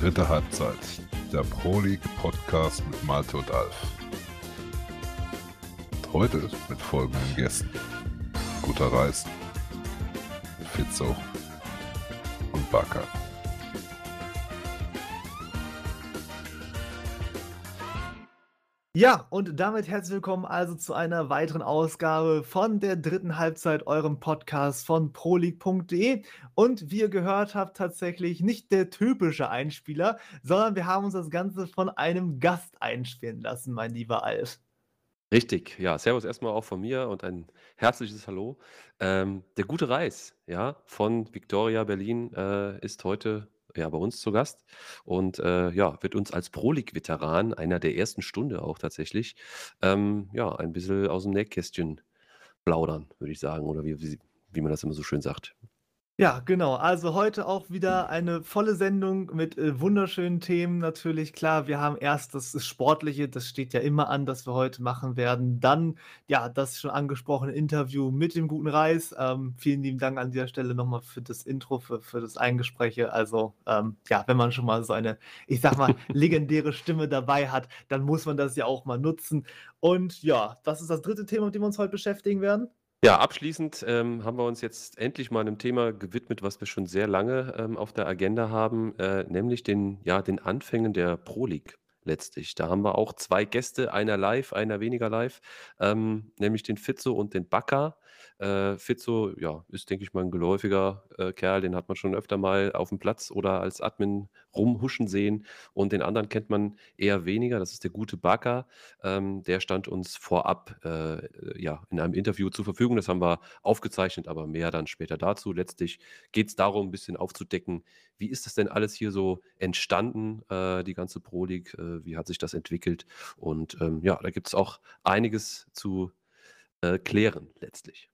Dritte Halbzeit, der Pro League Podcast mit Malte und Alf. Und heute mit folgenden Gästen: Guter Reis, Fitzo und Bakker. Ja, und damit herzlich willkommen also zu einer weiteren Ausgabe von der dritten Halbzeit, eurem Podcast von proleague.de. Und wie ihr gehört habt, tatsächlich nicht der typische Einspieler, sondern wir haben uns das Ganze von einem Gast einspielen lassen, mein lieber Alf. Richtig, ja, servus erstmal auch von mir und ein herzliches Hallo. Ähm, der gute Reis, ja, von Victoria Berlin äh, ist heute ja, bei uns zu Gast und äh, ja, wird uns als Pro League-Veteran, einer der ersten Stunde auch tatsächlich, ähm, ja, ein bisschen aus dem Nähkästchen plaudern, würde ich sagen, oder wie, wie, wie man das immer so schön sagt. Ja, genau. Also heute auch wieder eine volle Sendung mit äh, wunderschönen Themen natürlich. Klar, wir haben erst das Sportliche, das steht ja immer an, das wir heute machen werden. Dann, ja, das schon angesprochene Interview mit dem guten Reis. Ähm, vielen lieben Dank an dieser Stelle nochmal für das Intro, für, für das Eingespräche. Also, ähm, ja, wenn man schon mal so eine, ich sag mal, legendäre Stimme dabei hat, dann muss man das ja auch mal nutzen. Und ja, das ist das dritte Thema, mit dem wir uns heute beschäftigen werden. Ja, abschließend ähm, haben wir uns jetzt endlich mal einem Thema gewidmet, was wir schon sehr lange ähm, auf der Agenda haben, äh, nämlich den, ja, den Anfängen der Pro League letztlich. Da haben wir auch zwei Gäste, einer live, einer weniger live, ähm, nämlich den Fitzo und den Bakker. Äh, Fitzo, ja, ist, denke ich mal, ein geläufiger äh, Kerl, den hat man schon öfter mal auf dem Platz oder als Admin rumhuschen sehen. Und den anderen kennt man eher weniger, das ist der gute Bakker. Ähm, der stand uns vorab äh, ja, in einem Interview zur Verfügung. Das haben wir aufgezeichnet, aber mehr dann später dazu. Letztlich geht es darum, ein bisschen aufzudecken, wie ist das denn alles hier so entstanden, äh, die ganze Pro League, äh, wie hat sich das entwickelt? Und ähm, ja, da gibt es auch einiges zu äh, klären letztlich.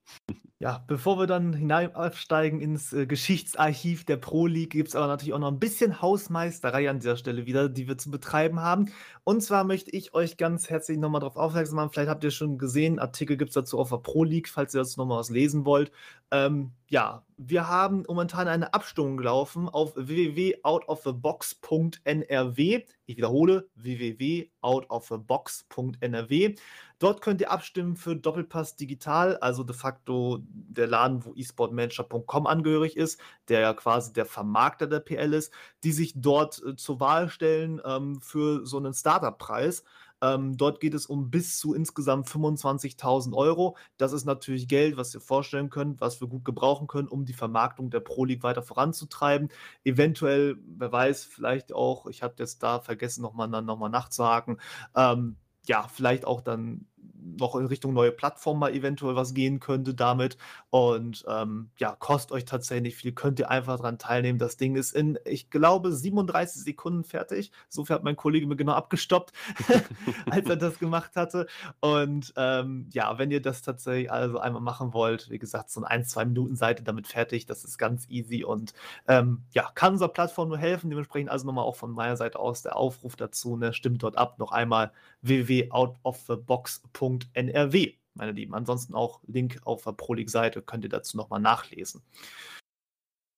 Ja, bevor wir dann hineinsteigen ins äh, Geschichtsarchiv der Pro League, gibt es aber natürlich auch noch ein bisschen Hausmeisterei an dieser Stelle wieder, die wir zu betreiben haben. Und zwar möchte ich euch ganz herzlich nochmal darauf aufmerksam machen. Vielleicht habt ihr schon gesehen, Artikel gibt es dazu auf der Pro League, falls ihr dazu nochmal was lesen wollt. Ähm, ja, wir haben momentan eine Abstimmung gelaufen auf www.outofthebox.nrw. Ich wiederhole, www.outofthebox.nrw. Dort könnt ihr abstimmen für Doppelpass Digital, also de facto der Laden, wo esportmanager.com angehörig ist, der ja quasi der Vermarkter der PL ist, die sich dort äh, zur Wahl stellen ähm, für so einen Startup-Preis. Ähm, dort geht es um bis zu insgesamt 25.000 Euro. Das ist natürlich Geld, was ihr vorstellen könnt, was wir gut gebrauchen können, um die Vermarktung der Pro League weiter voranzutreiben. Eventuell, wer weiß, vielleicht auch, ich habe jetzt da vergessen, nochmal noch mal nachzuhaken, ähm, ja, vielleicht auch dann noch in Richtung neue Plattform mal eventuell was gehen könnte damit. Und ähm, ja, kostet euch tatsächlich nicht viel, könnt ihr einfach daran teilnehmen. Das Ding ist in, ich glaube, 37 Sekunden fertig. So viel hat mein Kollege mir genau abgestoppt, als er das gemacht hatte. Und ähm, ja, wenn ihr das tatsächlich also einmal machen wollt, wie gesagt, so ein, zwei Minuten seid ihr damit fertig. Das ist ganz easy und ähm, ja, kann unserer Plattform nur helfen. Dementsprechend also nochmal auch von meiner Seite aus der Aufruf dazu. Ne? Stimmt dort ab. Noch einmal www.outofthebox.com NRW, meine Lieben. Ansonsten auch Link auf der ProLeague-Seite könnt ihr dazu nochmal nachlesen.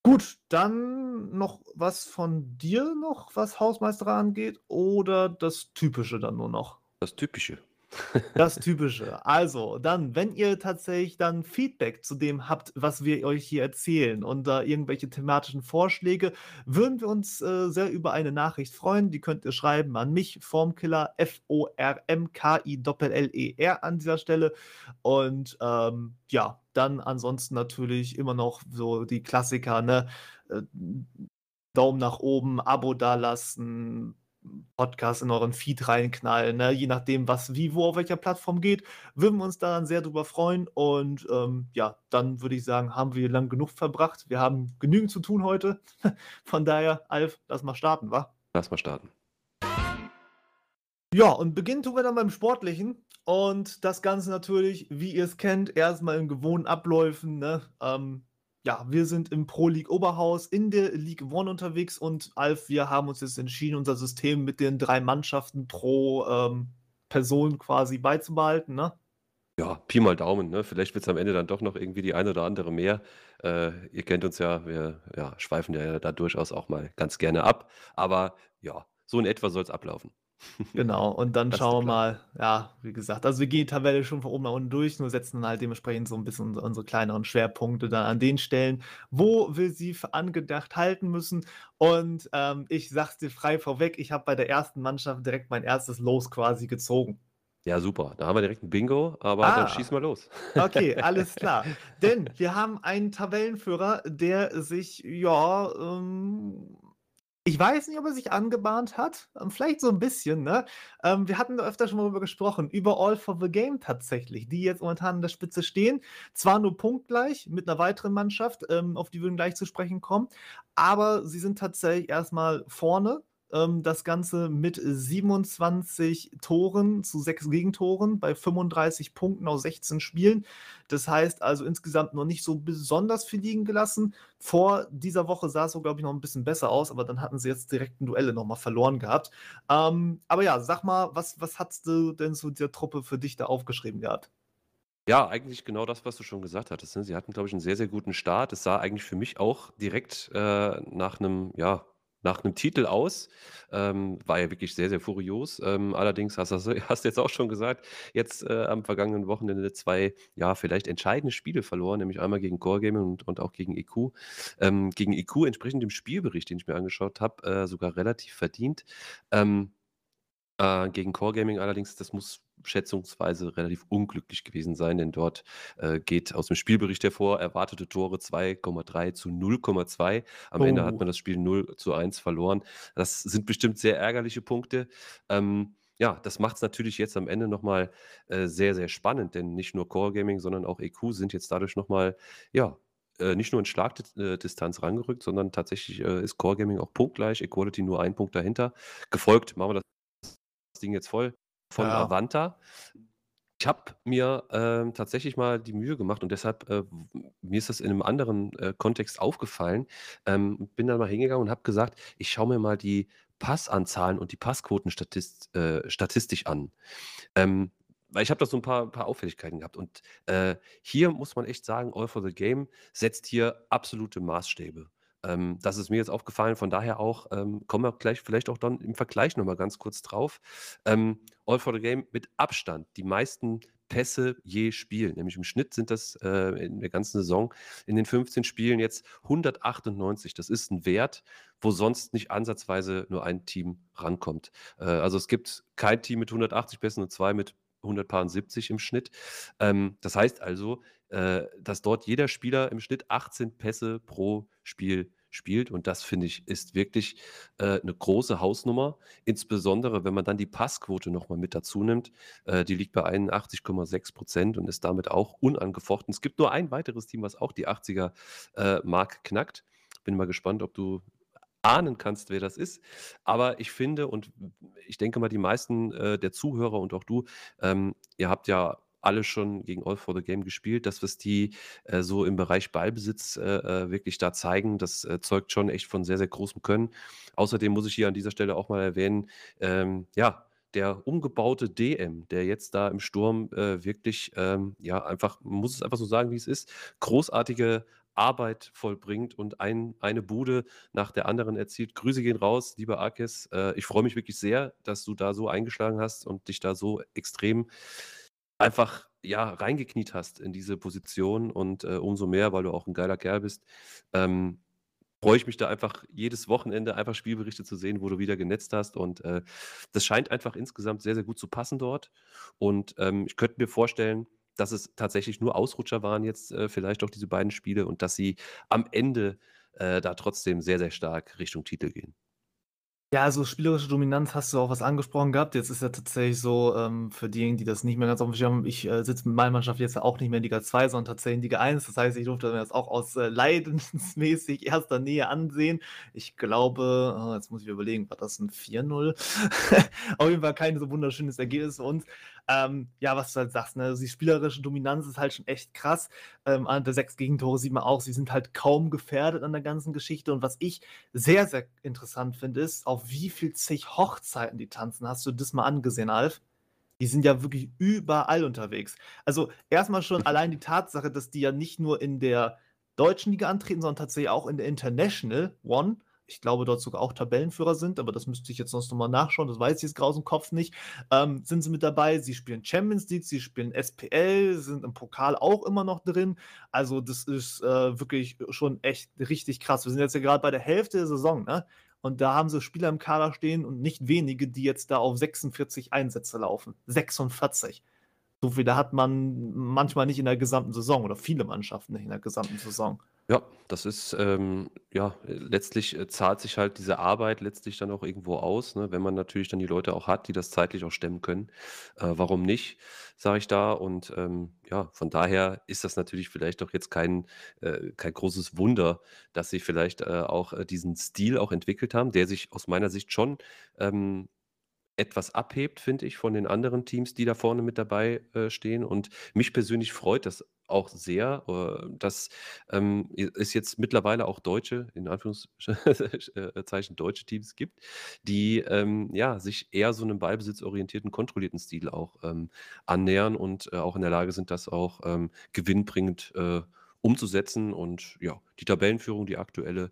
Gut, dann noch was von dir noch, was Hausmeister angeht, oder das Typische dann nur noch? Das Typische. Das Typische. Also, dann, wenn ihr tatsächlich dann Feedback zu dem habt, was wir euch hier erzählen und da irgendwelche thematischen Vorschläge, würden wir uns äh, sehr über eine Nachricht freuen. Die könnt ihr schreiben an mich, Formkiller, F-O-R-M-K-I-L-L-E-R an dieser Stelle. Und ähm, ja, dann ansonsten natürlich immer noch so die Klassiker, ne? Äh, Daumen nach oben, Abo dalassen, Podcast in euren Feed reinknallen, ne? je nachdem, was wie, wo, auf welcher Plattform geht, würden wir uns daran sehr drüber freuen. Und ähm, ja, dann würde ich sagen, haben wir lang genug verbracht. Wir haben genügend zu tun heute. Von daher, Alf, lass mal starten, wa? Lass mal starten. Ja, und beginnen tun wir dann beim Sportlichen. Und das Ganze natürlich, wie ihr es kennt, erstmal in gewohnten Abläufen. Ne? Ähm, ja, wir sind im Pro League Oberhaus in der League One unterwegs und Alf, wir haben uns jetzt entschieden, unser System mit den drei Mannschaften pro ähm, Person quasi beizubehalten, ne? Ja, Pi mal Daumen, ne? Vielleicht wird's am Ende dann doch noch irgendwie die eine oder andere mehr. Äh, ihr kennt uns ja, wir, ja, schweifen ja da durchaus auch mal ganz gerne ab. Aber ja, so in etwa soll's ablaufen. Genau, und dann Das ist der schauen wir Plan. mal, ja, wie gesagt also wir gehen die Tabelle schon von oben nach unten durch, nur setzen dann halt dementsprechend so 'n bisschen unsere unsere kleineren Schwerpunkte dann an den Stellen, wo wir sie für angedacht halten müssen. Und, ähm, ich sage es dir frei vorweg, ich habe bei der ersten Mannschaft direkt mein erstes Los quasi gezogen. Ja, super. Da haben wir direkt 'n Bingo, aber dann Ah, schieß mal los. okay, alles klar. Denn wir haben einen Tabellenführer, der sich, ja, ähm ich weiß nicht, ob er sich angebahnt hat, ähm, vielleicht so 'n bisschen, ne? Ähm, wir hatten da öfter schon mal drüber gesprochen, über All for the Game tatsächlich, die jetzt momentan an der Spitze stehen. Zwar nur punktgleich mit 'ner weiteren Mannschaft, ähm, auf die wir gleich zu sprechen kommen, aber sie sind tatsächlich erst mal vorne. Ähm, das Ganze mit 27 Toren zu 6 Gegentoren bei 35 Punkten aus 16 Spielen. Das heißt also insgesamt noch nicht so besonders viel liegen gelassen. Vor dieser Woche sah es so, glaube ich, noch 'n bisschen besser aus, aber dann hatten sie jetzt direkt 'n Duelle noch mal verloren gehabt. Ähm, aber ja, sag mal, was was hattest du denn zu der Truppe für dich da aufgeschrieben gehabt? Ja, eigentlich genau das, was du schon gesagt hattest, ne? Sie hatten, glaube ich, 'n sehr, sehr guten Start. Es sah eigentlich für mich auch direkt, äh, nach 'nem ja, nach 'nem Titel aus. Ähm, war ja wirklich sehr, sehr furios. Ähm, allerdings hast das hast du jetzt auch schon gesagt, jetzt, äh, am vergangenen Wochenende 2, ja, vielleicht entscheidende Spiele verloren, nämlich einmal gegen Core Gaming und und auch gegen EQ. Ähm, gegen EQ entsprechend dem Spielbericht, den ich mir angeschaut habe, äh, sogar relativ verdient. Ähm, äh, gegen Core Gaming allerdings, das muss schätzungsweise relativ unglücklich gewesen sein, denn dort, äh, geht aus dem Spielbericht hervor, erwartete Tore 2,3 zu 0,2. Am Ende hat Oh. man das Spiel 0:1 verloren. Das sind bestimmt sehr ärgerliche Punkte. Ähm, ja, das macht's natürlich jetzt am Ende noch mal, äh, sehr, sehr spannend, denn nicht nur Core Gaming, sondern auch EQ sind jetzt dadurch noch mal, ja, äh, nicht nur in Schlagdit äh, Distanz rangerückt, sondern tatsächlich, äh, ist Core Gaming auch punktgleich, Equality nur 1 Punkt dahinter. Gefolgt machen wir das Ding jetzt voll von Ja. Avanta. Ich habe mir, ähm, tatsächlich mal die Mühe gemacht und deshalb, äh, mir ist das in 'nem anderen, äh, Kontext aufgefallen. Ähm, bin da mal hingegangen und habe gesagt: „Ich schaue mir mal die Passanzahlen und die Passquoten statist äh, statistisch an.“ Ähm, weil ich habe da so 'n paar paar Auffälligkeiten gehabt und, äh, hier muss man echt sagen, All for the Game setzt hier absolute Maßstäbe. Ähm, das ist mir jetzt aufgefallen, von daher auch, ähm, kommen wir gleich vielleicht auch dann im Vergleich noch mal ganz kurz drauf. Ähm, All for the Game mit Abstand die meisten Pässe je Spiel, nämlich im Schnitt sind das, äh, in der ganzen Saison in den 15 Spielen jetzt 198. Das ist 'n Wert, wo sonst nicht ansatzweise nur ein Team rankommt. Äh, also, es gibt kein Team mit 180 Pässen und 2 mit 170 im Schnitt. Ähm, das heißt also, äh, dass dort jeder Spieler im Schnitt 18 Pässe pro Spiel spielt und das, finde ich, ist wirklich, äh, 'ne große Hausnummer. Insbesondere, wenn man dann die Passquote noch mal mit dazu nimmt. Äh, die liegt bei 81,6 % und ist damit auch unangefochten. Es gibt nur ein weiteres Team, was auch die 80er, äh, knackt. Bin mal gespannt, ob du ahnen kannst, wer das ist. Aber ich finde und ich denke mal, die meisten, äh, der Zuhörer und auch du, ähm, ihr habt ja alle schon gegen All for the Game gespielt. Das, was die, äh, so im Bereich Ballbesitz, äh, äh, wirklich da zeigen, das, äh, zeugt schon echt von sehr, sehr großem Können. Außerdem muss ich hier an dieser Stelle auch mal erwähnen, ähm, ja, der umgebaute DM, der jetzt da im Sturm, äh, wirklich, ähm, ja, einfach man muss es einfach so sagen, wie es ist, großartige Arbeit vollbringt und ein eine Bude nach der anderen erzielt. Grüße gehen raus, lieber Akis. Äh, ich freue mich wirklich sehr, dass du da so eingeschlagen hast und dich da so extrem einfach, ja, reingekniet hast in diese Position und, äh, umso mehr, weil du auch 'n geiler Kerl bist, ähm, freue ich mich da einfach jedes Wochenende einfach Spielberichte zu sehen, wo du wieder genetzt hast und, äh, das scheint einfach insgesamt sehr, sehr gut zu passen dort. Und, ähm, ich könnte mir vorstellen, dass es tatsächlich nur Ausrutscher waren jetzt, äh, vielleicht auch diese beiden Spiele und dass sie am Ende, äh, da trotzdem sehr, sehr stark Richtung Titel gehen. Ja, also spielerische Dominanz hast du auch was angesprochen gehabt. Jetzt ist ja tatsächlich so, ähm, für diejenigen, die das nicht mehr ganz aufm Schirm haben, ich, äh, sitze mit meiner Mannschaft jetzt auch nicht mehr in Liga 2, sondern tatsächlich in Liga 1. Das heißt, ich durfte mir das auch aus, äh, leidensmäßig erster Nähe ansehen. Ich glaube, oh, jetzt muss ich überlegen, war das 'n 4:0? Auf jeden Fall kein so wunderschönes Ergebnis für uns. Ähm, ja, was du halt sagst, ne, also die spielerische Dominanz ist halt schon echt krass. Ähm, der 6 Gegentore sieht man auch, sie sind halt kaum gefährdet an der ganzen Geschichte. Und was ich sehr, sehr interessant finde, ist, auf wie viel zig Hochzeiten die tanzen. Hast du das mal angesehen, Alf? Die sind ja wirklich überall unterwegs. Also, erstmal schon allein die Tatsache, dass die ja nicht nur in der deutschen Liga antreten, sondern tatsächlich auch in der International One. Ich glaube, dort sogar auch Tabellenführer sind, aber das müsste ich jetzt sonst noch mal nachschauen, das weiß ich jetzt grad aus'm Kopf nicht. Ähm, sind sie mit dabei. Sie spielen Champions League, sie spielen SPL, sind im Pokal auch immer noch drin. Also, das ist, äh, wirklich schon echt richtig krass. Wir sind jetzt ja grad bei der Hälfte der Saison, ne? Und da haben sie Spieler im Kader stehen und nicht wenige, die jetzt da auf 46 Einsätze laufen. 46. So viele hat man manchmal nicht in der gesamten Saison oder viele Mannschaften nicht in der gesamten Saison. Ja, das ist, ähm ja, letztlich, äh, zahlt sich halt diese Arbeit letztlich dann auch irgendwo aus, ne, wenn man natürlich dann die Leute auch hat, die das zeitlich auch stemmen können. Äh, warum nicht, sage ich da. Und, ähm, ja, von daher ist das natürlich vielleicht auch jetzt kein äh, kein großes Wunder, dass sie vielleicht, äh, auch, äh, diesen Stil auch entwickelt haben, der sich aus meiner Sicht schon, ähm, etwas abhebt, finde ich, von den anderen Teams, die da vorne mit dabei, äh, stehen. Und mich persönlich freut das auch sehr, äh, dass, ähm, es jetzt mittlerweile auch deutsche, in Anführungszeichen deutsche Teams gibt, die, ähm, ja, sich eher so 'nem ballbesitzorientierten, kontrollierten Stil auch, ähm, annähern und, äh, auch in der Lage sind, das auch, ähm, gewinnbringend, äh, umzusetzen. Und ja, die Tabellenführung, die aktuelle,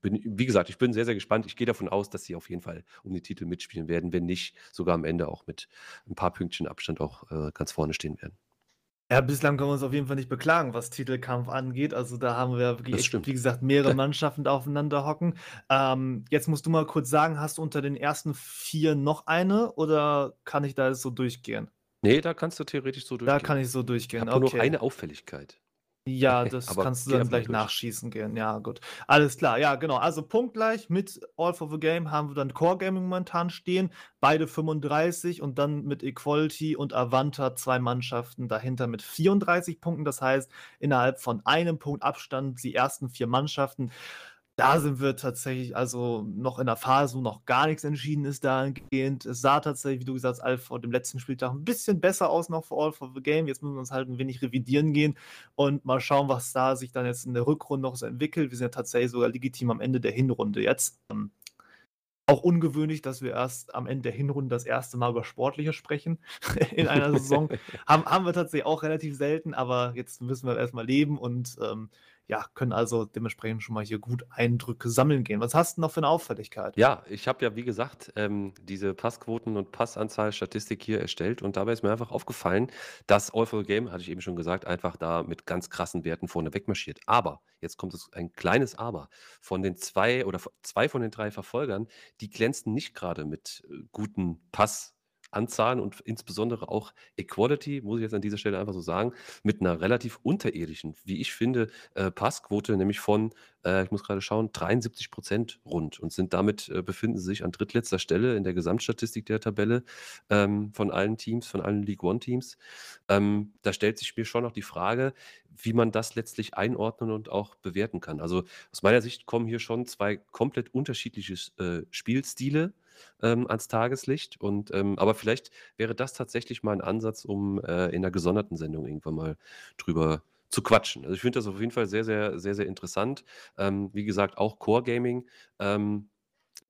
bin wie gesagt, ich bin sehr, sehr gespannt. Ich gehe davon aus, dass sie auf jeden Fall um den Titel mitspielen werden, wenn nicht sogar am Ende auch mit 'n paar Pünktchen Abstand auch, äh, ganz vorne stehen werden. Ja, bislang können wir uns auf jeden Fall nicht beklagen, was Titelkampf angeht. Also, da haben wir ja wirklich echt, wie gesagt, mehrere Mannschaften, da aufeinander hocken. Ähm, jetzt musst du mal kurz sagen, hast du unter den ersten 4 noch eine oder kann ich da jetzt so durchgehen? Ne, da kannst du theoretisch so Da durchgehen. kann ich so Ich durchgehen, habe nur noch okay. eine Auffälligkeit. Ja, das Aber kannst du dann gleich durch. nachschießen gehen. Ja, gut. Alles klar. Ja, genau. Also, punktgleich mit All for the Game haben wir dann Core Gaming momentan stehen, beide 35 und dann mit Equality und Avanta 2 Mannschaften dahinter mit 34 Punkten. Das heißt, innerhalb von einem Punkt Abstand die ersten 4 Mannschaften. Da sind wir tatsächlich also noch in der Phase, wo noch gar nichts entschieden ist dahingehend. Es sah tatsächlich, wie du gesagt hast, vor dem letzten Spieltag 'n bisschen besser aus noch für All for the Game. Jetzt müssen wir uns halt 'n wenig revidieren gehen und mal schauen, was da sich dann jetzt in der Rückrunde noch so entwickelt. Wir sind ja tatsächlich sogar legitim am Ende der Hinrunde jetzt. Ähm, auch ungewöhnlich, dass wir erst am Ende der Hinrunde das erste Mal über Sportliches sprechen in einer Saison. Haben haben wir tatsächlich auch relativ selten, aber jetzt müssen wir erst mal leben und, ähm, ja, können also dementsprechend schon mal hier gut Eindrücke sammeln gehen. Was hast 'n noch für 'ne Auffälligkeit? Ja, ich habe ja, wie gesagt, ähm, diese Passquoten und Passanzahl-Statistik hier erstellt und dabei ist mir einfach aufgefallen, dass the Game, hatte ich eben schon gesagt, einfach da mit ganz krassen Werten vorne wegmarschiert. Aber, jetzt kommt es ein kleines Aber. Von den 2 oder 2 von den 3 Verfolgern, die glänzten nicht grade mit, äh, guten Passanzahlen und insbesondere auch Equality, muss ich jetzt an dieser Stelle einfach so sagen, mit 'ner relativ unterirdischen, wie ich finde, äh, Passquote, nämlich von, äh, ich muss grade schauen, 73 % rund und sind damit äh, befinden sie sich an drittletzter Stelle in der Gesamtstatistik der Tabelle, ähm, von allen Teams, von allen League-One-Teams. Ähm, da stellt sich mir schon noch die Frage, wie man das letztlich einordnen und auch bewerten kann. Also, aus meiner Sicht kommen hier schon 2 komplett unterschiedliches äh, Spielstile, ähm, ans Tageslicht und, ähm aber vielleicht wäre das tatsächlich mal 'n Ansatz, um, äh, in 'ner gesonderten Sendung irgendwann mal drüber zu quatschen. Also, ich finde das auf jeden Fall sehr, sehr sehr, sehr interessant. Ähm, wie gesagt, auch Core Gaming, ähm,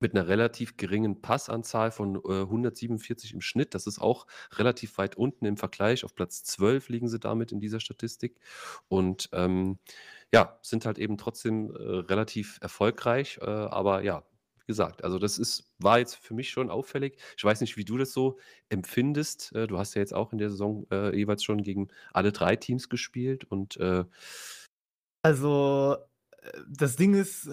mit 'ner relativ geringen Passanzahl von, äh, 147 im Schnitt. Das ist auch relativ weit unten im Vergleich. Auf Platz 12 liegen sie damit in dieser Statistik und, ähm, ja, sind halt eben trotzdem, äh, relativ erfolgreich. Äh, aber ja, gesagt, also, das ist war jetzt für mich schon auffällig. Ich weiß nicht, wie du das so empfindest. Äh, du hast ja jetzt auch in der Saison, äh, jeweils schon gegen alle 3 Teams gespielt und, äh Also, äh, das Ding ist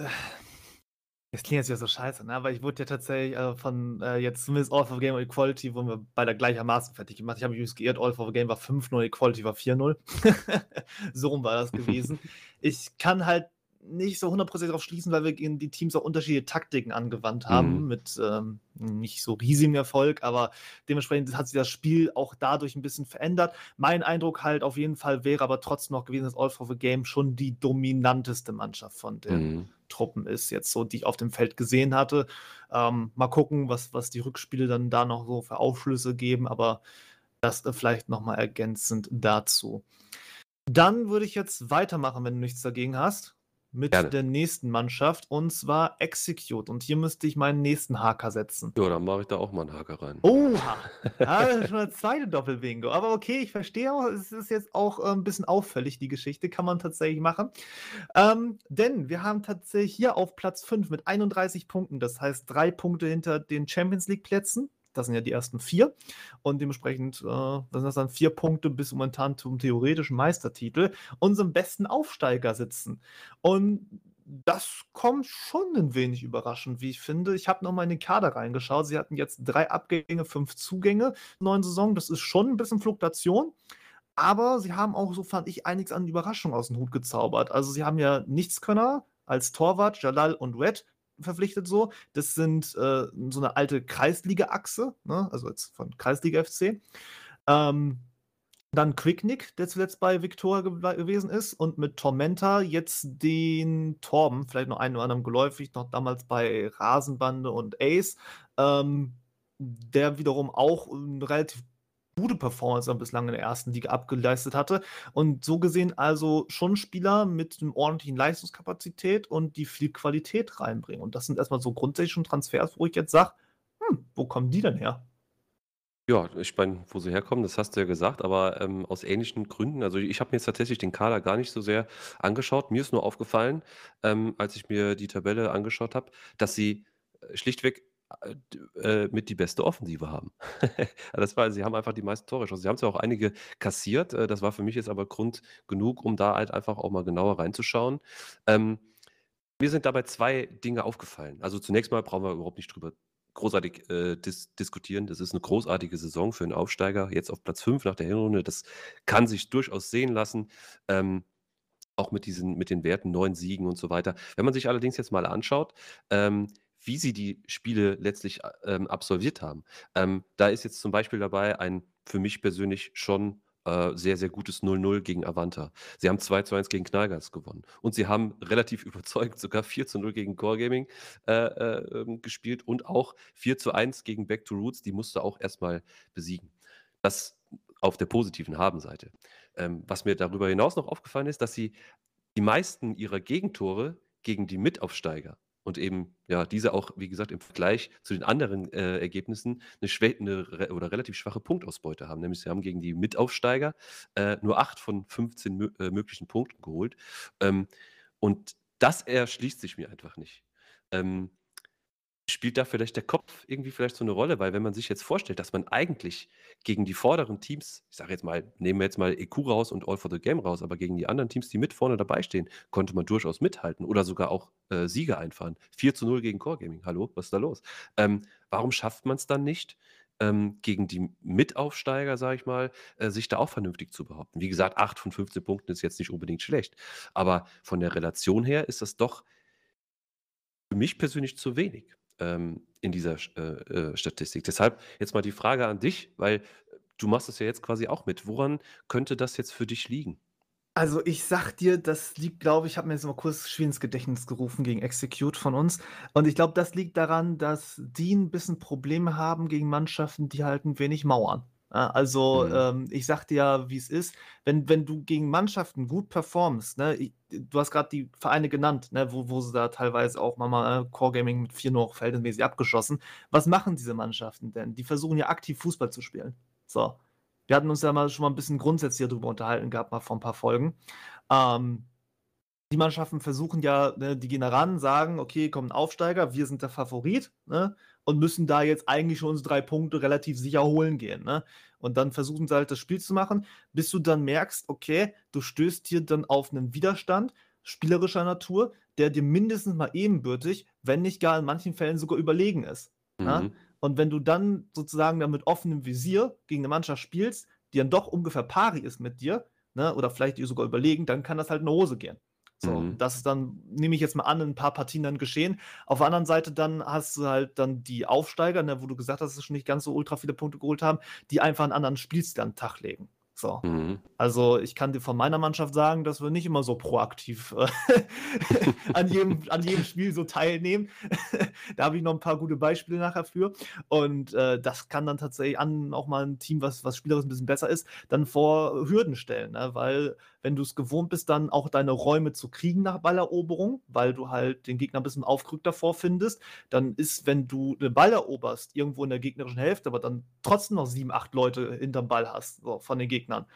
es klingt jetzt wieder so scheiße, ne, aber ich wurde ja tatsächlich, äh, von, äh, jetzt zumindest All for Game und Equality wurden wir beide gleichermaßen fertig gemacht. Ich habe mich übrigens geirrt, All for Game war 5:0, Equality war 4:0. So rum war das gewesen. Ich kann halt nicht so hundertprozentig drauf schließen, weil wir gegen die Teams auch unterschiedliche Taktiken angewandt haben Mhm. mit, ähm, nicht so riesigem Erfolg, aber dementsprechend hat sich das Spiel auch dadurch 'n bisschen verändert. Mein Eindruck halt auf jeden Fall wäre aber trotzdem noch gewesen, dass All for the Game schon die dominanteste Mannschaft von den Mhm. Truppen ist jetzt so, die ich auf dem Feld gesehen hatte. Ähm, mal gucken, was was die Rückspiele dann da noch so für Aufschlüsse geben, aber das, äh, vielleicht noch mal ergänzend dazu. Dann würde ich jetzt weitermachen, wenn du nichts dagegen hast. Mit Gerne. der nächsten Mannschaft und zwar Execute. Und hier müsste ich meinen nächsten Haker setzen. Ja, dann mache ich da auch mal einen Haker rein. Oha! Ja, das ist schon das zweite Doppelbingo. Aber okay, ich verstehe auch, es ist jetzt auch äh, ein bisschen auffällig, die Geschichte. Kann man tatsächlich machen. Ähm, denn wir haben tatsächlich hier auf Platz 5 mit 31 Punkten, das heißt drei Punkte hinter den Champions League-Plätzen. Das sind ja die ersten vier. Und dementsprechend äh, das sind dann vier Punkte bis momentan zum theoretischen Meistertitel, unseren besten Aufsteiger sitzen. Und das kommt schon ein wenig überraschend, wie ich finde. Ich habe nochmal in den Kader reingeschaut. Sie hatten jetzt drei Abgänge, fünf Zugänge neuen Saison. Das ist schon ein bisschen Fluktuation. Aber sie haben auch, so fand ich, einiges an Überraschung aus dem Hut gezaubert. Also sie haben ja Nichtskönner als Torwart, Jalal und Red verpflichtet so. Das sind äh, so eine alte Kreisliga-Achse, ne? also jetzt von Kreisliga FC. Ähm, dann Quicknick, der zuletzt bei Victoria ge gewesen ist, und mit Tormenta jetzt den Torben, vielleicht noch einen oder anderen geläufig, noch damals bei Rasenbande und Ace, ähm, der wiederum auch eine relativ gute Performance bislang in der ersten Liga abgeleistet hatte. Und so gesehen also schon Spieler mit einem ordentlichen Leistungskapazität und die viel Qualität reinbringen. Und das sind erstmal so grundsätzlich schon Transfers, wo ich jetzt sage, hm, wo kommen die denn her? Ja, ich meine, wo sie herkommen, das hast du ja gesagt, aber ähm, aus ähnlichen Gründen. Also ich habe mir jetzt tatsächlich den Kader gar nicht so sehr angeschaut. Mir ist nur aufgefallen, ähm, als ich mir die Tabelle angeschaut habe, dass sie äh, schlichtweg äh, äh, mit die beste Offensive haben. das war, sie haben einfach die meisten Tore geschossen. Sie haben zwar auch einige kassiert, äh, das war für mich jetzt aber Grund genug, um da halt einfach auch mal genauer reinzuschauen. Ähm, mir sind dabei zwei Dinge aufgefallen. Also zunächst mal brauchen wir überhaupt nicht drüber großartig äh, dis diskutieren. Das ist eine großartige Saison für einen Aufsteiger. Jetzt auf Platz 5 nach der Hinrunde. Das kann sich durchaus sehen lassen. Ähm, auch mit diesen, mit den Werten, neun Siegen und so weiter. Wenn man sich allerdings jetzt mal anschaut, ähm, wie sie die Spiele letztlich äh, ähm, absolviert haben, ähm, da ist jetzt zum Beispiel dabei ein für mich persönlich schon äh, sehr, sehr gutes 0-0 gegen Avanta. Sie haben 2 zu 1 gegen Knallgas gewonnen. Und sie haben relativ überzeugend sogar 4 zu 0 gegen Core Gaming äh, äh, ähm, gespielt und auch 4 zu 1 gegen Back to Roots. Die musste auch erstmal besiegen. Das auf der positiven Habenseite. Ähm, was mir darüber hinaus noch aufgefallen ist, dass sie die meisten ihrer Gegentore gegen die Mitaufsteiger und eben, ja, diese auch, wie gesagt, im Vergleich zu den anderen äh, Ergebnissen eine, schwä eine oder relativ schwache Punktausbeute haben. Nämlich sie haben gegen die Mitaufsteiger äh, nur 8 von 15 mö äh, möglichen Punkten geholt. Ähm, und das erschließt sich mir einfach nicht. Ähm, spielt da vielleicht der Kopf irgendwie vielleicht so eine Rolle? Weil wenn man sich jetzt vorstellt, dass man eigentlich gegen die vorderen Teams, ich sage jetzt mal, nehmen wir jetzt mal EQ raus und All for the Game raus, aber gegen die anderen Teams, die mit vorne dabei stehen, konnte man durchaus mithalten oder sogar auch äh, Siege einfahren. 4 zu 0 gegen Core Gaming. Hallo, was ist da los? Ähm, warum schafft man es dann nicht, ähm, gegen die Mitaufsteiger, sage ich mal, äh, sich da auch vernünftig zu behaupten? Wie gesagt, 8 von 15 Punkten ist jetzt nicht unbedingt schlecht, aber von der Relation her ist das doch für mich persönlich zu wenig ähm, in dieser äh, äh, Statistik. Deshalb jetzt mal die Frage an dich, weil du machst das ja jetzt quasi auch mit. Woran könnte das jetzt für dich liegen? Also ich sag dir, das liegt, glaube ich, ich habe mir jetzt mal kurz schwer ins Gedächtnis gerufen gegen Execute von uns. Und ich glaube, das liegt daran, dass die ein bisschen Probleme haben gegen Mannschaften, die halt ein wenig mauern. Also Mhm. ähm, ich sag dir ja, wie es ist, wenn, wenn du gegen Mannschaften gut performst, ne, ich, du hast gerade die Vereine genannt, ne, wo, wo sie da teilweise auch mal äh, Core Gaming mit 4 noch verhältnismäßig abgeschossen. Was machen diese Mannschaften denn? Die versuchen ja aktiv Fußball zu spielen. So. Wir hatten uns ja mal schon mal ein bisschen grundsätzlich darüber unterhalten gehabt, mal vor ein paar Folgen. Ähm, die Mannschaften versuchen ja, ne, die gehen da ran, sagen, okay, kommt ein Aufsteiger, wir sind der Favorit, ne, und müssen da jetzt eigentlich schon unsere drei Punkte relativ sicher holen gehen, ne? Und dann versuchen sie halt das Spiel zu machen, bis du dann merkst, okay, du stößt hier dann auf einen Widerstand spielerischer Natur, der dir mindestens mal ebenbürtig, wenn nicht gar in manchen Fällen sogar überlegen ist. Ja? Mhm. Und wenn du dann sozusagen dann mit offenem Visier gegen eine Mannschaft spielst, die dann doch ungefähr pari ist mit dir, ne, oder vielleicht dir sogar überlegen, dann kann das halt in die Hose gehen. So, Mhm. das ist dann, nehme ich jetzt mal an, in ein paar Partien dann geschehen. Auf der anderen Seite dann hast du halt dann die Aufsteiger, ne, wo du gesagt hast, dass sie schon nicht ganz so ultra viele Punkte geholt haben, die einfach einen anderen Spielstil an den Tag legen. So. Mhm. Also ich kann dir von meiner Mannschaft sagen, dass wir nicht immer so proaktiv äh, an, jedem, an jedem Spiel so teilnehmen. da habe ich noch ein paar gute Beispiele nachher für. Und äh, das kann dann tatsächlich an auch mal ein Team, was, was spielerisch ein bisschen besser ist, dann vor Hürden stellen. Ne? Weil wenn du es gewohnt bist, dann auch deine Räume zu kriegen nach Balleroberung, weil du halt den Gegner ein bisschen aufgerückter vorfindest, dann ist, wenn du den Ball eroberst, irgendwo in der gegnerischen Hälfte, aber dann trotzdem noch sieben, acht Leute hinterm Ball hast, so, von den Gegnern,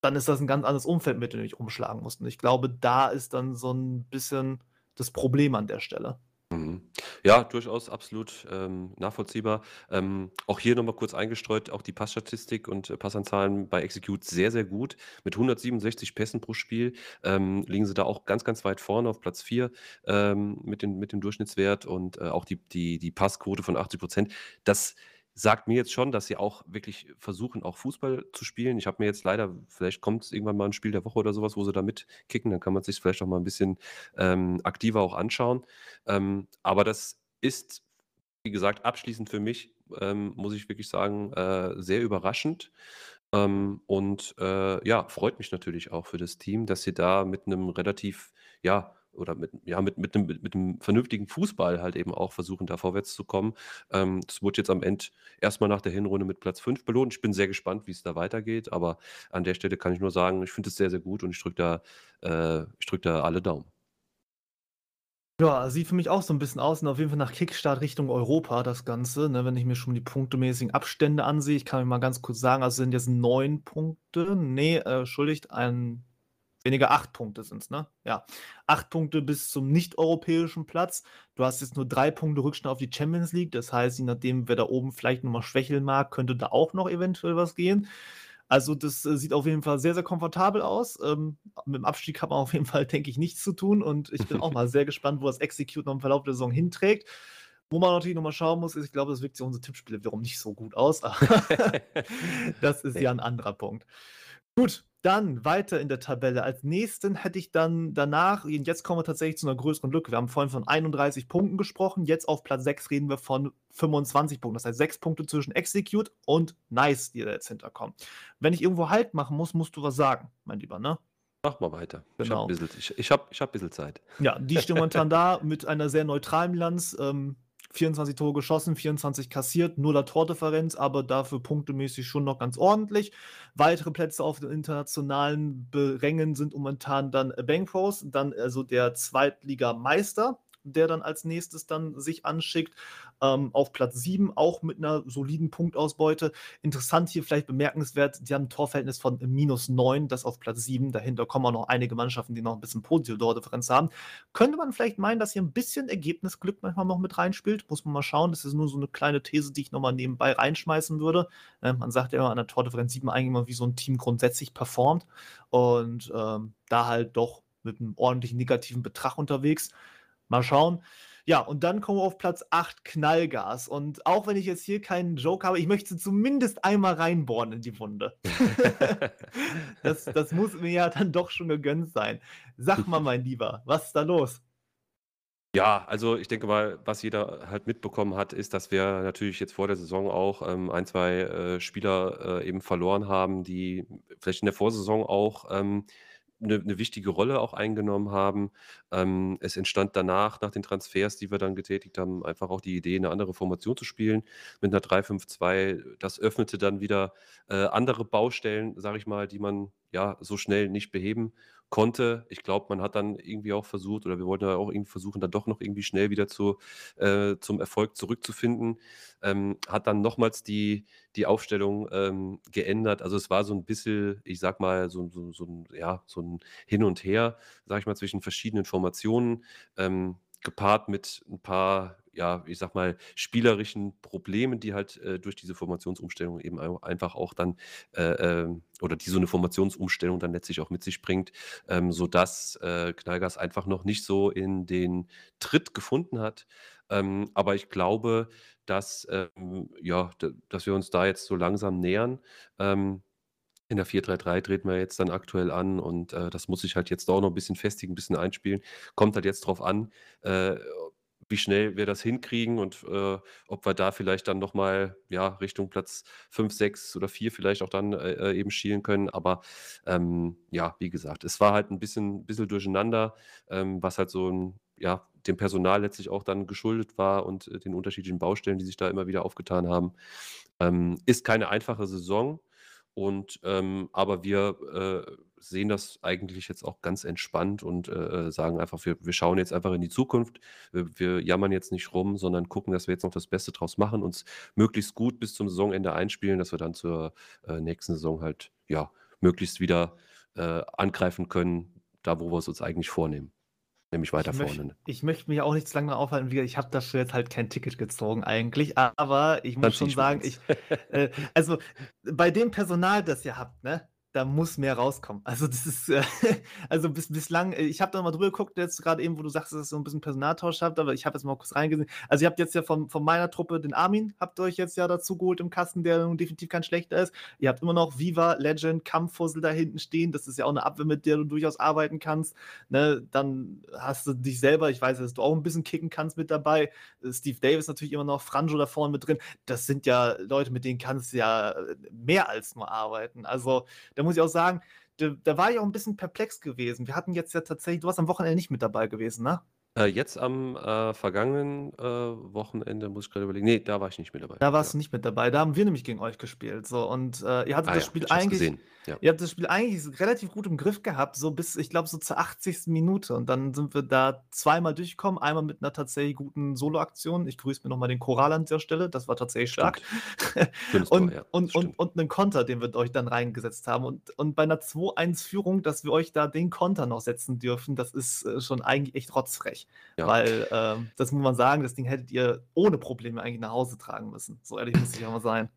dann ist das ein ganz anderes Umfeld, mit dem du dich umschlagen musst. Und ich glaube, da ist dann so ein bisschen das Problem an der Stelle. Mhm. Ja, durchaus absolut, ähm, nachvollziehbar. Ähm, auch hier nochmal kurz eingestreut, auch die Passstatistik und, äh, Passanzahlen bei Execute sehr, sehr gut. Mit 167 Pässen pro Spiel, ähm, liegen sie da auch ganz, ganz weit vorne auf Platz 4, ähm, mit den mit dem Durchschnittswert und, äh, auch die die die Passquote von 80% Das sagt mir jetzt schon, dass sie auch wirklich versuchen, auch Fußball zu spielen. Ich habe mir jetzt leider vielleicht kommt irgendwann mal ein Spiel der Woche oder sowas, wo sie da mitkicken, dann kann man sich vielleicht auch mal ein bisschen, ähm, aktiver auch anschauen. Ähm, aber das ist, wie gesagt, abschließend für mich, ähm, muss ich wirklich sagen, äh, sehr überraschend. Ähm, und, äh, ja, freut mich natürlich auch für das Team, dass sie da mit einem relativ, ja, oder mit, ja, mit, mit, einem, mit einem vernünftigen Fußball halt eben auch versuchen, da vorwärts zu kommen. Ähm, das wurde jetzt am Ende erstmal nach der Hinrunde mit Platz 5 belohnt. Ich bin sehr gespannt, wie es da weitergeht, aber an der Stelle kann ich nur sagen, ich finde es sehr, sehr gut und ich drücke da, äh, drück da alle Daumen. Ja, sieht für mich auch so ein bisschen aus und auf jeden Fall nach Kickstart Richtung Europa das Ganze, ne, wenn ich mir schon die punktemäßigen Abstände ansehe. Ich kann euch mal ganz kurz sagen, also sind jetzt neun Punkte. Nee, äh, entschuldigt, ein Weniger acht Punkte sind es, ne? Ja. Acht Punkte bis zum nicht-europäischen Platz. Du hast jetzt nur drei Punkte Rückstand auf die Champions League. Das heißt, je nachdem, wer da oben vielleicht nochmal schwächeln mag, könnte da auch noch eventuell was gehen. Also, das äh, sieht auf jeden Fall sehr, sehr komfortabel aus. Ähm, mit dem Abstieg hat man auf jeden Fall, denke ich, nichts zu tun. Und ich bin auch mal sehr gespannt, wo das Execute noch im Verlauf der Saison hinträgt. Wo man natürlich nochmal schauen muss, ist, ich glaube, das wirkt sich unsere Tippspiele wiederum nicht so gut aus. das ist ja ein anderer Punkt. Gut, dann weiter in der Tabelle. Als nächsten hätte ich dann danach, und jetzt kommen wir tatsächlich zu einer größeren Lücke. Wir haben vorhin von 31 Punkten gesprochen. Jetzt auf Platz 6 reden wir von 25 Punkten. Das heißt, 6 Punkte zwischen Execute und Nice, die da jetzt hinterkommen. Wenn ich irgendwo Halt machen muss, musst du was sagen, mein Lieber, ne? Mach mal weiter. Ich habe Genau. ein bisschen, ich, ich hab, ich hab ein bisschen Zeit. Ja, die stehen momentan da mit einer sehr neutralen Bilanz. Ähm, 24 Tore geschossen, 24 kassiert, nuller Tordifferenz, aber dafür punktemäßig schon noch ganz ordentlich. Weitere Plätze auf den internationalen Rängen sind momentan dann Bankpros, dann also der Zweitligameister, der dann als nächstes dann sich anschickt. Ähm, auf Platz 7, auch mit einer soliden Punktausbeute. Interessant hier vielleicht bemerkenswert, die haben ein Torverhältnis von minus 9, das auf Platz 7. Dahinter kommen auch noch einige Mannschaften, die noch ein bisschen positive Tordifferenz haben. Könnte man vielleicht meinen, dass hier ein bisschen Ergebnisglück manchmal noch mit reinspielt. Muss man mal schauen. Das ist nur so eine kleine These, die ich nochmal nebenbei reinschmeißen würde. Äh, man sagt ja immer, an der Tordifferenz sieht man eigentlich immer, wie so ein Team grundsätzlich performt. Und ähm, da halt doch mit einem ordentlichen negativen Betrag unterwegs. Mal schauen. Ja, und dann kommen wir auf Platz 8, Knallgas. Und auch wenn ich jetzt hier keinen Joke habe, ich möchte zumindest einmal reinbohren in die Wunde. das, das muss mir ja dann doch schon gegönnt sein. Sag mal, mein Lieber, was ist da los? Ja, also ich denke mal, was jeder halt mitbekommen hat, ist, dass wir natürlich jetzt vor der Saison auch ähm, ein, zwei äh, Spieler äh, eben verloren haben, die vielleicht in der Vorsaison auch ähm, eine, eine wichtige Rolle auch eingenommen haben. Ähm, es entstand danach, nach den Transfers, die wir dann getätigt haben, einfach auch die Idee, eine andere Formation zu spielen mit einer 3-5-2. Das öffnete dann wieder äh, andere Baustellen, sage ich mal, die man ja so schnell nicht beheben konnte. Ich glaube, man hat dann irgendwie auch versucht, oder wir wollten ja auch irgendwie versuchen, dann doch noch irgendwie schnell wieder zu, äh, zum Erfolg zurückzufinden. Ähm, hat dann nochmals die, die Aufstellung ähm, geändert. Also es war so ein bisschen, ich sag mal, so, so, so, ein, ja, so ein Hin und Her, sag ich mal, zwischen verschiedenen Formationen, ähm, gepaart mit ein paar ja, ich sag mal, spielerischen Problemen, die halt äh, durch diese Formationsumstellung eben einfach auch dann äh, äh, oder die so eine Formationsumstellung dann letztlich auch mit sich bringt, ähm, sodass äh, Knallgas einfach noch nicht so in den Tritt gefunden hat. Ähm, aber ich glaube, dass, ähm, ja, dass wir uns da jetzt so langsam nähern. Ähm, in der 4-3-3 treten wir jetzt dann aktuell an und äh, das muss ich halt jetzt auch noch ein bisschen festigen, ein bisschen einspielen. Kommt halt jetzt drauf an, äh, wie schnell wir das hinkriegen und äh, ob wir da vielleicht dann nochmal ja, Richtung Platz 5, 6 oder 4 vielleicht auch dann äh, äh, eben schielen können. Aber ähm, ja, wie gesagt, es war halt ein bisschen, bisschen durcheinander, ähm, was halt so ein, ja, dem Personal letztlich auch dann geschuldet war und äh, den unterschiedlichen Baustellen, die sich da immer wieder aufgetan haben. Ähm, ist keine einfache Saison. Und ähm, aber wir äh, sehen das eigentlich jetzt auch ganz entspannt und äh, sagen einfach, wir, wir schauen jetzt einfach in die Zukunft. Wir, wir jammern jetzt nicht rum, sondern gucken, dass wir jetzt noch das Beste draus machen, uns möglichst gut bis zum Saisonende einspielen, dass wir dann zur äh, nächsten Saison halt ja möglichst wieder äh, angreifen können, da wo wir es uns eigentlich vornehmen. Nämlich weiter Ich vorne. möchte, ich möchte mich auch nicht zu lange aufhalten. Ich habe dafür jetzt halt kein Ticket gezogen eigentlich, aber ich muss schon sagen, ich, äh, also bei dem Personal, das ihr habt, ne, da muss mehr rauskommen. Also das ist, äh, also bis, bislang, äh, ich habe da mal drüber geguckt, jetzt gerade eben, wo du sagst, dass ihr so ein bisschen Personaltausch habt, aber ich habe jetzt mal kurz reingesehen. Also ihr habt jetzt ja von, von meiner Truppe den Armin, habt ihr euch jetzt ja dazu geholt im Kasten, der definitiv kein schlechter ist. Ihr habt immer noch Viva, Legend, Kampffussel da hinten stehen. Das ist ja auch eine Abwehr, mit der du durchaus arbeiten kannst. Ne, dann hast du dich selber, ich weiß, dass du auch ein bisschen kicken kannst mit dabei. Steve Davis natürlich immer noch, Franjo da vorne mit drin. Das sind ja Leute, mit denen kannst du ja äh, mehr als nur arbeiten. Also da muss ich auch sagen, da, da war ich auch ein bisschen perplex gewesen. Wir hatten jetzt ja tatsächlich, du warst am Wochenende nicht mit dabei gewesen, ne? Äh, jetzt am äh, vergangenen äh, Wochenende muss ich gerade überlegen. Nee, da war ich nicht mit dabei. Da warst du nicht mit dabei. Da haben wir nämlich gegen euch gespielt. So, und äh, ihr hattet Ah das ja, Spiel ich hab's eigentlich. gesehen. Ja. Ihr habt das Spiel eigentlich relativ gut im Griff gehabt, so bis, ich glaube, so zur 80. Minute. Und dann sind wir da zweimal durchgekommen. Einmal mit einer tatsächlich guten Solo-Aktion. Ich grüße mir nochmal den Choral an dieser Stelle. Das war tatsächlich stark. Schönes Tor, und, ja. und, stimmt. und, und einen Konter, den wir euch dann reingesetzt haben. Und, und bei einer 2-1-Führung, dass wir euch da den Konter noch setzen dürfen, das ist äh, schon eigentlich echt rotzfrech. Ja. Weil, ähm, das muss man sagen, das Ding hättet ihr ohne Probleme eigentlich nach Hause tragen müssen. So ehrlich muss ich auch mal sein.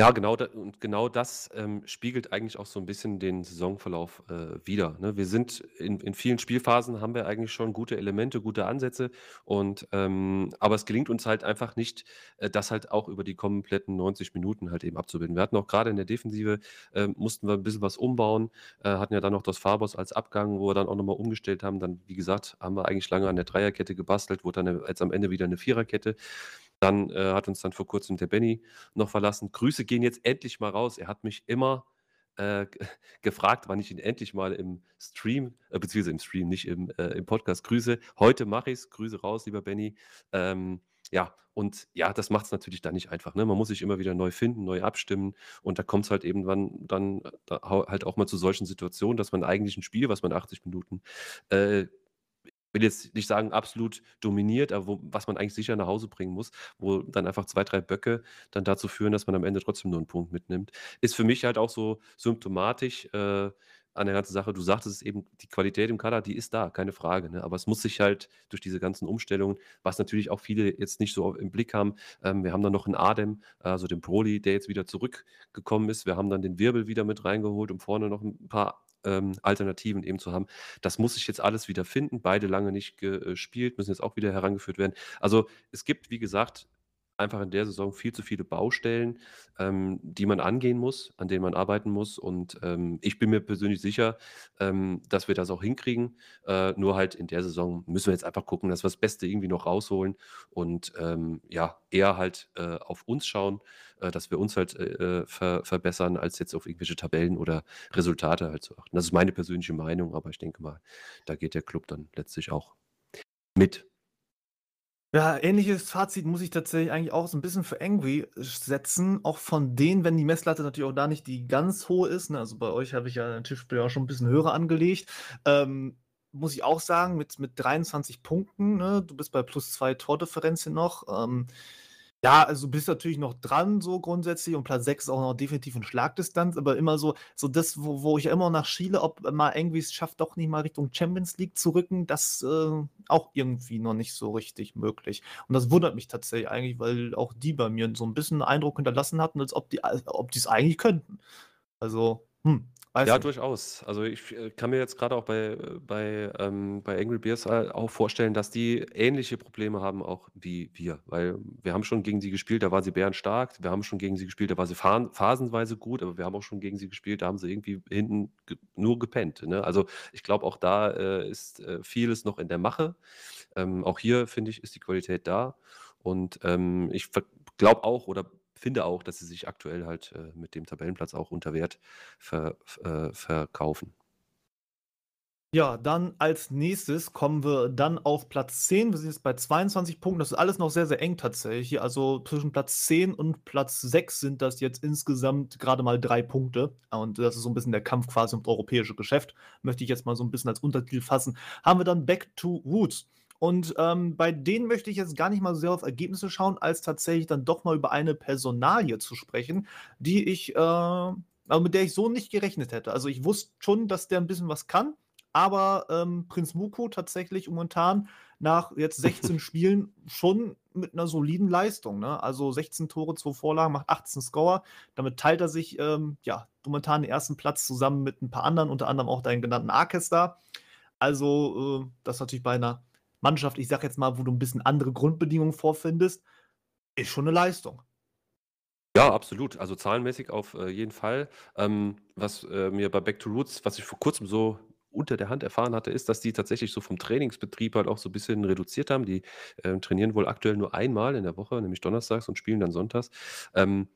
Ja, genau, da, und genau das ähm, spiegelt eigentlich auch so ein bisschen den Saisonverlauf äh, wider. Ne? Wir sind in, in vielen Spielphasen haben wir eigentlich schon gute Elemente, gute Ansätze, und ähm, aber es gelingt uns halt einfach nicht, äh, das halt auch über die kompletten 90 Minuten halt eben abzubilden. Wir hatten auch gerade in der Defensive äh, mussten wir ein bisschen was umbauen, äh, hatten ja dann noch das Fabos als Abgang, wo wir dann auch nochmal umgestellt haben. Dann, wie gesagt, haben wir eigentlich lange an der Dreierkette gebastelt, wurde dann jetzt am Ende wieder eine Viererkette. Dann äh, hat uns dann vor kurzem der Benny noch verlassen. Grüße gehen jetzt endlich mal raus. Er hat mich immer äh, gefragt, wann ich ihn endlich mal im Stream, äh, beziehungsweise im Stream, nicht im, äh, im Podcast grüße. Heute mache ich es. Grüße raus, lieber Benny. Ähm, ja, und ja, das macht es natürlich dann nicht einfach. Ne? Man muss sich immer wieder neu finden, neu abstimmen. Und da kommt es halt eben dann, dann da halt auch mal zu solchen Situationen, dass man eigentlich ein Spiel, was man 80 Minuten äh, will jetzt nicht sagen, absolut dominiert, aber wo, was man eigentlich sicher nach Hause bringen muss, wo dann einfach zwei, drei Böcke dann dazu führen, dass man am Ende trotzdem nur einen Punkt mitnimmt. Ist für mich halt auch so symptomatisch äh, an der ganzen Sache. Du sagtest es eben, die Qualität im Kader, die ist da, keine Frage. Ne? Aber es muss sich halt durch diese ganzen Umstellungen, was natürlich auch viele jetzt nicht so im Blick haben, ähm, wir haben dann noch einen Adem, also den Proli, der jetzt wieder zurückgekommen ist. Wir haben dann den Wirbel wieder mit reingeholt, um vorne noch ein paar ähm, Alternativen eben zu haben. Das muss sich jetzt alles wieder finden. Beide lange nicht gespielt, müssen jetzt auch wieder herangeführt werden. Also es gibt, wie gesagt, einfach in der Saison viel zu viele Baustellen, ähm, die man angehen muss, an denen man arbeiten muss. Und ähm, ich bin mir persönlich sicher, ähm, dass wir das auch hinkriegen. Äh, nur halt in der Saison müssen wir jetzt einfach gucken, dass wir das Beste irgendwie noch rausholen und ähm, ja, eher halt äh, auf uns schauen, äh, dass wir uns halt äh, ver verbessern, als jetzt auf irgendwelche Tabellen oder Resultate halt zu achten. Das ist meine persönliche Meinung, aber ich denke mal, da geht der Club dann letztlich auch mit. Ja, ähnliches Fazit muss ich tatsächlich eigentlich auch so ein bisschen für Angry setzen. Auch von denen, wenn die Messlatte natürlich auch da nicht die ganz hohe ist. Ne? Also bei euch habe ich ja ein Tischspiel auch schon ein bisschen höher angelegt. Ähm, muss ich auch sagen, mit, mit 23 Punkten, ne? du bist bei plus zwei Tordifferenz hier noch. Ähm, ja, also bist natürlich noch dran, so grundsätzlich, und Platz 6 ist auch noch definitiv in Schlagdistanz, aber immer so, so das, wo, wo ich ja immer noch schiele, ob mal irgendwie es schafft, doch nicht mal Richtung Champions League zu rücken, das äh, auch irgendwie noch nicht so richtig möglich. Und das wundert mich tatsächlich eigentlich, weil auch die bei mir so ein bisschen Eindruck hinterlassen hatten, als ob die als ob die es eigentlich könnten. Also, hm, Ja, nicht. durchaus. Also ich äh, kann mir jetzt gerade auch bei, äh, bei, ähm, bei Angry Bears halt auch vorstellen, dass die ähnliche Probleme haben auch wie wir. Weil wir haben schon gegen sie gespielt, da war sie bärenstark. Wir haben schon gegen sie gespielt, da war sie pha- phasenweise gut, aber wir haben auch schon gegen sie gespielt, da haben sie irgendwie hinten ge nur gepennt. Ne? Also ich glaube, auch da äh, ist äh, vieles noch in der Mache. Ähm, auch hier, finde ich, ist die Qualität da. Und ähm, ich glaube auch oder finde auch, dass sie sich aktuell halt äh, mit dem Tabellenplatz auch unter Wert ver, äh, verkaufen. Ja, dann als nächstes kommen wir dann auf Platz 10. Wir sind jetzt bei 22 Punkten. Das ist alles noch sehr, sehr eng tatsächlich. Also zwischen Platz 10 und Platz 6 sind das jetzt insgesamt gerade mal drei Punkte. Und das ist so ein bisschen der Kampf quasi ums europäische Geschäft. Möchte ich jetzt mal so ein bisschen als Untertitel fassen. Haben wir dann Back to Roots. Und ähm, bei denen möchte ich jetzt gar nicht mal so sehr auf Ergebnisse schauen, als tatsächlich dann doch mal über eine Personalie zu sprechen, die ich, äh, also mit der ich so nicht gerechnet hätte. Also ich wusste schon, dass der ein bisschen was kann aber ähm, Prinz Muko tatsächlich momentan nach jetzt 16 Spielen schon mit einer soliden Leistung. Ne? Also 16 Tore, 2 Vorlagen, macht 18 Scorer. Damit teilt er sich ähm, ja, momentan den ersten Platz zusammen mit ein paar anderen, unter anderem auch deinen genannten Archester. Also äh, das natürlich bei einer Mannschaft, ich sag jetzt mal, wo du ein bisschen andere Grundbedingungen vorfindest, ist schon eine Leistung. Ja, absolut. Also zahlenmäßig auf äh, jeden Fall. Ähm, was äh, mir bei Back to Roots, was ich vor kurzem so unter der Hand erfahren hatte, ist, dass die tatsächlich so vom Trainingsbetrieb halt auch so ein bisschen reduziert haben. Die, ähm, trainieren wohl aktuell nur einmal in der Woche, nämlich donnerstags und spielen dann sonntags. Ähm,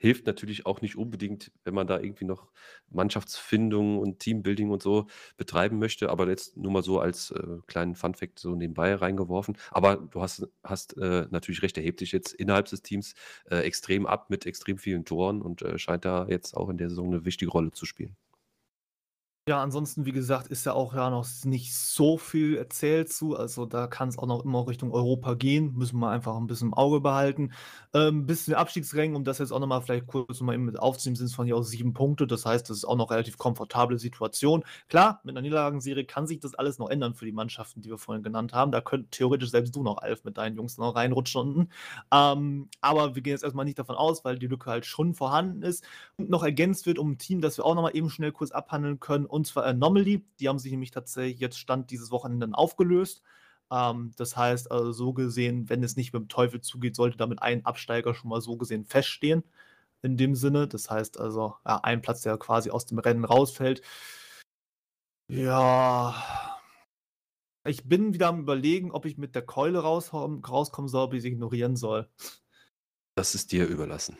hilft natürlich auch nicht unbedingt, wenn man da irgendwie noch Mannschaftsfindung und Teambuilding und so betreiben möchte, aber jetzt nur mal so als, äh, kleinen Funfact so nebenbei reingeworfen. Aber du hast hast, äh, natürlich recht, er hebt sich jetzt innerhalb des Teams, äh, extrem ab mit extrem vielen Toren und, äh, scheint da jetzt auch in der Saison eine wichtige Rolle zu spielen. Ja, ansonsten, wie gesagt, ist ja auch ja noch nicht so viel erzählt zu. Also da kann es auch noch immer Richtung Europa gehen. Müssen wir einfach ein bisschen im Auge behalten. Ähm, bis zu den Abstiegsrängen, um das jetzt auch nochmal vielleicht kurz mal eben mit aufzunehmen, sind es von hier aus sieben Punkte. Das heißt, das ist auch noch relativ komfortable Situation. Klar, mit einer Niederlagenserie kann sich das alles noch ändern für die Mannschaften, die wir vorhin genannt haben. Da könnte theoretisch selbst du noch Alf mit deinen Jungs noch reinrutschen unten. Ähm, aber wir gehen jetzt erstmal nicht davon aus, weil die Lücke halt schon vorhanden ist und noch ergänzt wird um ein Team, das wir auch nochmal eben schnell kurz abhandeln können. Und zwar Anomaly. Die haben sich nämlich tatsächlich jetzt Stand dieses Wochenende aufgelöst. Ähm, das heißt, also so gesehen, wenn es nicht mit dem Teufel zugeht, sollte damit ein Absteiger schon mal so gesehen feststehen. In dem Sinne. Das heißt also, ja, ein Platz, der quasi aus dem Rennen rausfällt. Ja. Ich bin wieder am Überlegen, ob ich mit der Keule rauskommen soll, ob ich sie ignorieren soll. Das ist dir überlassen.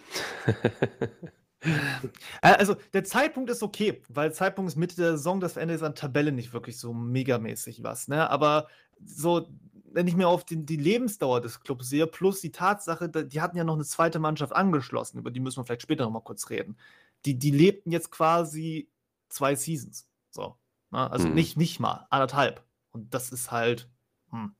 Äh, also, der Zeitpunkt ist okay, weil Zeitpunkt ist Mitte der Saison, das verändert jetzt an Tabelle nicht wirklich so megamäßig was, ne? Aber so, wenn ich mir auf die, die Lebensdauer des Clubs sehe, plus die Tatsache, die hatten ja noch eine zweite Mannschaft angeschlossen, über die müssen wir vielleicht später noch mal kurz reden. Die, die lebten jetzt quasi zwei Seasons. So. Ne? Also mhm. nicht, nicht mal, anderthalb. Und das ist halt. Hm.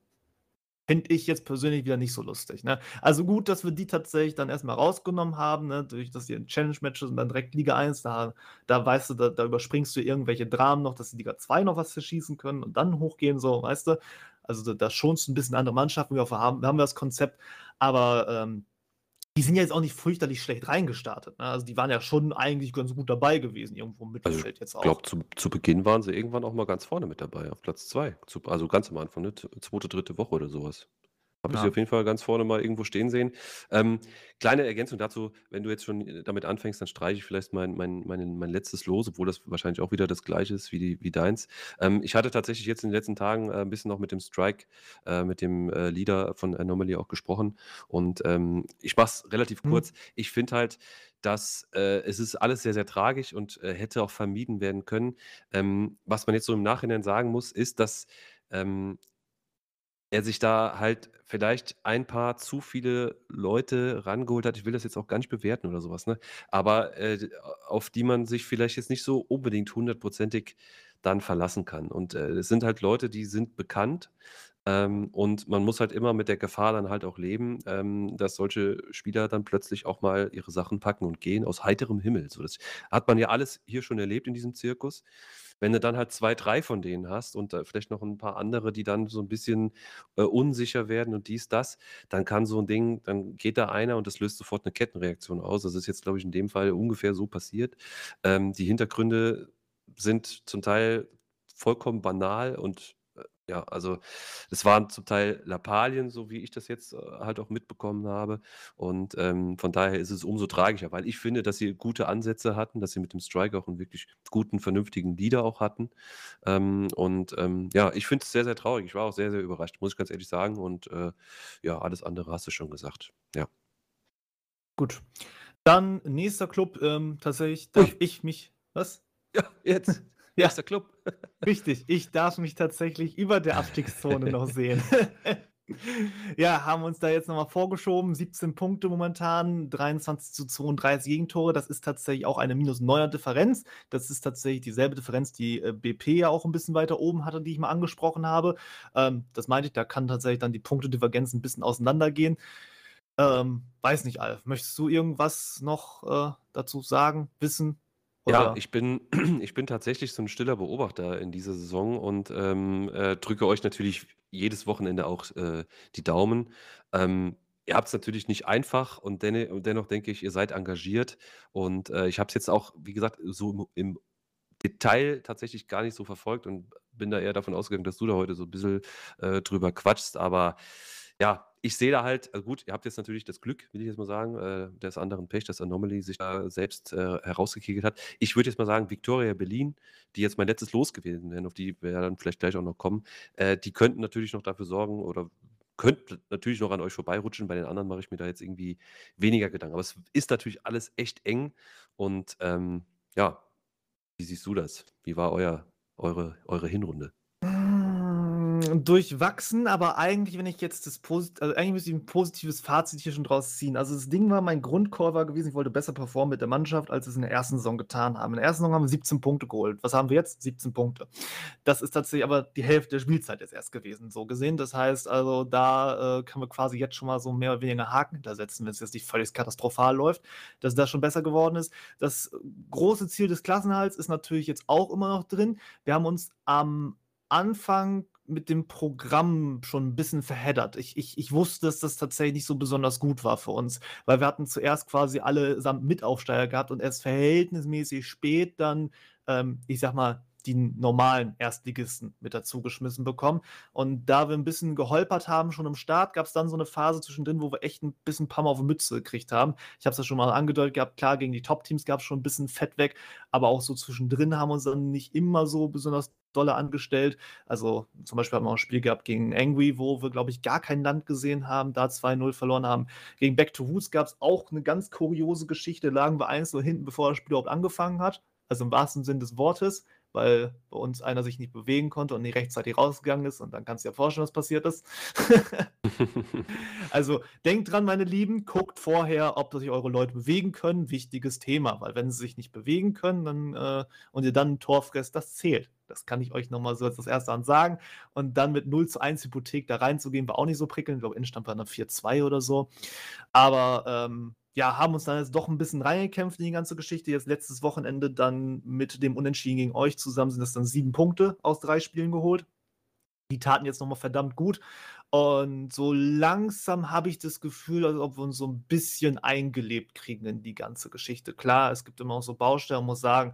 Finde ich jetzt persönlich wieder nicht so lustig. Ne? Also gut, dass wir die tatsächlich dann erstmal rausgenommen haben, ne? durch dass die Challenge-Matches und dann direkt Liga 1, da, da weißt du, da, da, überspringst du irgendwelche Dramen noch, dass die Liga 2 noch was verschießen können und dann hochgehen, so, weißt du. Also da, da schonst du ein bisschen andere Mannschaften, wir haben, wir haben das Konzept, aber ähm, die sind ja jetzt auch nicht fürchterlich schlecht reingestartet. Ne? Also die waren ja schon eigentlich ganz gut dabei gewesen, irgendwo im also Mittelfeld jetzt auch. Ich glaube, zu, zu, Beginn waren sie irgendwann auch mal ganz vorne mit dabei, auf Platz zwei. Also ganz am Anfang, ne? zweite, dritte Woche oder sowas. Habe ich sie auf jeden Fall ganz vorne mal irgendwo stehen sehen. Ähm, kleine Ergänzung dazu, wenn du jetzt schon äh, damit anfängst, dann streiche ich vielleicht mein, mein, mein, mein letztes Los, obwohl das wahrscheinlich auch wieder das gleiche ist wie, die, wie deins. Ähm, ich hatte tatsächlich jetzt in den letzten Tagen äh, ein bisschen noch mit dem Strike, äh, mit dem äh, Leader von Anomaly auch gesprochen. Und ähm, ich mache es relativ mhm. kurz. Ich finde halt, dass äh, es ist alles sehr, sehr tragisch und äh, hätte auch vermieden werden können. Ähm, was man jetzt so im Nachhinein sagen muss, ist, dass ähm, er sich da halt vielleicht ein paar zu viele Leute rangeholt hat. Ich will das jetzt auch gar nicht bewerten oder sowas, ne? Aber, äh, auf die man sich vielleicht jetzt nicht so unbedingt hundertprozentig dann verlassen kann. Und, äh, es sind halt Leute, die sind bekannt, ähm, und man muss halt immer mit der Gefahr dann halt auch leben, ähm, dass solche Spieler dann plötzlich auch mal ihre Sachen packen und gehen aus heiterem Himmel. So, das hat man ja alles hier schon erlebt in diesem Zirkus. Wenn du dann halt zwei, drei von denen hast und äh, vielleicht noch ein paar andere, die dann so ein bisschen äh, unsicher werden und dies, das, dann kann so ein Ding, dann geht da einer und das löst sofort eine Kettenreaktion aus. Das ist jetzt, glaube ich, in dem Fall ungefähr so passiert. Ähm, die Hintergründe sind zum Teil vollkommen banal und ja, also es waren zum Teil Lappalien, so wie ich das jetzt äh, halt auch mitbekommen habe. Und ähm, von daher ist es umso tragischer, weil ich finde, dass sie gute Ansätze hatten, dass sie mit dem Strike auch einen wirklich guten, vernünftigen Leader auch hatten. Ähm, und ähm, ja, ich finde es sehr, sehr traurig. Ich war auch sehr, sehr überrascht, muss ich ganz ehrlich sagen. Und äh, ja, alles andere hast du schon gesagt. Ja. Gut. Dann nächster Club, ähm, tatsächlich darf ich mich. Was? Ja, jetzt. Ja. Erster Club. Richtig, ich darf mich tatsächlich über der Abstiegszone noch sehen. Ja, haben uns da jetzt nochmal vorgeschoben. 17 Punkte momentan, 23 zu 32 Gegentore. Das ist tatsächlich auch eine minus 9er Differenz. Das ist tatsächlich dieselbe Differenz, die äh, BP ja auch ein bisschen weiter oben hatte, die ich mal angesprochen habe. Ähm, das meinte ich, da kann tatsächlich dann die Punktedifferenz ein bisschen auseinandergehen. Ähm, weiß nicht, Alf. Möchtest du irgendwas noch äh, dazu sagen, wissen? Ja, ich bin, ich bin tatsächlich so ein stiller Beobachter in dieser Saison und ähm, äh, drücke euch natürlich jedes Wochenende auch äh, die Daumen. Ähm, ihr habt es natürlich nicht einfach und, denne, dennoch denke ich, ihr seid engagiert. Und äh, ich habe es jetzt auch, wie gesagt, so im, im Detail tatsächlich gar nicht so verfolgt und bin da eher davon ausgegangen, dass du da heute so ein bisschen äh, drüber quatschst. Aber ja, ich sehe da halt, also gut, ihr habt jetzt natürlich das Glück, will ich jetzt mal sagen, äh, des anderen Pech, dass Anomaly sich da selbst äh, herausgekegelt hat. Ich würde jetzt mal sagen, Victoria Berlin, die jetzt mein letztes Los gewesen wären, auf die wir dann vielleicht gleich auch noch kommen, äh, die könnten natürlich noch dafür sorgen oder könnten natürlich noch an euch vorbeirutschen. Bei den anderen mache ich mir da jetzt irgendwie weniger Gedanken. Aber es ist natürlich alles echt eng und ähm, ja, wie siehst du das? Wie war euer, eure, eure Hinrunde? Durchwachsen, aber eigentlich, wenn ich jetzt das Posit also eigentlich müsste ich ein positives Fazit hier schon draus ziehen. Also das Ding war, mein Grundcall war gewesen, ich wollte besser performen mit der Mannschaft, als es in der ersten Saison getan haben. In der ersten Saison haben wir 17 Punkte geholt. Was haben wir jetzt? 17 Punkte. Das ist tatsächlich aber die Hälfte der Spielzeit jetzt erst gewesen, so gesehen. Das heißt also, da äh, können wir quasi jetzt schon mal so mehr oder weniger Haken hintersetzen, wenn es jetzt nicht völlig katastrophal läuft, dass das schon besser geworden ist. Das große Ziel des Klassenhalts ist natürlich jetzt auch immer noch drin. Wir haben uns am Anfang mit dem Programm schon ein bisschen verheddert. Ich ich ich wusste, dass das tatsächlich nicht so besonders gut war für uns, weil wir hatten zuerst quasi allesamt Mitaufsteiger gehabt und erst verhältnismäßig spät dann, ähm, ich sage mal, die normalen Erstligisten mit dazugeschmissen bekommen. Und da wir ein bisschen geholpert haben schon im Start, gab es dann so eine Phase zwischendrin, wo wir echt ein bisschen ein auf die Mütze gekriegt haben. Ich habe es ja schon mal angedeutet gehabt, klar, gegen die Top-Teams gab es schon ein bisschen Fett weg, aber auch so zwischendrin haben wir uns dann nicht immer so besonders dolle angestellt. Also zum Beispiel haben wir auch ein Spiel gehabt gegen Angry, wo wir, glaube ich, gar kein Land gesehen haben, da 2-0 verloren haben. Gegen Back to Roots gab es auch eine ganz kuriose Geschichte, lagen wir 1 so hinten, bevor das Spiel überhaupt angefangen hat. Also im wahrsten Sinn des Wortes weil bei uns einer sich nicht bewegen konnte und nicht rechtzeitig rausgegangen ist. Und dann kannst du dir vorstellen, was passiert ist. also denkt dran, meine Lieben, guckt vorher, ob sich eure Leute bewegen können. Wichtiges Thema, weil wenn sie sich nicht bewegen können dann, äh, und ihr dann ein Tor fresst, das zählt. Das kann ich euch nochmal so als das erste an sagen. Und dann mit 0 zu 1 Hypothek da reinzugehen, war auch nicht so prickelnd. Ich glaube, Innenstand war dann 4-2 oder so. Aber ähm, ja, haben uns dann jetzt doch ein bisschen reingekämpft in die ganze Geschichte. Jetzt letztes Wochenende dann mit dem Unentschieden gegen euch zusammen sind das dann sieben Punkte aus drei Spielen geholt. Die taten jetzt nochmal verdammt gut. Und so langsam habe ich das Gefühl, als ob wir uns so ein bisschen eingelebt kriegen in die ganze Geschichte. Klar, es gibt immer auch so Baustellen, muss sagen,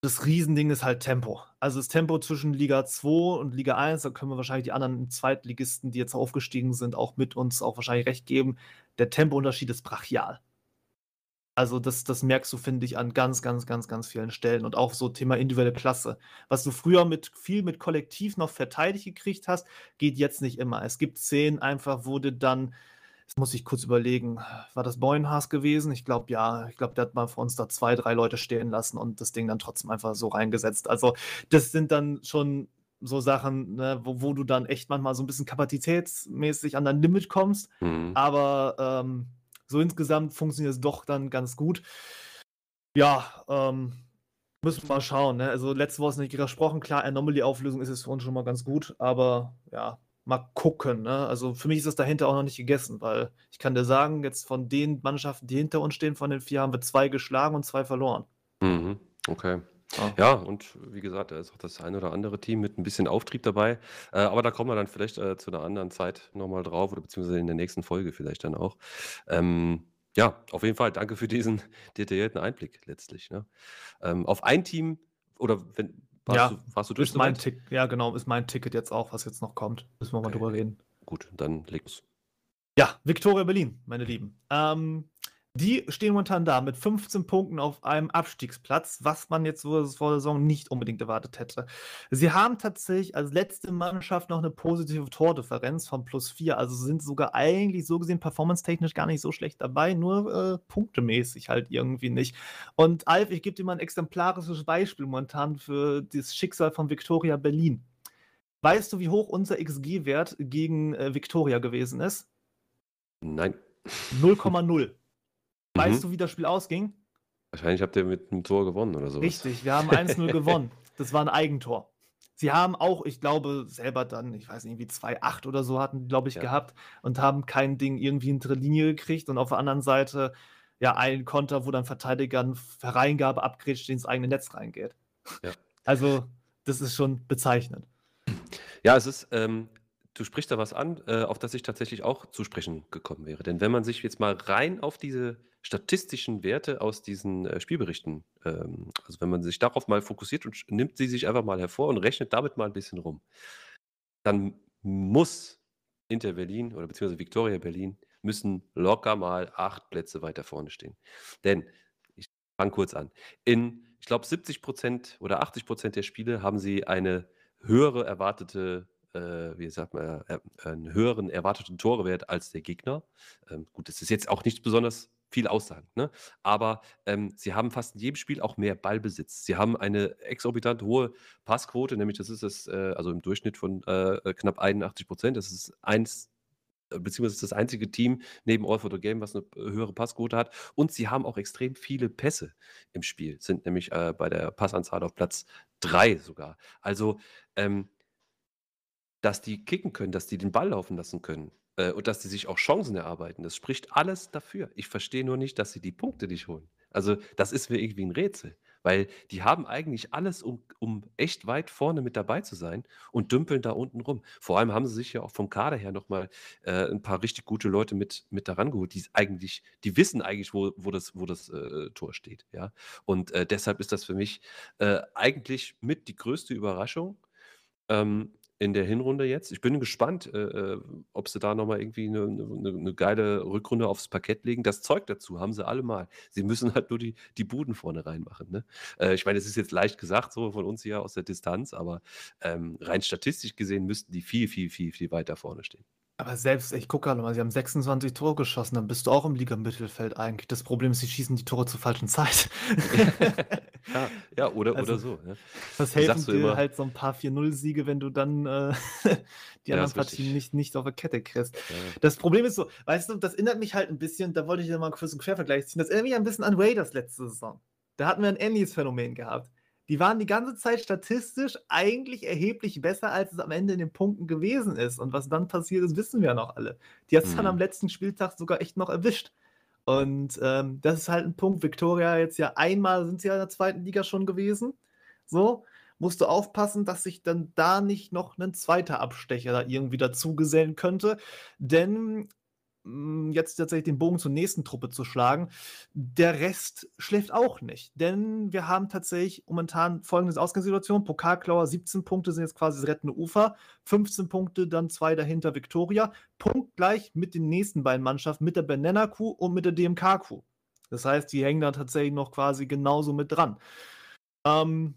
das Riesending ist halt Tempo. Also das Tempo zwischen Liga 2 und Liga 1, da können wir wahrscheinlich die anderen Zweitligisten, die jetzt aufgestiegen sind, auch mit uns auch wahrscheinlich recht geben. Der Tempounterschied ist brachial. Also das, das merkst du, finde ich, an ganz, ganz, ganz, ganz vielen Stellen. Und auch so Thema individuelle Klasse. Was du früher mit viel mit Kollektiv noch verteidigt gekriegt hast, geht jetzt nicht immer. Es gibt Szenen einfach, wo du dann Jetzt muss ich kurz überlegen, war das Boyenhaas gewesen? Ich glaube, ja. Ich glaube, der hat mal vor uns da zwei, drei Leute stehen lassen und das Ding dann trotzdem einfach so reingesetzt. Also, das sind dann schon so Sachen, ne, wo, wo du dann echt manchmal so ein bisschen kapazitätsmäßig an dein Limit kommst. Mhm. Aber ähm, so insgesamt funktioniert es doch dann ganz gut. Ja, ähm, müssen wir mal schauen. Ne? Also letzte Woche ist nicht gesprochen. Klar, Anomaly-Auflösung ist es für uns schon mal ganz gut, aber ja, mal gucken. Ne? Also für mich ist das dahinter auch noch nicht gegessen, weil ich kann dir sagen, jetzt von den Mannschaften, die hinter uns stehen, von den vier, haben wir zwei geschlagen und zwei verloren. Mhm. Okay. Ja. Ja, und wie gesagt, da ist auch das ein oder andere Team mit ein bisschen Auftrieb dabei. Äh, aber da kommen wir dann vielleicht äh, zu einer anderen Zeit nochmal drauf oder beziehungsweise in der nächsten Folge vielleicht dann auch. Ähm, ja, auf jeden Fall danke für diesen detaillierten Einblick letztlich. Ne? Ähm, auf ein Team oder wenn, warst, Ja, du, warst du durch ist mein? Tick, ja genau, ist mein Ticket jetzt auch, was jetzt noch kommt. Müssen wir mal Okay, drüber reden. gut, dann leg los. Ja, Victoria Berlin, meine Lieben. Ähm, Die stehen momentan da mit 15 Punkten auf einem Abstiegsplatz, was man jetzt so vor der Saison nicht unbedingt erwartet hätte. Sie haben tatsächlich als letzte Mannschaft noch eine positive Tordifferenz von plus 4, also sind sogar eigentlich so gesehen performance-technisch gar nicht so schlecht dabei, nur äh, punktemäßig halt irgendwie nicht. Und Alf, ich gebe dir mal ein exemplarisches Beispiel momentan für das Schicksal von Viktoria Berlin. Weißt du, wie hoch unser XG-Wert gegen äh, Viktoria gewesen ist? Nein. 0,0. Weißt Mhm. du, wie das Spiel ausging? Wahrscheinlich habt ihr mit einem Tor gewonnen oder so. Richtig, wir haben 1-0 gewonnen. Das war ein Eigentor. Sie haben auch, ich glaube, selber dann, ich weiß nicht, irgendwie 2-8 oder so hatten, glaube ich, Ja. gehabt und haben kein Ding irgendwie hinter der Linie gekriegt und auf der anderen Seite ja ein Konter, wo dann Verteidiger eine Hereingabe abgrätscht, die ins eigene Netz reingeht. Ja. Also, das ist schon bezeichnend. Ja, es ist, ähm, du sprichst da was an, äh, auf das ich tatsächlich auch zu sprechen gekommen wäre. Denn wenn man sich jetzt mal rein auf diese statistischen Werte aus diesen äh, Spielberichten, ähm, also wenn man sich darauf mal fokussiert und nimmt sie sich einfach mal hervor und rechnet damit mal ein bisschen rum, dann muss Inter Berlin oder beziehungsweise Victoria Berlin müssen locker mal acht Plätze weiter vorne stehen. Denn, ich fange kurz an, in, ich glaube, 70 Prozent oder 80 Prozent der Spiele haben sie eine höhere erwartete, äh, wie sagt man, äh, einen höheren erwarteten Torewert als der Gegner. Ähm, gut, das ist jetzt auch nicht besonders viel Aussagen, ne? aber ähm, sie haben fast in jedem Spiel auch mehr Ballbesitz. Sie haben eine exorbitant hohe Passquote, nämlich das ist das, äh, also im Durchschnitt von äh, knapp 81 Prozent. Das ist eins, äh, beziehungsweise das einzige Team neben All Game, was eine äh, höhere Passquote hat. Und sie haben auch extrem viele Pässe im Spiel, sind nämlich äh, bei der Passanzahl auf Platz 3 sogar. Also, ähm, dass die kicken können, dass die den Ball laufen lassen können äh, und dass die sich auch Chancen erarbeiten, das spricht alles dafür. Ich verstehe nur nicht, dass sie die Punkte nicht holen. Also, das ist mir irgendwie ein Rätsel, weil die haben eigentlich alles, um, um echt weit vorne mit dabei zu sein und dümpeln da unten rum. Vor allem haben sie sich ja auch vom Kader her nochmal äh, ein paar richtig gute Leute mit, mit daran geholt, die eigentlich, die wissen eigentlich, wo, wo das, wo das äh, Tor steht. Ja? Und äh, deshalb ist das für mich äh, eigentlich mit die größte Überraschung. Ähm, in der Hinrunde jetzt. Ich bin gespannt, äh, äh, ob sie da nochmal irgendwie eine, eine, eine geile Rückrunde aufs Parkett legen. Das Zeug dazu haben sie alle mal. Sie müssen halt nur die, die Buden vorne reinmachen. Ne? Äh, ich meine, es ist jetzt leicht gesagt, so von uns hier aus der Distanz, aber ähm, rein statistisch gesehen müssten die viel, viel, viel, viel weiter vorne stehen. Aber selbst, ich gucke gerade mal, sie haben 26 Tore geschossen, dann bist du auch im Liga-Mittelfeld eigentlich. Das Problem ist, sie schießen die Tore zur falschen Zeit. ja, ja, oder, Also, oder so. Ja. Was Wie helfen dir immer? halt so ein paar 4-0-Siege, wenn du dann äh, die Ja, anderen. Partien nicht, nicht auf der Kette kriegst. Ja. Das Problem ist so, weißt du, das erinnert mich halt ein bisschen, da wollte ich dir mal kurz einen Quervergleich ziehen, das erinnert mich ein bisschen an Raiders letzte Saison. Da hatten wir ein ähnliches Phänomen gehabt. Die waren die ganze Zeit statistisch eigentlich erheblich besser, als es am Ende in den Punkten gewesen ist. Und was dann passiert ist, wissen wir ja noch alle. Die hat es dann Mhm. am letzten Spieltag sogar echt noch erwischt. Und ähm, das ist halt ein Punkt. Victoria jetzt ja einmal sind sie ja in der zweiten Liga schon gewesen. So, musst du aufpassen, dass sich dann da nicht noch ein zweiter Abstecher da irgendwie dazugesellen könnte. Denn jetzt tatsächlich den Bogen zur nächsten Truppe zu schlagen, der Rest schläft auch nicht. Denn wir haben tatsächlich momentan folgende Ausgangssituation: Pokalklauer 17 Punkte sind jetzt quasi das rettende Ufer, 15 Punkte, dann zwei dahinter Viktoria, punktgleich mit den nächsten beiden Mannschaften, mit der Banana Crew und mit der DMK Crew. Das heißt, die hängen da tatsächlich noch quasi genauso mit dran. Ähm,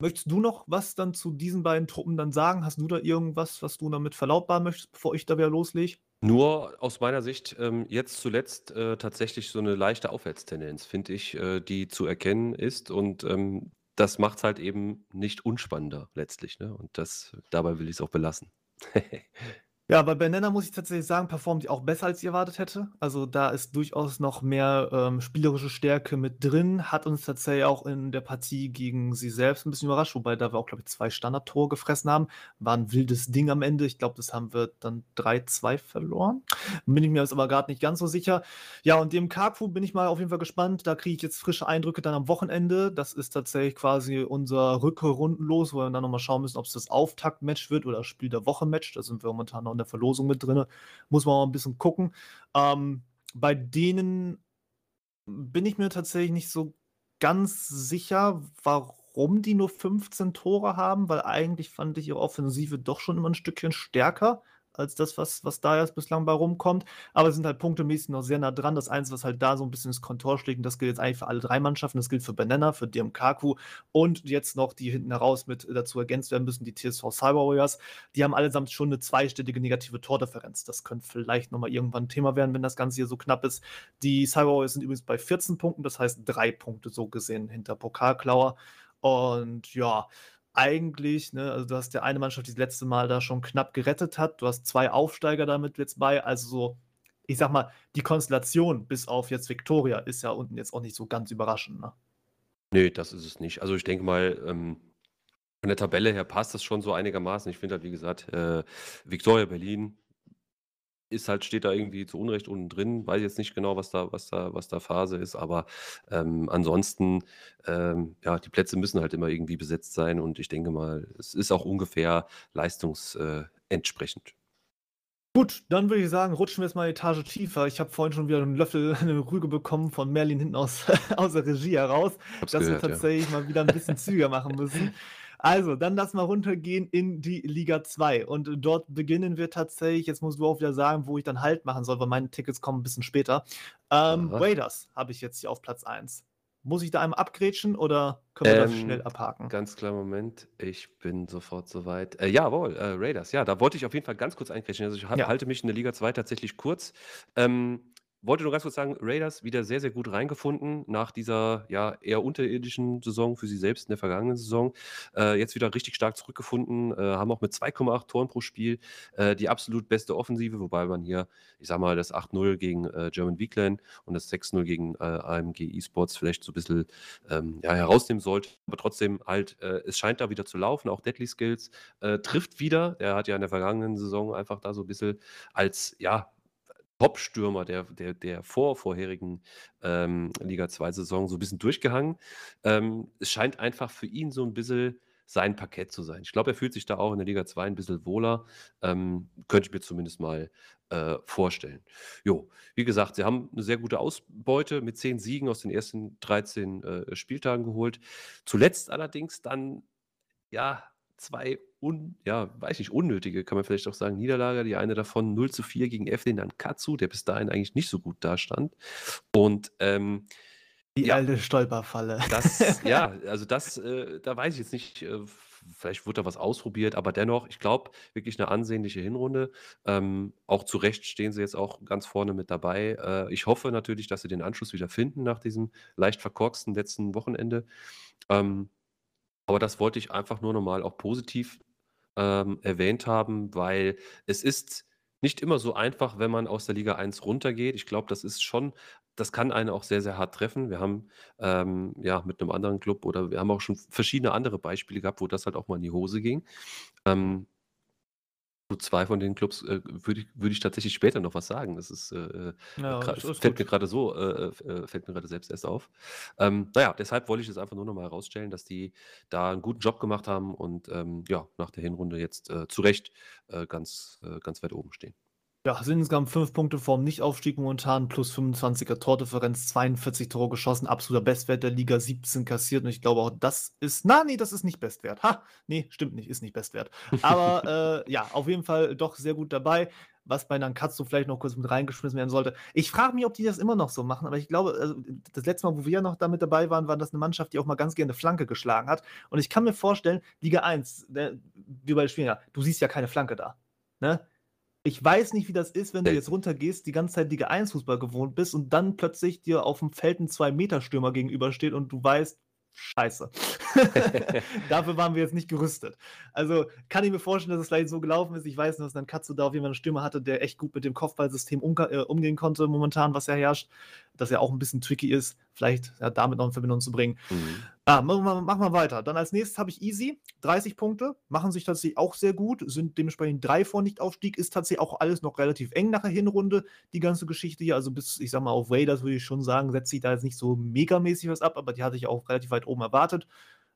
möchtest du noch was dann zu diesen beiden Truppen dann sagen? Hast du da irgendwas, was du damit verlautbaren möchtest, bevor ich da wieder loslege? Nur aus meiner Sicht ähm, jetzt zuletzt äh, tatsächlich so eine leichte Aufwärtstendenz, finde ich, äh, die zu erkennen ist. Und ähm, das macht es halt eben nicht unspannender letztlich. Ne? Und das, dabei will ich es auch belassen. Ja, bei Banana muss ich tatsächlich sagen, performt die auch besser, als ich erwartet hätte. Also da ist durchaus noch mehr ähm, spielerische Stärke mit drin. Hat uns tatsächlich auch in der Partie gegen sie selbst ein bisschen überrascht, wobei da wir auch, glaube ich, zwei Standardtore gefressen haben. War ein wildes Ding am Ende. Ich glaube, das haben wir dann 3-2 verloren. Bin ich mir jetzt aber gerade nicht ganz so sicher. Ja, und dem Kaku bin ich mal auf jeden Fall gespannt. Da kriege ich jetzt frische Eindrücke dann am Wochenende. Das ist tatsächlich quasi unser Rückrundenlos, wo wir dann nochmal schauen müssen, ob es das Auftaktmatch wird oder Spiel der Woche-Match. Da sind wir momentan noch der Verlosung mit drin. Muss man mal ein bisschen gucken. Ähm, bei denen bin ich mir tatsächlich nicht so ganz sicher, warum die nur 15 Tore haben, weil eigentlich fand ich ihre Offensive doch schon immer ein Stückchen stärker als das, was, was da jetzt bislang bei rumkommt. Aber sind halt punktemäßig noch sehr nah dran. Das Einzige, was halt da so ein bisschen ins Kontor schlägt, und das gilt jetzt eigentlich für alle drei Mannschaften, das gilt für Banana, für Kaku und jetzt noch die hinten heraus mit dazu ergänzt werden müssen, die TSV Cyber Warriors. Die haben allesamt schon eine zweistellige negative Tordifferenz. Das könnte vielleicht nochmal irgendwann ein Thema werden, wenn das Ganze hier so knapp ist. Die Cyber Warriors sind übrigens bei 14 Punkten, das heißt drei Punkte so gesehen hinter Pokalklauer. Und ja, eigentlich, ne, also du hast ja eine Mannschaft, die das letzte Mal da schon knapp gerettet hat. Du hast zwei Aufsteiger damit jetzt bei. Also so, ich sag mal, die Konstellation bis auf jetzt Victoria ist ja unten jetzt auch nicht so ganz überraschend. Ne? Nee, das ist es nicht. Also ich denke mal, ähm, von der Tabelle her passt das schon so einigermaßen. Ich finde halt, wie gesagt, äh, Victoria Berlin ist halt, steht da irgendwie zu Unrecht unten drin. Weiß jetzt nicht genau, was da, was da, was da Phase ist, aber ähm, ansonsten, ähm, ja, die Plätze müssen halt immer irgendwie besetzt sein und ich denke mal, es ist auch ungefähr leistungsentsprechend. Äh, Gut, dann würde ich sagen, rutschen wir jetzt mal eine Etage tiefer. Ich habe vorhin schon wieder einen Löffel, eine Rüge bekommen von Merlin hinten aus, aus der Regie heraus, dass gehört, wir tatsächlich ja. mal wieder ein bisschen zügiger machen müssen. Also, dann lass mal runtergehen in die Liga 2. Und dort beginnen wir tatsächlich, jetzt musst du auch wieder sagen, wo ich dann Halt machen soll, weil meine Tickets kommen ein bisschen später. Ähm, Raiders habe ich jetzt hier auf Platz 1. Muss ich da einmal abgrätschen oder können wir ähm, das schnell abhaken? Ganz klar, Moment. Ich bin sofort soweit. Äh, jawohl, äh, Raiders. Ja, da wollte ich auf jeden Fall ganz kurz eingrätschen. Also ich ja. halte mich in der Liga 2 tatsächlich kurz. Ähm, wollte nur ganz kurz sagen, Raiders wieder sehr, sehr gut reingefunden nach dieser ja eher unterirdischen Saison für sie selbst in der vergangenen Saison. Äh, jetzt wieder richtig stark zurückgefunden, äh, haben auch mit 2,8 Toren pro Spiel äh, die absolut beste Offensive, wobei man hier, ich sag mal, das 8-0 gegen äh, German Weekland und das 6-0 gegen äh, AMG Esports vielleicht so ein bisschen ähm, ja, herausnehmen sollte. Aber trotzdem halt, äh, es scheint da wieder zu laufen. Auch Deadly Skills trifft wieder. Er hat ja in der vergangenen Saison einfach da so ein bisschen als, ja, Top-Stürmer der, der, der vorvorherigen ähm, Liga 2-Saison so ein bisschen durchgehangen. Ähm, es scheint einfach für ihn so ein bisschen sein Parkett zu sein. Ich glaube, er fühlt sich da auch in der Liga 2 ein bisschen wohler. Ähm, könnte ich mir zumindest mal äh, vorstellen. Jo, wie gesagt, sie haben eine sehr gute Ausbeute mit zehn Siegen aus den ersten 13 äh, Spieltagen geholt. Zuletzt allerdings dann, ja, zwei un, ja, weiß nicht, unnötige, kann man vielleicht auch sagen, Niederlage. Die eine davon 0 zu 4 gegen Eflin Nankatsu, der bis dahin eigentlich nicht so gut dastand. Und ähm, die ja, alte Stolperfalle. Das, ja, also das, äh, da weiß ich jetzt nicht, äh, vielleicht wurde da was ausprobiert, aber dennoch, ich glaube, wirklich eine ansehnliche Hinrunde. Ähm, auch zu Recht stehen sie jetzt auch ganz vorne mit dabei. Äh, ich hoffe natürlich, dass sie den Anschluss wieder finden nach diesem leicht verkorksten letzten Wochenende. Ähm, aber das wollte ich einfach nur nochmal auch positiv ähm, erwähnt haben, weil es ist nicht immer so einfach, wenn man aus der Liga 1 runtergeht. Ich glaube, das ist schon, das kann einen auch sehr, sehr hart treffen. Wir haben ähm, ja mit einem anderen Club oder wir haben auch schon verschiedene andere Beispiele gehabt, wo das halt auch mal in die Hose ging. Ähm, zu zwei von den Clubs äh, würde ich, würd ich tatsächlich später noch was sagen. Das ist, äh, ja, das ist fällt gut. mir gerade so, äh, äh, fällt mir gerade selbst erst auf. Ähm, naja, deshalb wollte ich es einfach nur noch mal herausstellen, dass die da einen guten Job gemacht haben und ähm, ja, nach der Hinrunde jetzt äh, zu Recht äh, ganz, ganz weit oben stehen. Ja, sind insgesamt fünf Punkte vorm Nichtaufstieg momentan, plus 25er Tordifferenz, 42 Tore geschossen, absoluter Bestwert der Liga, 17 kassiert. Und ich glaube auch, das ist, na, nee, das ist nicht Bestwert. Ha, nee, stimmt nicht, ist nicht Bestwert. Aber äh, ja, auf jeden Fall doch sehr gut dabei. Was bei Nankatsu vielleicht noch kurz mit reingeschmissen werden sollte. Ich frage mich, ob die das immer noch so machen, aber ich glaube, also das letzte Mal, wo wir noch damit dabei waren, war das eine Mannschaft, die auch mal ganz gerne Flanke geschlagen hat. Und ich kann mir vorstellen, Liga 1, der, wie bei ja, du siehst ja keine Flanke da. Ne? Ich weiß nicht, wie das ist, wenn du jetzt runtergehst, die ganze Zeit Liga 1 Fußball gewohnt bist und dann plötzlich dir auf dem Feld ein 2-Meter-Stürmer gegenübersteht und du weißt, scheiße. Dafür waren wir jetzt nicht gerüstet. Also kann ich mir vorstellen, dass es vielleicht so gelaufen ist. Ich weiß nur, dass dann Katsu da auf jeden Fall einen Stürmer hatte, der echt gut mit dem Kopfballsystem äh, umgehen konnte momentan, was ja herrscht. Dass er auch ein bisschen tricky ist, vielleicht ja, damit noch in Verbindung zu bringen. Mhm. Ah, machen wir, wir weiter. Dann als nächstes habe ich Easy, 30 Punkte, machen sich tatsächlich auch sehr gut, sind dementsprechend drei vor Nichtaufstieg, ist tatsächlich auch alles noch relativ eng nach der Hinrunde, die ganze Geschichte hier. Also bis, ich sag mal, auf Raiders würde ich schon sagen, setzt sich da jetzt nicht so megamäßig was ab, aber die hatte ich auch relativ weit oben erwartet.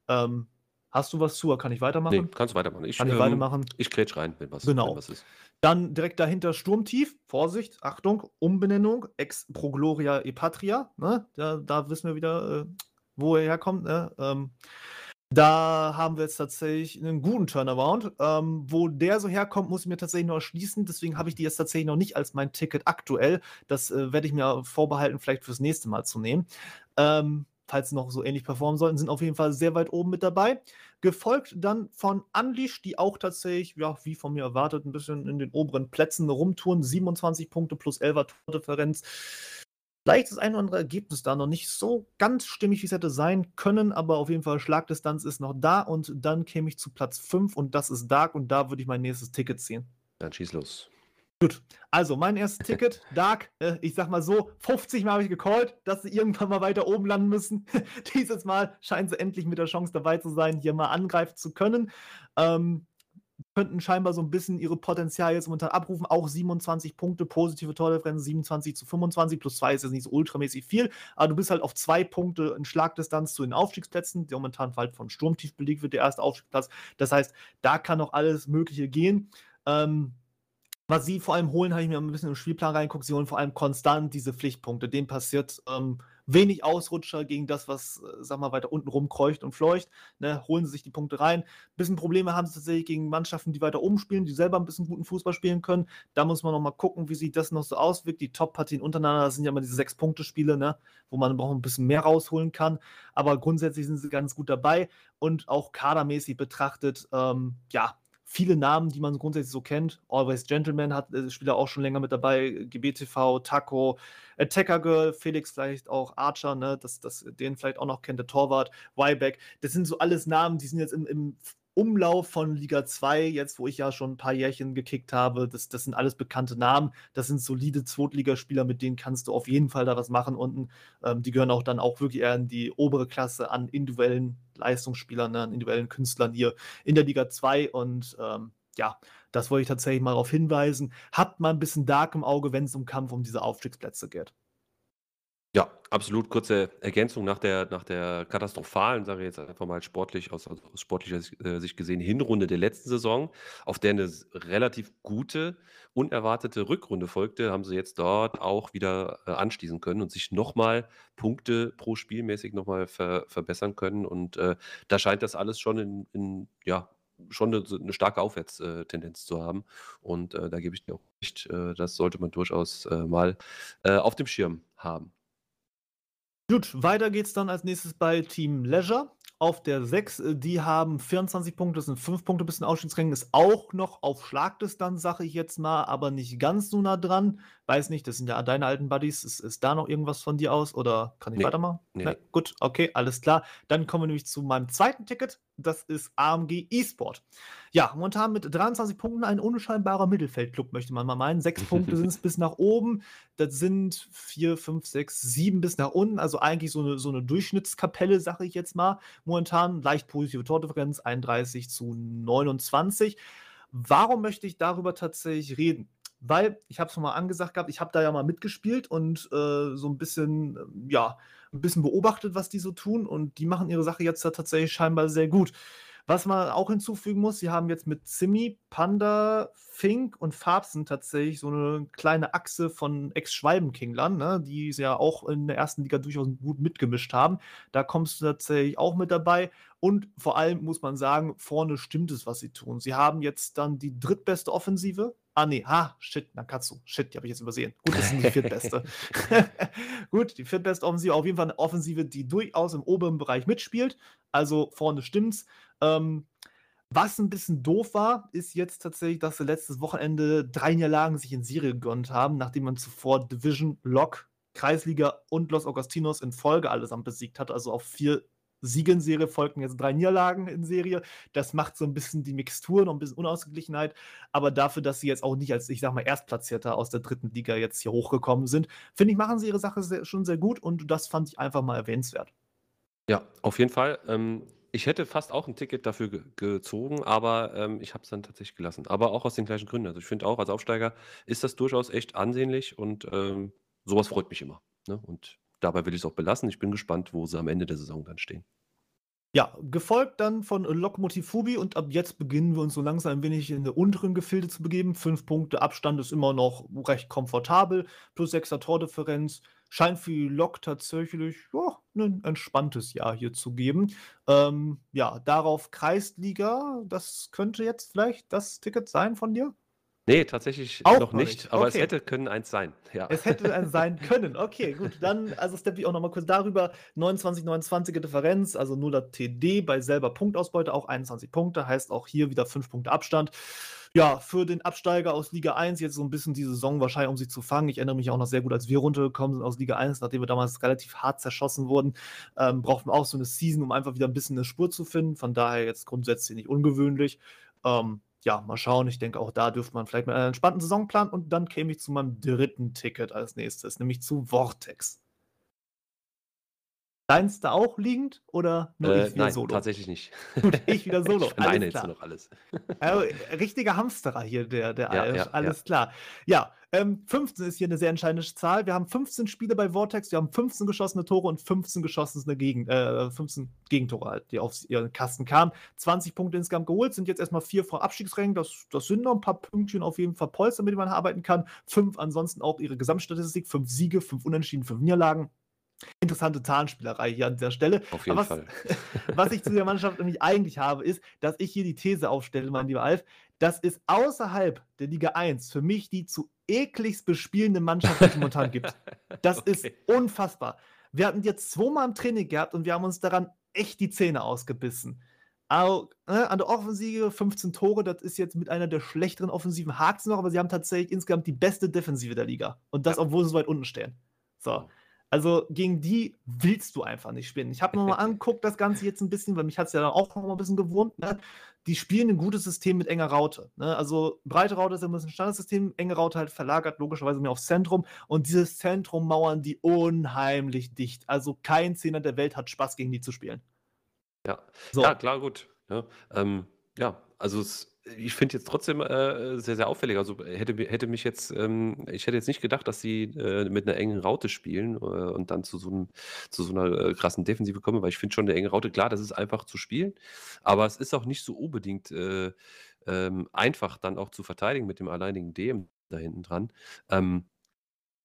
Ähm, hast du was zu oder kann ich weitermachen? Nee, kannst du weitermachen. Ich, kann ich ähm, weitermachen? Ich kretsch rein, wenn was, genau. wenn was ist. Dann direkt dahinter Sturmtief. Vorsicht, Achtung, Umbenennung, Ex Pro Gloria e Patria. Ne? Da, da wissen wir wieder, äh, wo er herkommt. Ne? Ähm, Da haben wir jetzt tatsächlich einen guten Turnaround. Ähm, wo der so herkommt, muss ich mir tatsächlich noch erschließen. Deswegen habe ich die jetzt tatsächlich noch nicht als mein Ticket aktuell. Das äh, werde ich mir vorbehalten, vielleicht fürs nächste Mal zu nehmen. Ähm, falls sie noch so ähnlich performen sollten, sind auf jeden Fall sehr weit oben mit dabei. Gefolgt dann von Unleash, die auch tatsächlich, ja, wie von mir erwartet, ein bisschen in den oberen Plätzen rumtouren. 27 Punkte plus 11er Tordifferenz. Vielleicht das ein oder andere Ergebnis da noch nicht so ganz stimmig, wie es hätte sein können, aber auf jeden Fall Schlagdistanz ist noch da und dann käme ich zu Platz 5 und das ist Dark und da würde ich mein nächstes Ticket ziehen. Dann schieß los. Gut, also mein erstes Ticket, Dark, äh, ich sag mal so, 50 Mal habe ich gecallt, dass sie irgendwann mal weiter oben landen müssen. Dieses Mal scheinen sie endlich mit der Chance dabei zu sein, hier mal angreifen zu können. Ähm, könnten scheinbar so ein bisschen ihre Potenzial jetzt momentan abrufen. Auch 27 Punkte, positive Tordifferenz, 27 zu 25, plus 2 ist jetzt nicht so ultramäßig viel, aber du bist halt auf zwei Punkte in Schlagdistanz zu den Aufstiegsplätzen, der momentan halt von Sturmtief belegt wird, der erste Aufstiegsplatz. Das heißt, da kann noch alles Mögliche gehen. Ähm, was sie vor allem holen, habe ich mir ein bisschen im Spielplan reingeguckt. Sie holen vor allem konstant diese Pflichtpunkte. Dem passiert ähm, wenig Ausrutscher gegen das, was, äh, sag mal, weiter unten rumkreucht und fleucht. Ne? Holen sie sich die Punkte rein. Ein bisschen Probleme haben sie tatsächlich gegen Mannschaften, die weiter oben spielen, die selber ein bisschen guten Fußball spielen können. Da muss man noch mal gucken, wie sich das noch so auswirkt. Die Top-Partien untereinander, das sind ja immer diese Sechs-Punkte-Spiele, ne? wo man auch ein bisschen mehr rausholen kann. Aber grundsätzlich sind sie ganz gut dabei und auch kadermäßig betrachtet, ähm, ja, viele Namen, die man grundsätzlich so kennt. Always Gentleman hat äh, Spieler auch schon länger mit dabei. GBTV, Taco, Attacker Girl, Felix vielleicht auch, Archer, ne, das, das, den vielleicht auch noch kennt, der Torwart, Wyback. Das sind so alles Namen, die sind jetzt im, im Umlauf von Liga 2, jetzt wo ich ja schon ein paar Jährchen gekickt habe, das, das sind alles bekannte Namen. Das sind solide Zweitligaspieler, mit denen kannst du auf jeden Fall da was machen unten. Ähm, die gehören auch dann auch wirklich eher in die obere Klasse an individuellen Leistungsspielern, ne, an individuellen Künstlern hier in der Liga 2. Und ähm, ja, das wollte ich tatsächlich mal darauf hinweisen. Habt mal ein bisschen Dark im Auge, wenn es um Kampf um diese Aufstiegsplätze geht. Ja, absolut. Kurze Ergänzung nach der, nach der katastrophalen, sage ich jetzt einfach mal sportlich, aus, aus sportlicher äh, Sicht gesehen, Hinrunde der letzten Saison, auf der eine relativ gute, unerwartete Rückrunde folgte, haben sie jetzt dort auch wieder äh, anschließen können und sich nochmal Punkte pro Spielmäßig nochmal ver, verbessern können. Und äh, da scheint das alles schon in, in ja, schon eine, eine, starke Aufwärtstendenz zu haben. Und äh, da gebe ich dir auch recht, äh, das sollte man durchaus äh, mal äh, auf dem Schirm haben. Gut, weiter geht's dann als nächstes bei Team Leisure. Auf der 6, äh, die haben 24 Punkte, das sind 5 Punkte bis zum Ausstiegsrängen, ist auch noch auf Schlagdistanz, sage ich jetzt mal, aber nicht ganz so nah dran. Weiß nicht, das sind ja deine alten Buddies. Ist, ist da noch irgendwas von dir aus oder kann ich Nee, weitermachen? nee, Ne? nee. Gut, okay, alles klar. Dann kommen wir nämlich zu meinem zweiten Ticket. Das ist AMG eSport. Ja, momentan mit 23 Punkten ein unscheinbarer Mittelfeldclub, möchte man mal meinen. Sechs Punkte sind es bis nach oben. Das sind vier, fünf, sechs, sieben bis nach unten. Also eigentlich so eine, so eine Durchschnittskapelle, sage ich jetzt mal. Momentan leicht positive Tordifferenz, 31 zu 29. Warum möchte ich darüber tatsächlich reden? Weil, ich habe es schon mal angesagt gehabt, ich habe da ja mal mitgespielt und äh, so ein bisschen, ähm, ja, ein bisschen beobachtet, was die so tun und die machen ihre Sache jetzt da tatsächlich scheinbar sehr gut. Was man auch hinzufügen muss, sie haben jetzt mit Zimmi, Panda, Fink und Farbsen tatsächlich so eine kleine Achse von Ex-Schwalbenkinglern, ne, die sie ja auch in der ersten Liga durchaus gut mitgemischt haben. Da kommst du tatsächlich auch mit dabei. Und vor allem muss man sagen, vorne stimmt es, was sie tun. Sie haben jetzt dann die drittbeste Offensive. Ah, nee, ha, shit, Nakatsu. Shit, die habe ich jetzt übersehen. Gut, das sind die viertbeste. Gut, die viertbeste Offensive. Auf jeden Fall eine Offensive, die durchaus im oberen Bereich mitspielt. Also vorne stimmt's. Ähm, was ein bisschen doof war, ist jetzt tatsächlich, dass sie letztes Wochenende drei Niederlagen sich in Serie gegönnt haben, nachdem man zuvor Division, Lok, Kreisliga und Los Augustinos in Folge allesamt besiegt hat. Also auf vier Siege in Serie folgten jetzt drei Niederlagen in Serie. Das macht so ein bisschen die Mixtur, noch ein bisschen Unausgeglichenheit. Aber dafür, dass sie jetzt auch nicht als, ich sag mal, Erstplatzierter aus der dritten Liga jetzt hier hochgekommen sind, finde ich, machen sie ihre Sache sehr, schon sehr gut und das fand ich einfach mal erwähnenswert. Ja, auf jeden Fall. Ähm, ich hätte fast auch ein Ticket dafür ge gezogen, aber ähm, ich habe es dann tatsächlich gelassen. Aber auch aus den gleichen Gründen. Also ich finde auch, als Aufsteiger ist das durchaus echt ansehnlich und ähm, sowas freut mich immer. Ne? Und dabei will ich es auch belassen. Ich bin gespannt, wo sie am Ende der Saison dann stehen. Ja, gefolgt dann von Lokomotiv Fubi und ab jetzt beginnen wir uns so langsam ein wenig in der unteren Gefilde zu begeben. Fünf Punkte Abstand ist immer noch recht komfortabel, plus 6er Tordifferenz. Scheint für die Lok tatsächlich ja, ein entspanntes Jahr hier zu geben. Ähm, ja, darauf Kreisliga, das könnte jetzt vielleicht das Ticket sein von dir? Nee, tatsächlich Auch noch noch nicht, nicht. aber es Okay. hätte können eins sein, ja. Es hätte ein sein können. Okay, gut. Dann, also steppe ich auch noch mal kurz darüber. 29, 29er Differenz, also 0er TD bei selber Punktausbeute auch 21 Punkte, heißt auch hier wieder 5 Punkte Abstand. Ja, für den Absteiger aus Liga 1 jetzt so ein bisschen die Saison wahrscheinlich, um sich zu fangen. Ich erinnere mich auch noch sehr gut, als wir runtergekommen sind aus Liga 1, nachdem wir damals relativ hart zerschossen wurden, ähm, brauchten wir auch so eine Season, um einfach wieder ein bisschen eine Spur zu finden. Von daher jetzt grundsätzlich nicht ungewöhnlich. Ähm, ja, mal schauen. Ich denke, auch da dürfte man vielleicht mit einer entspannten Saison planen. Und dann käme ich zu meinem dritten Ticket als nächstes, nämlich zu Vortex. Deins da auch liegend oder nur Äh, ich wieder nein, solo? tatsächlich nicht. Gut, ich wieder solo. Ich Alles jetzt klar. noch alles. Also, richtiger Hamsterer hier, der, der Ja, ja, ja. Alles klar. Ja, ähm, 15 ist hier eine sehr entscheidende Zahl. Wir haben 15 Spiele bei Vortex, wir haben 15 geschossene Tore und 15 geschossene Gegen, äh, 15 Gegentore halt, die auf ihren Kasten kamen. 20 Punkte insgesamt geholt, sind jetzt erstmal vier vor Abstiegsrängen. Das, das sind noch ein paar Pünktchen auf jeden Fall Polster, mit denen man arbeiten kann. Fünf ansonsten auch ihre Gesamtstatistik, fünf Siege, fünf Unentschieden, fünf Niederlagen. Interessante Zahlenspielerei hier an dieser Stelle. Auf jeden was, Fall. was ich zu der Mannschaft nämlich eigentlich habe, ist, dass ich hier die These aufstelle, mein lieber Alf, das ist außerhalb der Liga 1 für mich die zu ekligst bespielende Mannschaft, die es momentan gibt. Das ist Okay. unfassbar. Wir hatten jetzt zweimal im Training gehabt und wir haben uns daran echt die Zähne ausgebissen. Au, ne, an der Offensive 15 Tore, das ist jetzt mit einer der schlechteren Offensiven hakt noch, aber sie haben tatsächlich insgesamt die beste Defensive der Liga. Und das, Ja. obwohl sie so weit unten stehen. So. Also gegen die willst du einfach nicht spielen. Ich habe mir mal angeguckt, das Ganze jetzt ein bisschen, weil mich hat es ja dann auch noch mal ein bisschen gewohnt. Ne? Die spielen ein gutes System mit enger Raute. Ne? Also breite Raute ist ja ein bisschen Standardsystem, enge Raute halt verlagert logischerweise mehr aufs Zentrum. Und dieses Zentrum mauern die unheimlich dicht. Also kein Zehner der Welt hat Spaß, gegen die zu spielen. Ja. So. Ja, klar, gut. Ja, ähm, ja also es, ich finde jetzt trotzdem äh, sehr, sehr auffällig. Also hätte, mi- hätte mich jetzt, ähm, ich hätte jetzt nicht gedacht, dass sie äh, mit einer engen Raute spielen äh, und dann zu so, einem, zu so einer äh, krassen Defensive kommen, weil ich finde schon eine enge Raute, klar, das ist einfach zu spielen, aber es ist auch nicht so unbedingt äh, ähm, einfach dann auch zu verteidigen mit dem alleinigen DM da hinten dran. Ähm,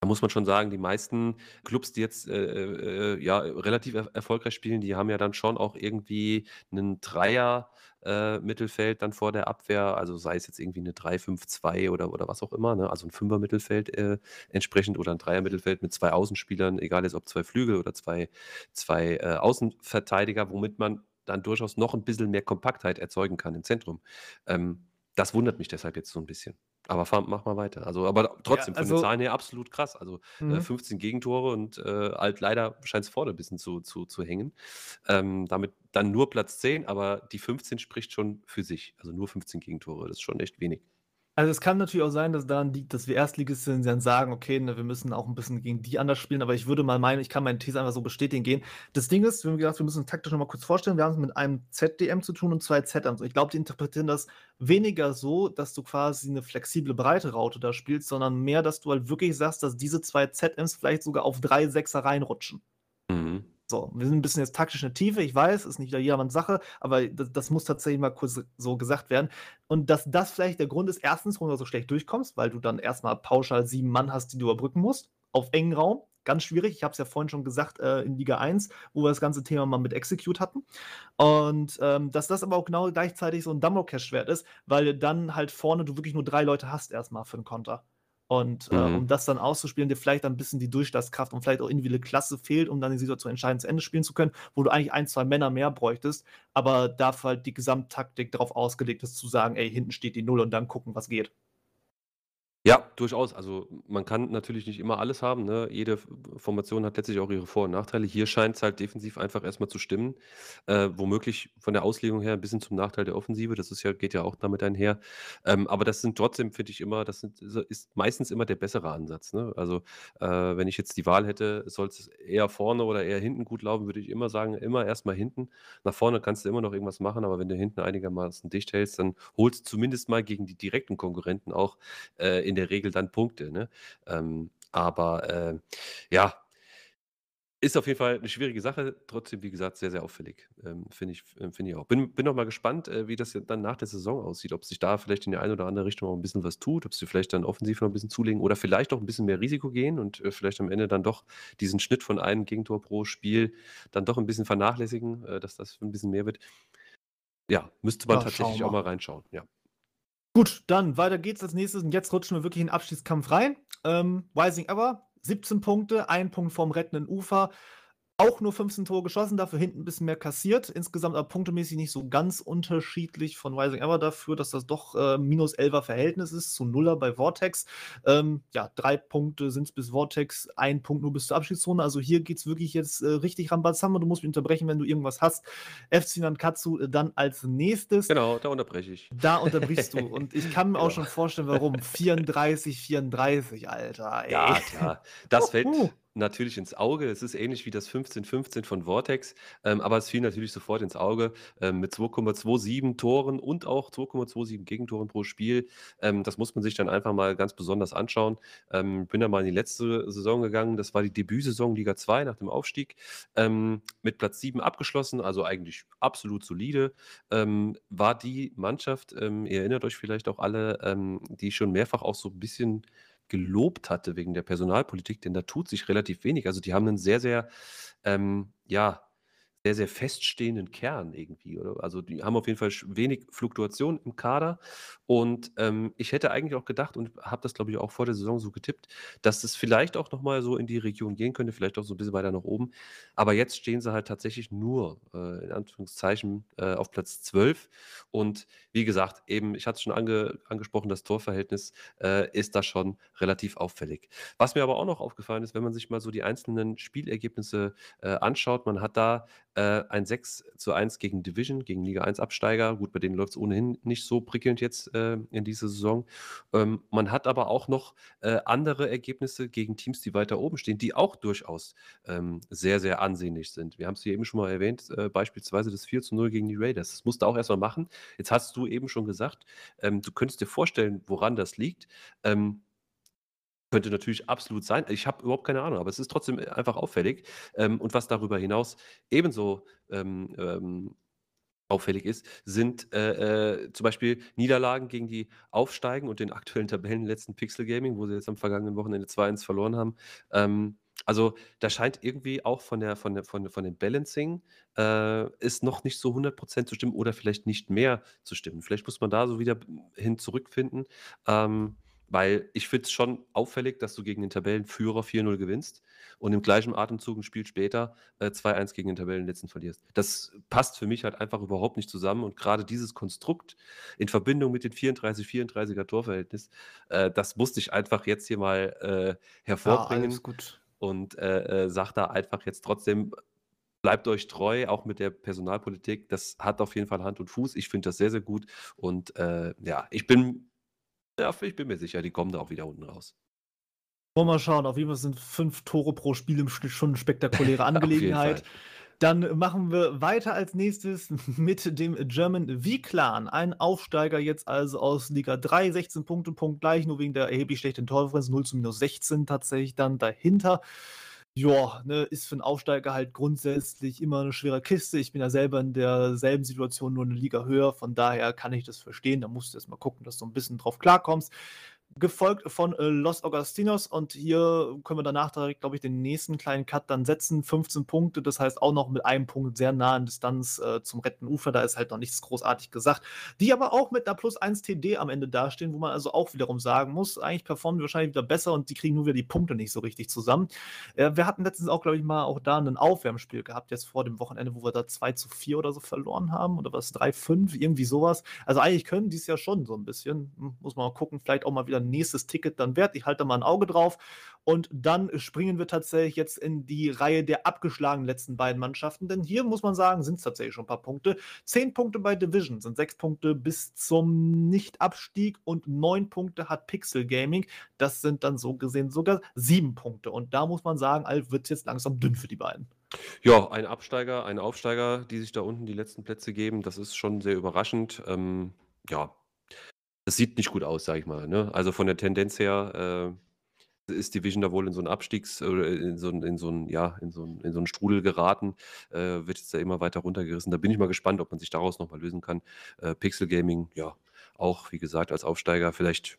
da muss man schon sagen, die meisten Clubs, die jetzt äh, äh, ja, relativ er erfolgreich spielen, die haben ja dann schon auch irgendwie einen Dreier äh, Mittelfeld dann vor der Abwehr, also sei es jetzt irgendwie eine 3-5-2 oder, oder was auch immer, ne? also ein Fünfer Mittelfeld äh, entsprechend oder ein Dreier Mittelfeld mit zwei Außenspielern, egal jetzt ob zwei Flügel oder zwei, zwei äh, Außenverteidiger, womit man dann durchaus noch ein bisschen mehr Kompaktheit erzeugen kann im Zentrum. Ähm, das wundert mich deshalb jetzt so ein bisschen. Aber fahr, mach mal weiter. Also, aber trotzdem, von also- den Zahlen her absolut krass. Also äh, Mhm. 15 Gegentore und äh, halt leider scheint es vorne ein bisschen zu, zu, zu hängen. Ähm, damit dann nur Platz 10, aber die 15 spricht schon für sich. Also nur 15 Gegentore, das ist schon echt wenig. Also es kann natürlich auch sein, dass daran liegt, dass wir Erstligist sind, die dann sagen, okay, ne, wir müssen auch ein bisschen gegen die anders spielen, aber ich würde mal meinen, ich kann meine These einfach so bestätigen gehen. Das Ding ist, wir haben gesagt, wir müssen taktisch noch mal kurz vorstellen, wir haben es mit einem ZDM zu tun und zwei ZMs. Und ich glaube, die interpretieren das weniger so, dass du quasi eine flexible breite Raute da spielst, sondern mehr, dass du halt wirklich sagst, dass diese zwei ZMs vielleicht sogar auf drei Sechser reinrutschen. Mhm. So, wir sind ein bisschen jetzt taktisch in der Tiefe, ich weiß, ist nicht wieder jedermanns Sache, aber das, das muss tatsächlich mal kurz so gesagt werden. Und dass das vielleicht der Grund ist, erstens, warum du so schlecht durchkommst, weil du dann erstmal pauschal sieben Mann hast, die du überbrücken musst, auf engen Raum. Ganz schwierig. Ich habe es ja vorhin schon gesagt äh, in Liga 1, wo wir das ganze Thema mal mit Execute hatten. Und ähm, dass das aber auch genau gleichzeitig so ein Damoklesschwert ist, weil dann halt vorne du wirklich nur drei Leute hast erstmal für einen Konter. Und äh, Mhm. um das dann auszuspielen, dir vielleicht ein bisschen die Durchschlagskraft und vielleicht auch individuelle Klasse fehlt, um dann die Situation entscheidend zu Ende spielen zu können, wo du eigentlich ein, zwei Männer mehr bräuchtest, aber dafür halt die Gesamttaktik darauf ausgelegt ist, zu sagen, ey, hinten steht die Null und dann gucken, was geht. Ja, durchaus. Also man kann natürlich nicht immer alles haben. Ne? Jede Formation hat letztlich auch ihre Vor- und Nachteile. Hier scheint es halt defensiv einfach erstmal zu stimmen. Äh, womöglich von der Auslegung her ein bisschen zum Nachteil der Offensive. Das ist ja, geht ja auch damit einher. Ähm, aber das sind trotzdem, finde ich immer, das sind, ist meistens immer der bessere Ansatz. Ne? Also äh, wenn ich jetzt die Wahl hätte, soll es eher vorne oder eher hinten gut laufen, würde ich immer sagen, immer erstmal hinten. Nach vorne kannst du immer noch irgendwas machen, aber wenn du hinten einigermaßen dicht hältst, dann holst du zumindest mal gegen die direkten Konkurrenten auch äh, in der Regel dann Punkte. Ne? Ähm, aber äh, ja, Ist auf jeden Fall eine schwierige Sache, trotzdem, wie gesagt, sehr, sehr auffällig, ähm, finde ich äh, finde ich auch. Bin bin auch mal gespannt, äh, wie das dann nach der Saison aussieht, ob sich da vielleicht in die eine oder andere Richtung auch 'n bisschen was tut, ob sie vielleicht dann offensiv noch ein bisschen zulegen oder vielleicht auch ein bisschen mehr Risiko gehen und, äh, vielleicht am Ende dann doch diesen Schnitt von einem Gegentor pro Spiel dann doch ein bisschen vernachlässigen, äh, dass das ein bisschen mehr wird. Ja, müsste man Ja, tatsächlich auch mal reinschauen, ja. Gut, dann weiter geht's als Nächstes und jetzt rutschen wir wirklich in den Abstiegskampf rein. Ähm, Rising Ever, 17 Punkte, 1 Punkt vorm rettenden Ufer. Auch nur 15 Tore geschossen, dafür hinten 'n bisschen mehr kassiert. Insgesamt aber punktemäßig nicht so ganz unterschiedlich von Rising Ever dafür, dass das doch, äh, -11er Verhältnis ist zu Nuller bei Vortex. Ähm, ja, 3 Punkte sind's bis Vortex, 1 Punkt nur bis zur Abschiedszone. Also, hier geht's wirklich jetzt, äh, richtig Rambazamba. Du musst mich unterbrechen, wenn du irgendwas hast. FC Nankatsu, äh, dann als Nächstes. Genau, da unterbreche ich. Da unterbrichst du und ich kann mir auch Genau. schon vorstellen, warum. 34, 34, Alter, ey. Ja, klar. Das fällt. Natürlich ins Auge. Es ist ähnlich wie das 15/15 von Vortex, ähm, aber es fiel natürlich sofort ins Auge, ähm, mit 2,27 Toren und auch 2,27 Gegentoren pro Spiel. Ähm, das muss man sich dann einfach mal ganz besonders anschauen. Ähm, bin da mal in die letzte Saison gegangen. Das war die Debütsaison Liga 2 nach dem Aufstieg, ähm, mit Platz 7 abgeschlossen, also eigentlich absolut solide. Ähm, war die Mannschaft, ihr erinnert euch vielleicht auch alle, die schon mehrfach auch so 'n bisschen gelobt hatte wegen der Personalpolitik, denn da tut sich relativ wenig. Also, die haben 'nen sehr, sehr, ähm, ja, sehr, sehr feststehenden Kern irgendwie, oder? Also, die haben auf jeden Fall wenig Fluktuation im Kader und, ähm, ich hätte eigentlich auch gedacht und habe das, glaube ich, auch vor der Saison so getippt, dass es vielleicht auch noch mal so in die Region gehen könnte, vielleicht auch so 'n bisschen weiter nach oben. Aber jetzt stehen sie halt tatsächlich nur, äh, in Anführungszeichen, äh, auf Platz 12 und wie gesagt, eben, ich hatte es schon ange angesprochen, das Torverhältnis, äh, ist da schon relativ auffällig. Was mir aber auch noch aufgefallen ist, wenn man sich mal so die einzelnen Spielergebnisse, äh, anschaut, man hat da, äh, ein 6:1 gegen Division, gegen Liga 1 Absteiger. Gut, bei denen läuft's ohnehin nicht so prickelnd jetzt, äh, in dieser Saison. Ähm, man hat aber auch noch, äh, andere Ergebnisse gegen Teams, die weiter oben stehen, die auch durchaus, ähm, sehr, sehr ansehnlich sind. Wir haben's hier eben schon mal erwähnt, äh, beispielsweise das 4:0 gegen die Raiders. Das musst du auch erst mal machen. Jetzt hast du eben schon gesagt, ähm, du könntest dir vorstellen, woran das liegt. Ähm könnte natürlich absolut sein. Ich habe überhaupt keine Ahnung, aber es ist trotzdem, äh, einfach auffällig. Ähm, und was darüber hinaus ebenso, ähm, ähm, auffällig ist, sind, äh, äh, zum Beispiel Niederlagen gegen die aufsteigen und den aktuellen Tabellenletzten Pixel Gaming, wo sie jetzt am vergangenen Wochenende 2:1 verloren haben. Ähm, also, da scheint irgendwie auch von der von der von von dem Balancing, äh, es noch nicht so 100% zu stimmen oder vielleicht nicht mehr zu stimmen. Vielleicht muss man da so wieder hin zurückfinden, ähm, weil ich finde es schon auffällig, dass du gegen den Tabellenführer 4:0 gewinnst und im gleichen Atemzug 'n Spiel später, äh, 2:1 gegen den Tabellenletzten verlierst. Das passt für mich halt einfach überhaupt nicht zusammen und grade dieses Konstrukt in Verbindung mit den 34-34er Torverhältnis, äh, das musste ich einfach jetzt hier mal, äh, Ja, hervorbringen gut. und, äh, äh, sage da einfach jetzt trotzdem: „Bleibt euch treu, auch mit der Personalpolitik.“ Das hat auf jeden Fall Hand und Fuß. Ich finde das sehr, sehr gut und, äh, ja, ich bin ja, ich bin mir sicher, die kommen da auch wieder unten raus. Wollen wir mal schauen. Auf jeden Fall sind 5 Tore pro Spiel im Schnitt schon 'ne spektakuläre Angelegenheit. Dann machen wir weiter als Nächstes mit dem German V-Clan. Ein Aufsteiger jetzt also aus Liga 3, 16 Punkte, punktgleich, nur wegen der erheblich schlechten Tordifferenz, 0 zu -16 tatsächlich dann dahinter. Ja, ne, ist für 'n Aufsteiger halt grundsätzlich immer 'ne schwere Kiste. Ich bin ja selber in derselben Situation, nur 'ne Liga höher, von daher kann ich das verstehen. Da musst du erst mal gucken, dass du 'n bisschen drauf klarkommst. Gefolgt von, äh, Los Agustinos und hier können wir danach direkt, glaube ich, den nächsten kleinen Cut dann setzen. 15 Punkte, das heißt auch noch mit einem Punkt sehr nah in Distanz, äh, zum rettenden Ufer. Da ist halt noch nichts großartig gesagt. Die aber auch mit 'ner +1 TD am Ende dastehen, wo man also auch wiederum sagen muss, eigentlich performen die wahrscheinlich wieder besser und die kriegen nur wieder die Punkte nicht so richtig zusammen. Äh, wir hatten letztens auch, glaube ich, mal auch da 'nen Aufwärmspiel gehabt, jetzt vor dem Wochenende, wo wir da 2:4 oder so verloren haben oder war's 3:5, irgendwie so was. Also, eigentlich können die's ja schon so 'n bisschen. Hm, muss man mal gucken, vielleicht auch mal wieder 'n nächstes Ticket dann wert. Ich halte da mal 'n Auge drauf. Und dann springen wir tatsächlich jetzt in die Reihe der abgeschlagenen letzten beiden Mannschaften, denn hier muss man sagen, sind's tatsächlich schon 'n paar Punkte. 10 Punkte bei Division, sind 6 Punkte bis zum Nicht-Abstieg und 9 Punkte hat Pixel Gaming. Das sind dann so gesehen sogar 7 Punkte. Und da muss man sagen, al wird's jetzt langsam dünn für die beiden. Ja, ein Absteiger, ein Aufsteiger, die sich da unten die letzten Plätze geben, das ist schon sehr überraschend. Ähm, ja, das sieht nicht gut aus, sage ich mal, ne? Also, von der Tendenz her, äh, ist Division da wohl in so 'n Abstiegs oder in so 'n in so 'n ja, in so 'n in so 'n Strudel geraten, äh, wird jetzt da immer weiter runtergerissen. Da bin ich mal gespannt, ob man sich daraus noch mal lösen kann. Äh, Pixel Gaming, ja, auch wie gesagt als Aufsteiger vielleicht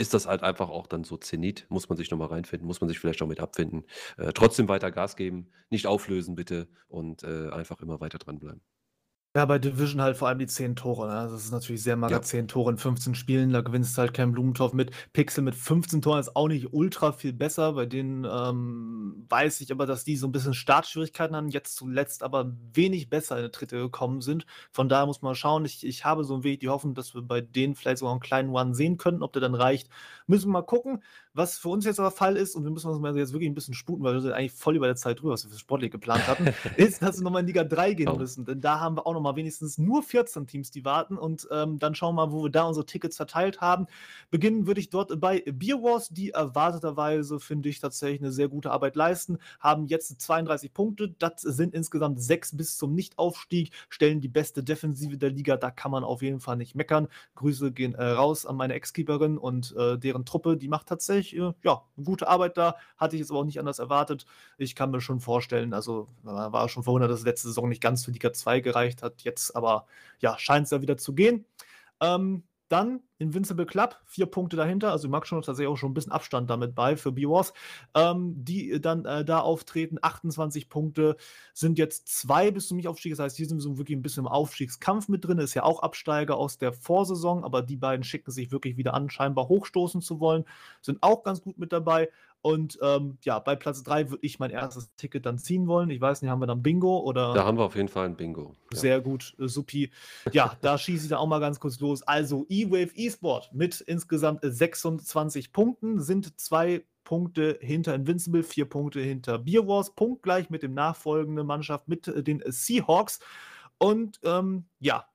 ist das halt einfach auch dann so Zenit, muss man sich noch mal reinfinden, muss man sich vielleicht auch mit abfinden. Äh, trotzdem weiter Gas geben, nicht auflösen bitte und, äh, einfach immer weiter dranbleiben. Ja, bei Division halt vor allem die 10 Tore, ne? Das ist natürlich sehr mager, Ja. 10 Tore in 15 Spielen, da gewinnst du halt keinen Blumentopf mit. Pixel mit 15 Toren ist auch nicht ultra viel besser. Bei denen, ähm, weiß ich aber, dass die so 'n bisschen Startschwierigkeiten haben, jetzt zuletzt aber wenig besser in der 3. gekommen sind. Von daher muss man schauen. Ich ich habe so 'n wenig die Hoffnung, dass wir bei denen vielleicht sogar 'n kleinen Run sehen könnten. Ob der dann reicht, müssen wir mal gucken. Was für uns jetzt aber Fall ist, und wir müssen uns jetzt wirklich 'n bisschen sputen, weil wir sind eigentlich voll über der Zeit drüber, was wir für Sportlich geplant hatten, ist, dass wir noch mal in Liga 3 gehen Oh. müssen. Denn da haben wir auch noch mal wenigstens nur 14 Teams, die warten und, ähm, dann schauen wir mal, wo wir da unsere Tickets verteilt haben. Beginnen würde ich dort bei Beer Wars, die erwarteterweise, finde ich, tatsächlich 'ne sehr gute Arbeit leisten, haben jetzt 32 Punkte. Das sind insgesamt 6 bis zum Nichtaufstieg, stellen die beste Defensive der Liga, da kann man auf jeden Fall nicht meckern. Grüße gehen, äh, raus an meine Ex-Keeperin und, äh, deren Truppe, die macht tatsächlich, äh, ja, gute Arbeit da. Hatte ich jetzt aber auch nicht anders erwartet. Ich kann mir schon vorstellen also, wa war schon verwundert, dass es letzte Saison nicht ganz für Liga 2 gereicht hat. Jetzt aber, ja, scheint's ja wieder zu gehen. Ähm, dann Invincible Club, 4 Punkte dahinter. Also, mag schon tatsächlich auch schon 'n bisschen Abstand damit bei für Beer Wars, ähm, die dann, äh, da auftreten. 28 Punkte sind jetzt 2 bis zum Nichtaufstieg. Das heißt, hier sind wir so wirklich 'n bisschen im Aufstiegskampf mit drin. Ist ja auch Absteiger aus der Vorsaison, aber die beiden schicken sich wirklich wieder an, scheinbar hochstoßen zu wollen, sind auch ganz gut mit dabei. Und, ähm, ja, bei Platz 3 würde ich mein 1. Ticket dann ziehen wollen. Ich weiß nicht, haben wir dann Bingo oder Da haben wir auf jeden Fall 'n Bingo, ja. Sehr gut, äh, supi. Ja, da schieße ich dann auch mal ganz kurz los. Also, E-Wave E-Sport mit insgesamt 26 Punkten sind 2 Punkte hinter Invincible, 4 Punkte hinter Beer Wars, punktgleich mit dem nachfolgenden Mannschaft, mit, äh, den Seahawks. Und, ähm, ja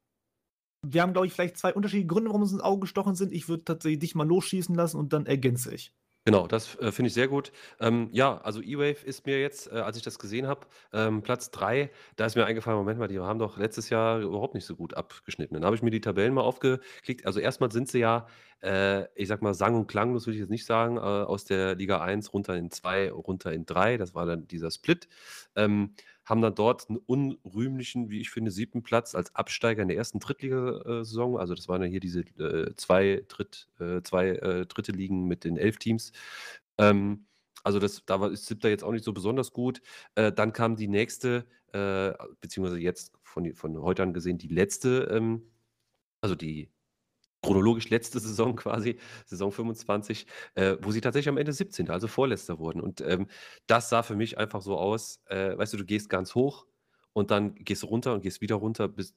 wir haben, glaube ich, vielleicht 2 unterschiedliche Gründe, warum wir uns ins Auge gestochen sind. Ich würde tatsächlich dich mal losschießen lassen und dann ergänze ich. Genau, das, äh, finde ich sehr gut. Ähm, ja, also E-Wave ist mir jetzt, äh, als ich das gesehen habe, ähm, Platz 3, da ist mir eingefallen: „Moment mal, die haben doch letztes Jahr überhaupt nicht so gut abgeschnitten.“ Dann habe ich mir die Tabellen mal aufgeklickt. Also, erst mal sind sie ja, äh, ich sage mal, sang und klanglos würde ich jetzt nicht sagen, äh, aus der Liga 1 runter in 2, runter in 3. Das war dann dieser Split. Ähm, haben dann dort 'n unrühmlichen, wie ich finde, 7. Platz als Absteiger in der 1. Drittliga äh, Saison. Also, das waren ja hier diese, äh, 2 Dritt äh, 2, äh, 3. Ligen mit den 11 Teams. Ähm, also, das da war ist 7. jetzt auch nicht so besonders gut. Äh, dann kam die nächste, äh, beziehungsweise jetzt von von heute an gesehen die letzte, ähm also, die chronologisch letzte Saison quasi, Saison 25, äh, wo sie tatsächlich am Ende 17., also Vorletzter wurden. Und, ähm, das sah für mich einfach so aus, äh, weißt du, du gehst ganz hoch und dann gehst runter und gehst wieder runter, bist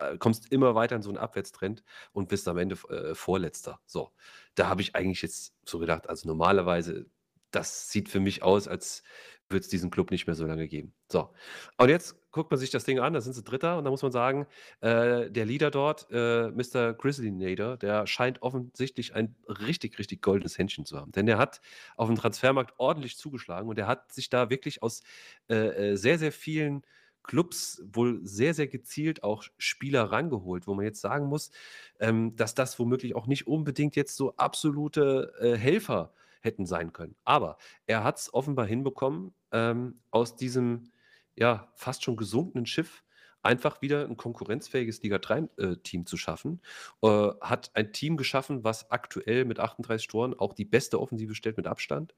äh, kommst immer weiter in so 'n Abwärtstrend und bist am Ende äh, Vorletzter. So, da habe ich eigentlich jetzt so gedacht, also, normalerweise das sieht für mich aus, als würde es diesen Club nicht mehr so lange geben. So, und jetzt guckt man sich das Ding an, da sind sie Dritter und da muss man sagen, äh, der Leader dort, äh, Mr. Grizzlynator, der scheint offensichtlich ein richtig, richtig goldenes Händchen zu haben. Denn der hat aufm Transfermarkt ordentlich zugeschlagen und er hat sich da wirklich aus, äh, äh, sehr, sehr vielen Clubs wohl sehr, sehr gezielt auch Spieler rangeholt, wo man jetzt sagen muss, ähm, dass das womöglich auch nicht unbedingt jetzt so absolute, äh, Helfer hätten sein können. Aber er hat's offenbar hinbekommen, ähm, aus diesem, ja, fast schon gesunkenen Schiff einfach wieder 'n konkurrenzfähiges Liga 3, äh, zu schaffen. Äh, hat ein Team geschaffen, was aktuell mit 38 Toren auch die beste Offensive stellt mit Abstand.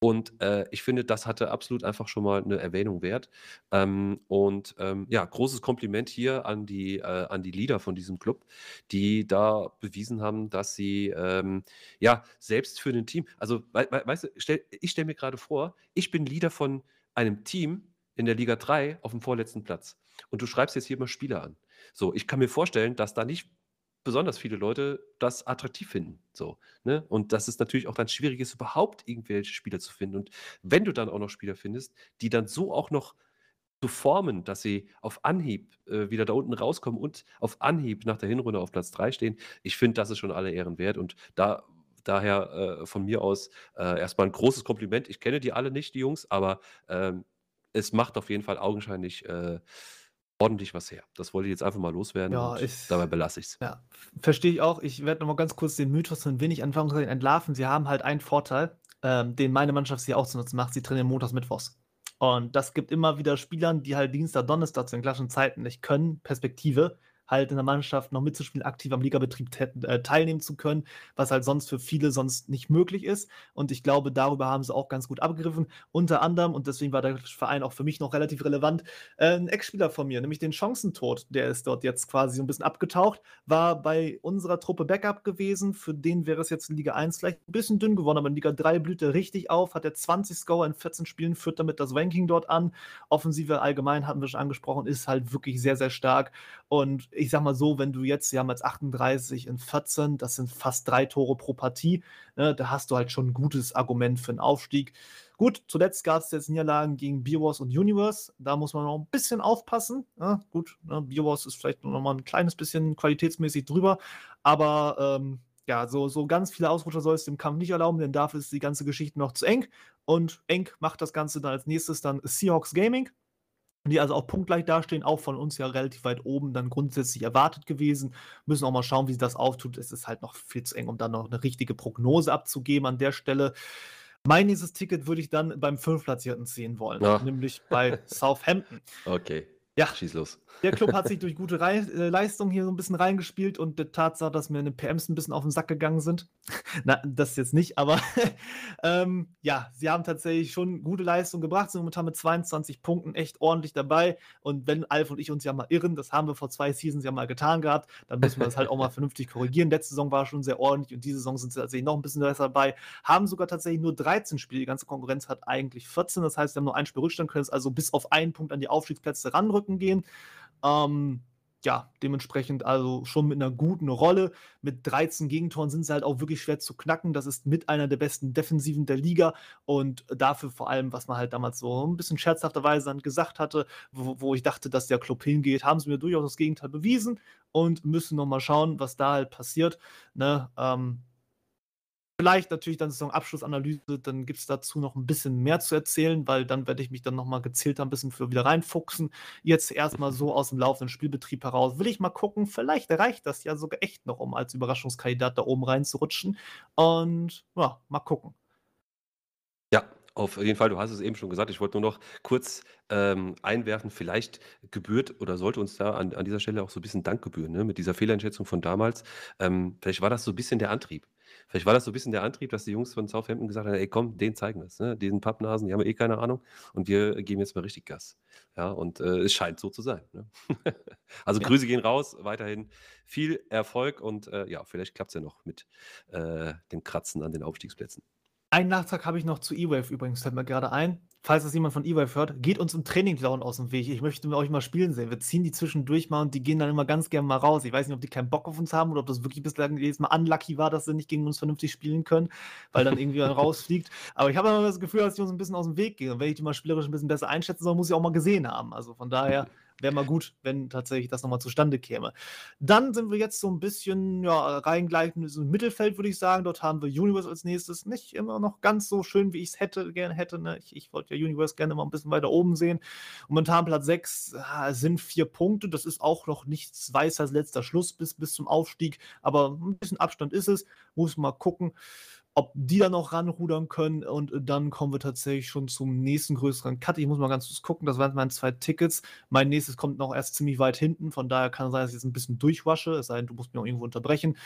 Und, äh, ich finde, das hatte absolut einfach schon mal 'ne Erwähnung wert. Ähm, und, ähm, ja, großes Kompliment hier an die äh, an die Leader von diesem Club, die da bewiesen haben, dass sie, ähm, ja, selbst für 'nen Team also, wei wei weißt du, stell ich stelle mir grade vor, ich bin Leader von einem Team in der Liga 3 aufm vorletzten Platz. Und du schreibst jetzt hier mal Spieler an. So, ich kann mir vorstellen, dass da nicht besonders viele Leute das attraktiv finden, so, ne? Und dass es natürlich auch dann schwierig ist, überhaupt irgendwelche Spieler zu finden. Und wenn du dann auch noch Spieler findest, die dann so auch noch zu formen, dass sie auf Anhieb, äh, wieder da unten rauskommen und auf Anhieb nach der Hinrunde auf Platz 3 stehen. Ich finde, das ist schon aller Ehren wert und da daher, äh, von mir aus, äh, erst mal 'n großes Kompliment. Ich kenne die alle nicht, die Jungs, aber, ähm, es macht auf jeden Fall augenscheinlich, äh ordentlich was her. Das wollte ich jetzt einfach mal loswerden Ja, und ist dabei belasse ich es. ja, verstehe ich auch. Ich werde noch mal ganz kurz den Mythos ein wenig Anführungszeichen entlarven. Sie haben halt einen Vorteil, ähm, den meine Mannschaft sie auch zu nutzen macht. Sie trainieren montags, mittwochs. Und das gibt immer wieder Spielern, die halt Dienstag, Donnerstag zu den klassischen Zeiten nicht können, Perspektive halt in der Mannschaft noch mitzuspielen, aktiv am Ligabetrieb äh, teilnehmen zu können, was halt sonst für viele sonst nicht möglich ist. Und ich glaube, darüber haben sie auch ganz gut abgegriffen. Unter anderem, und deswegen war der Verein auch für mich noch relativ relevant, äh, ein Ex-Spieler von mir, nämlich den Chancentod, der ist dort jetzt quasi so ein bisschen abgetaucht, war bei unserer Truppe Backup gewesen. Für den wäre es jetzt in Liga 1 vielleicht ein bisschen dünn geworden, aber in Liga 3 blüht er richtig auf, hat er 20 Score in 14 Spielen, führt damit das Ranking dort an. Offensive allgemein hatten wir schon angesprochen, ist halt wirklich sehr, sehr stark. Und ich sag mal so, wenn du jetzt, sie haben jetzt 38 in 14, das sind fast drei Tore pro Partie, ne, da hast du halt schon ein gutes Argument für einen Aufstieg. Gut, zuletzt gab es jetzt Niederlagen gegen Biowars und Universe. Da muss man noch ein bisschen aufpassen. Ja, gut, ne, Biowars ist vielleicht noch mal ein kleines bisschen qualitätsmäßig drüber, aber ähm, ja, so, so ganz viele Ausrutscher soll es dem Kampf nicht erlauben, denn dafür ist die ganze Geschichte noch zu eng. Und eng macht das Ganze dann als nächstes dann Seahawks Gaming die also auch punktgleich dastehen, auch von uns ja relativ weit oben dann grundsätzlich erwartet gewesen. Müssen auch mal schauen, wie sich das auftut. Es ist halt noch viel zu eng, um dann noch eine richtige Prognose abzugeben an der Stelle. Mein nächstes Ticket würde ich dann beim Fünftplatzierten ziehen wollen, Ja. nämlich bei Southampton. Okay, Ja, schieß los. der Club hat sich durch gute Rei äh, Leistung hier so ein bisschen reingespielt und der Tatsache, dass mir eine PMs ein bisschen auf den Sack gegangen sind. Na, das jetzt nicht, aber ähm, ja, sie haben tatsächlich schon gute Leistung gebracht, sind momentan mit 22 Punkten echt ordentlich dabei. Und wenn Alf und ich uns ja mal irren, das haben wir vor zwei Seasons ja mal getan gehabt, dann müssen wir das halt auch mal vernünftig korrigieren. Letzte Saison war schon sehr ordentlich und diese Saison sind sie tatsächlich noch ein bisschen besser dabei. Haben sogar tatsächlich nur 13 Spiele, die ganze Konkurrenz hat eigentlich 14. Das heißt, sie haben nur ein Spiel Rückstand, können es also bis auf einen Punkt an die Aufstiegsplätze ranrücken gehen. Ähm, ja, dementsprechend also schon mit einer guten Rolle. Mit 13 Gegentoren sind sie halt auch wirklich schwer zu knacken. Das ist mit einer der besten Defensiven der Liga und dafür vor allem, was man halt damals so ein bisschen scherzhafterweise dann gesagt hatte, wo, wo ich dachte, dass der Club hingeht, haben sie mir durchaus das Gegenteil bewiesen und müssen nochmal schauen, was da halt passiert. Ne? Ähm, Vielleicht natürlich dann Saisonabschlussanalyse, dann gibt es dazu noch ein bisschen mehr zu erzählen, weil dann werde ich mich dann nochmal gezielt ein bisschen für wieder reinfuchsen. Jetzt erstmal so aus dem laufenden Spielbetrieb heraus will ich mal gucken, vielleicht reicht das ja sogar echt noch, um als Überraschungskandidat da oben reinzurutschen. Und ja, mal gucken. Ja, auf jeden Fall, du hast es eben schon gesagt. Ich wollte nur noch kurz ähm, einwerfen, vielleicht gebührt oder sollte uns da an, an dieser Stelle auch so ein bisschen Dank gebühren, ne? mit dieser Fehleinschätzung von damals. Ähm, vielleicht war das so ein bisschen der Antrieb. Vielleicht war das so ein bisschen der Antrieb, dass die Jungs von Southampton gesagt haben, ey komm, den zeigen wir es. Ne? Diesen Pappnasen, die haben eh keine Ahnung und wir geben jetzt mal richtig Gas. Ja, und äh, es scheint so zu sein. Ne? also Ja. Grüße gehen raus, weiterhin viel Erfolg und äh, ja, vielleicht klappt es ja noch mit äh, dem Kratzen an den Aufstiegsplätzen. Einen Nachtrag habe ich noch zu E-Wave übrigens, fällt mir gerade ein. Falls das jemand von E-Wave hört, geht uns im Training-Clown aus dem Weg. Ich möchte mit euch mal spielen sehen. Wir ziehen die zwischendurch mal und die gehen dann immer ganz gerne mal raus. Ich weiß nicht, ob die keinen Bock auf uns haben oder ob das wirklich bislang jedes Mal unlucky war, dass sie nicht gegen uns vernünftig spielen können, weil dann irgendwie rausfliegt. Aber ich habe immer das Gefühl, dass die uns ein bisschen aus dem Weg gehen. Und wenn ich die mal spielerisch ein bisschen besser einschätzen soll, muss ich auch mal gesehen haben. Also von daher wäre mal gut, wenn tatsächlich das nochmal zustande käme. Dann sind wir jetzt so ein bisschen ja, reingleitend im Mittelfeld, würde ich sagen. Dort haben wir Universe als nächstes. Nicht immer noch ganz so schön, wie ich es hätte, gerne hätte. Ne? Ich, ich wollte ja Universe gerne mal ein bisschen weiter oben sehen. Momentan Platz 6 ah, sind vier Punkte. Das ist auch noch nichts weiß als letzter Schluss bis, bis zum Aufstieg. Aber ein bisschen Abstand ist es. Muss mal gucken ob die da noch ranrudern können und dann kommen wir tatsächlich schon zum nächsten größeren Cut. Ich muss mal ganz kurz gucken, das waren meine zwei Tickets. Mein nächstes kommt noch erst ziemlich weit hinten, von daher kann es sein, dass ich jetzt ein bisschen durchwasche, es sei denn, du musst mich auch irgendwo unterbrechen.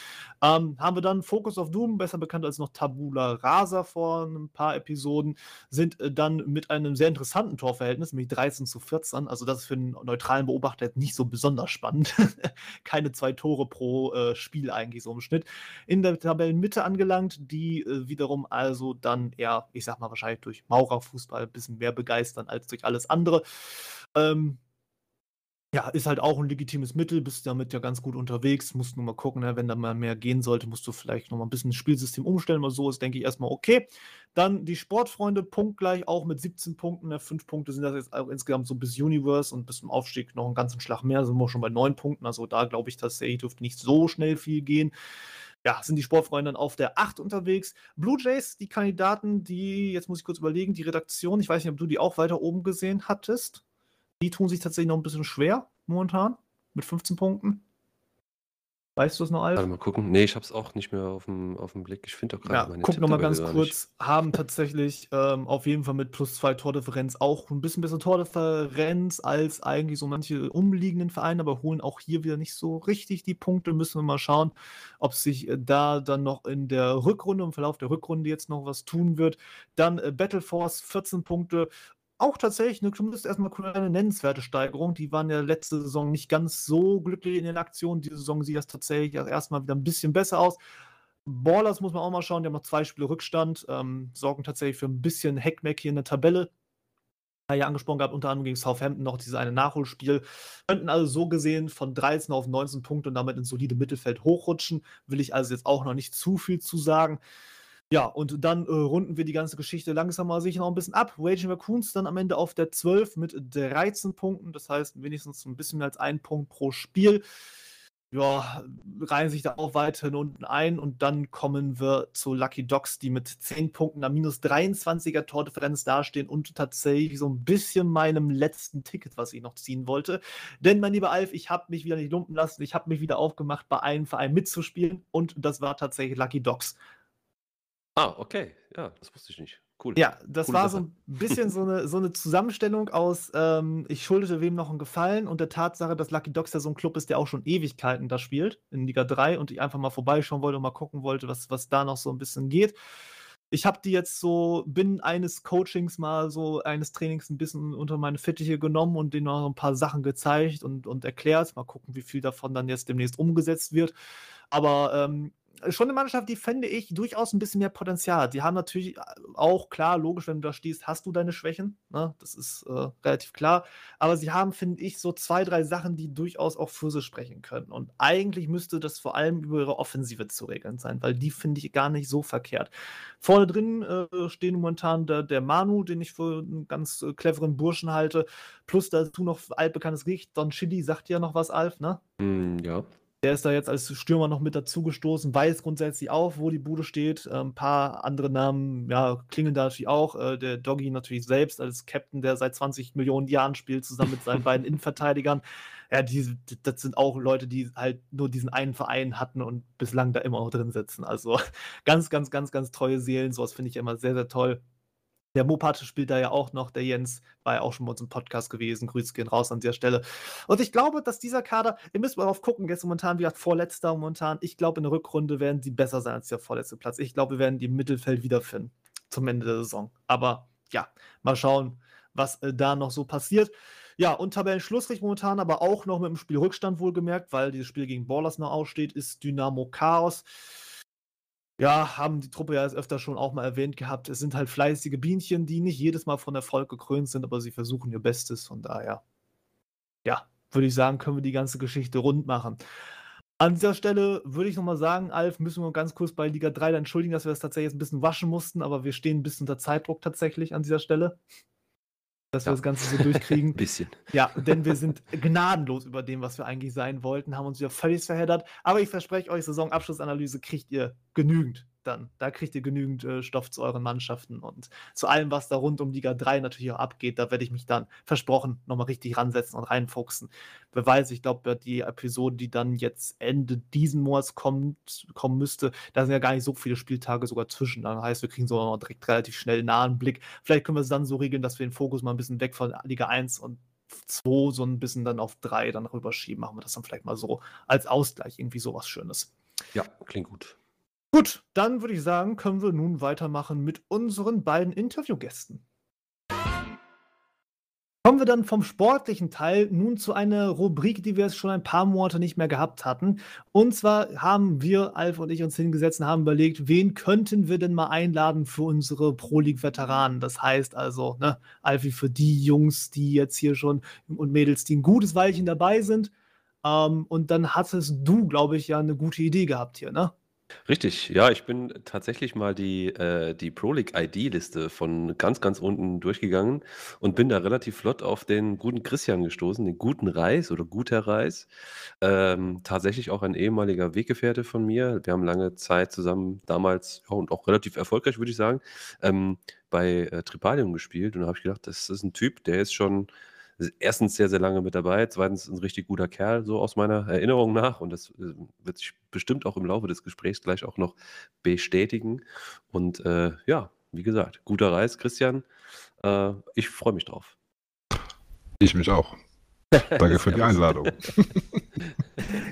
Ähm, haben wir dann Focus of Doom, besser bekannt als noch Tabula Rasa vor ein paar Episoden, sind äh, dann mit einem sehr interessanten Torverhältnis, nämlich 13 zu 14. Also das ist für einen neutralen Beobachter jetzt nicht so besonders spannend. Keine zwei Tore pro äh, Spiel eigentlich so im Schnitt. In der Tabellenmitte angelangt, die äh, wiederum also dann eher, ich sag mal, wahrscheinlich durch Maurerfußball ein bisschen mehr begeistern als durch alles andere. Ähm, ja, ist halt auch ein legitimes Mittel, bist damit ja ganz gut unterwegs, musst nur mal gucken, ne, wenn da mal mehr gehen sollte, musst du vielleicht noch mal ein bisschen das Spielsystem umstellen, aber so ist, denke ich, erstmal okay. Dann die Sportfreunde, punktgleich, auch mit 17 Punkten, ne, 5 Punkte sind das jetzt auch insgesamt so bis Universe und bis zum Aufstieg noch einen ganzen Schlag mehr, sind wir schon bei 9 Punkten, also da glaube ich, tatsächlich dürfte nicht so schnell viel gehen ja, sind die Sportfreunde dann auf der 8 unterwegs. Blue Jays, die Kandidaten, die, jetzt muss ich kurz überlegen, die Redaktion, ich weiß nicht, ob du die auch weiter oben gesehen hattest. Die tun sich tatsächlich noch ein bisschen schwer. momentan mit 15 Punkten. Weißt du es noch, Alf? Warte mal gucken. Nee, ich habe es auch nicht mehr auf dem, auf dem Blick. Ich finde doch gerade Ja, meine guck nochmal ganz kurz. Haben tatsächlich ähm, auf jeden Fall mit plus zwei Tordifferenz auch ein bisschen bessere Tordifferenz als eigentlich so manche umliegenden Vereine, aber holen auch hier wieder nicht so richtig die Punkte. Müssen wir mal schauen, ob sich äh, da dann noch in der Rückrunde, im Verlauf der Rückrunde jetzt noch was tun wird. Dann äh, Battle Force 14 Punkte. Auch tatsächlich eine zumindest erstmal eine nennenswerte Steigerung. Die waren ja letzte Saison nicht ganz so glücklich in den Aktionen. Diese Saison sieht das tatsächlich erstmal wieder ein bisschen besser aus. Ballers muss man auch mal schauen, die haben noch zwei Spiele Rückstand, ähm, sorgen tatsächlich für ein bisschen Heckmeck hier in der Tabelle. Ja, angesprochen gehabt, unter anderem gegen Southampton noch dieses eine Nachholspiel. Könnten also so gesehen von 13 auf 19 Punkte und damit ins solide Mittelfeld hochrutschen. Will ich also jetzt auch noch nicht zu viel zu sagen. Ja, und dann äh, runden wir die ganze Geschichte langsam mal sicher noch ein bisschen ab. Raging Raccoons dann am Ende auf der 12 mit 13 Punkten, das heißt wenigstens ein bisschen mehr als ein Punkt pro Spiel. Ja, reihen sich da auch weiterhin unten ein und dann kommen wir zu Lucky Dogs, die mit 10 Punkten am minus 23er Tordifferenz dastehen und tatsächlich so ein bisschen meinem letzten Ticket, was ich noch ziehen wollte. Denn, mein lieber Alf, ich habe mich wieder nicht lumpen lassen, ich habe mich wieder aufgemacht, bei einem Verein mitzuspielen und das war tatsächlich Lucky Dogs. Ah, okay. Ja, das wusste ich nicht. Cool. Ja, das Coole war Sache. so ein bisschen so eine, so eine Zusammenstellung aus, ähm, ich schuldete wem noch einen Gefallen und der Tatsache, dass Lucky Dogs ja so ein Club ist, der auch schon Ewigkeiten da spielt, in Liga 3 und ich einfach mal vorbeischauen wollte und mal gucken wollte, was, was da noch so ein bisschen geht. Ich habe die jetzt so binnen eines Coachings mal so eines Trainings ein bisschen unter meine Fittiche genommen und denen noch ein paar Sachen gezeigt und, und erklärt. Mal gucken, wie viel davon dann jetzt demnächst umgesetzt wird. Aber ähm, schon eine Mannschaft, die fände ich durchaus ein bisschen mehr Potenzial. Die haben natürlich äh, auch, klar, logisch, wenn du da stehst, hast du deine Schwächen. Ne? Das ist äh, relativ klar. Aber sie haben, finde ich, so zwei, drei Sachen, die durchaus auch für sie sprechen können. Und eigentlich müsste das vor allem über ihre Offensive zu regeln sein, weil die finde ich gar nicht so verkehrt. Vorne drin äh, stehen momentan der, der Manu, den ich für einen ganz äh, cleveren Burschen halte. Plus dazu noch altbekanntes Gericht. Don Chili sagt ja noch was, Alf, ne? Hm, ja. Der ist da jetzt als Stürmer noch mit dazugestoßen, weiß grundsätzlich auch, wo die Bude steht. Ein ähm, paar andere Namen, ja, klingeln da natürlich auch. Äh, der Doggy natürlich selbst als Captain, der seit 20 Millionen Jahren spielt, zusammen mit seinen beiden Innenverteidigern. Ja, die, das sind auch Leute, die halt nur diesen einen Verein hatten und bislang da immer noch drin sitzen. Also ganz, ganz, ganz, ganz treue Seelen. Sowas finde ich immer sehr, sehr toll. Der Mopat spielt da ja auch noch, der Jens war ja auch schon bei uns im Podcast gewesen. Grüße gehen raus an dieser Stelle. Und ich glaube, dass dieser Kader, ihr müsst mal darauf gucken, jetzt momentan, wie gesagt, vorletzter momentan. Ich glaube, in der Rückrunde werden sie besser sein als der vorletzte Platz. Ich glaube, wir werden die im Mittelfeld wiederfinden zum Ende der Saison. Aber ja, mal schauen, was äh, da noch so passiert. Ja, und Tabellenschlussstrich momentan, aber auch noch mit dem Spielrückstand wohlgemerkt, weil dieses Spiel gegen Ballers noch aussteht, ist Dynamo Chaos. Ja, haben die Truppe ja öfter schon auch mal erwähnt gehabt. Es sind halt fleißige Bienchen, die nicht jedes Mal von Erfolg gekrönt sind, aber sie versuchen ihr Bestes. Von daher, ja, würde ich sagen, können wir die ganze Geschichte rund machen. An dieser Stelle würde ich nochmal sagen, Alf, müssen wir ganz kurz bei Liga 3 entschuldigen, dass wir das tatsächlich ein bisschen waschen mussten, aber wir stehen ein bisschen unter Zeitdruck tatsächlich an dieser Stelle. Dass wir Ja. das Ganze so durchkriegen. Ein bisschen. Ja, denn wir sind gnadenlos über dem, was wir eigentlich sein wollten, haben uns wieder völlig verheddert. Aber ich verspreche euch, Saisonabschlussanalyse kriegt ihr genügend dann. Da kriegt ihr genügend äh, Stoff zu euren Mannschaften und zu allem, was da rund um Liga 3 natürlich auch abgeht. Da werde ich mich dann versprochen nochmal richtig ransetzen und reinfuchsen. Wer weiß, ich glaube, die Episode, die dann jetzt Ende diesen Monats kommt, kommen müsste, da sind ja gar nicht so viele Spieltage sogar zwischen. Das heißt, wir kriegen so noch direkt relativ schnell einen nahen Blick. Vielleicht können wir es dann so regeln, dass wir den Fokus mal ein bisschen weg von Liga 1 und 2 so ein bisschen dann auf 3 dann rüberschieben. Machen wir das dann vielleicht mal so als Ausgleich, irgendwie sowas Schönes. Ja, klingt gut. Gut, dann würde ich sagen, können wir nun weitermachen mit unseren beiden Interviewgästen. Kommen wir dann vom sportlichen Teil nun zu einer Rubrik, die wir jetzt schon ein paar Monate nicht mehr gehabt hatten. Und zwar haben wir, Alf und ich, uns hingesetzt und haben überlegt, wen könnten wir denn mal einladen für unsere Pro League-Veteranen? Das heißt also, ne, Alfie, für die Jungs, die jetzt hier schon und Mädels, die ein gutes Weilchen dabei sind. Ähm, und dann hattest du, glaube ich, ja eine gute Idee gehabt hier, ne? Richtig, ja, ich bin tatsächlich mal die, äh, die Pro League ID-Liste von ganz, ganz unten durchgegangen und bin da relativ flott auf den guten Christian gestoßen, den guten Reis oder guter Reis. Ähm, tatsächlich auch ein ehemaliger Weggefährte von mir. Wir haben lange Zeit zusammen damals ja, und auch relativ erfolgreich, würde ich sagen, ähm, bei äh, Tripalium gespielt. Und da habe ich gedacht, das ist ein Typ, der ist schon erstens sehr, sehr lange mit dabei, zweitens ein richtig guter Kerl, so aus meiner Erinnerung nach. Und das äh, wird sich bestimmt auch im Laufe des Gesprächs gleich auch noch bestätigen. Und äh, ja, wie gesagt, guter Reis, Christian. Äh, ich freue mich drauf. Ich mich auch. Danke für die Einladung.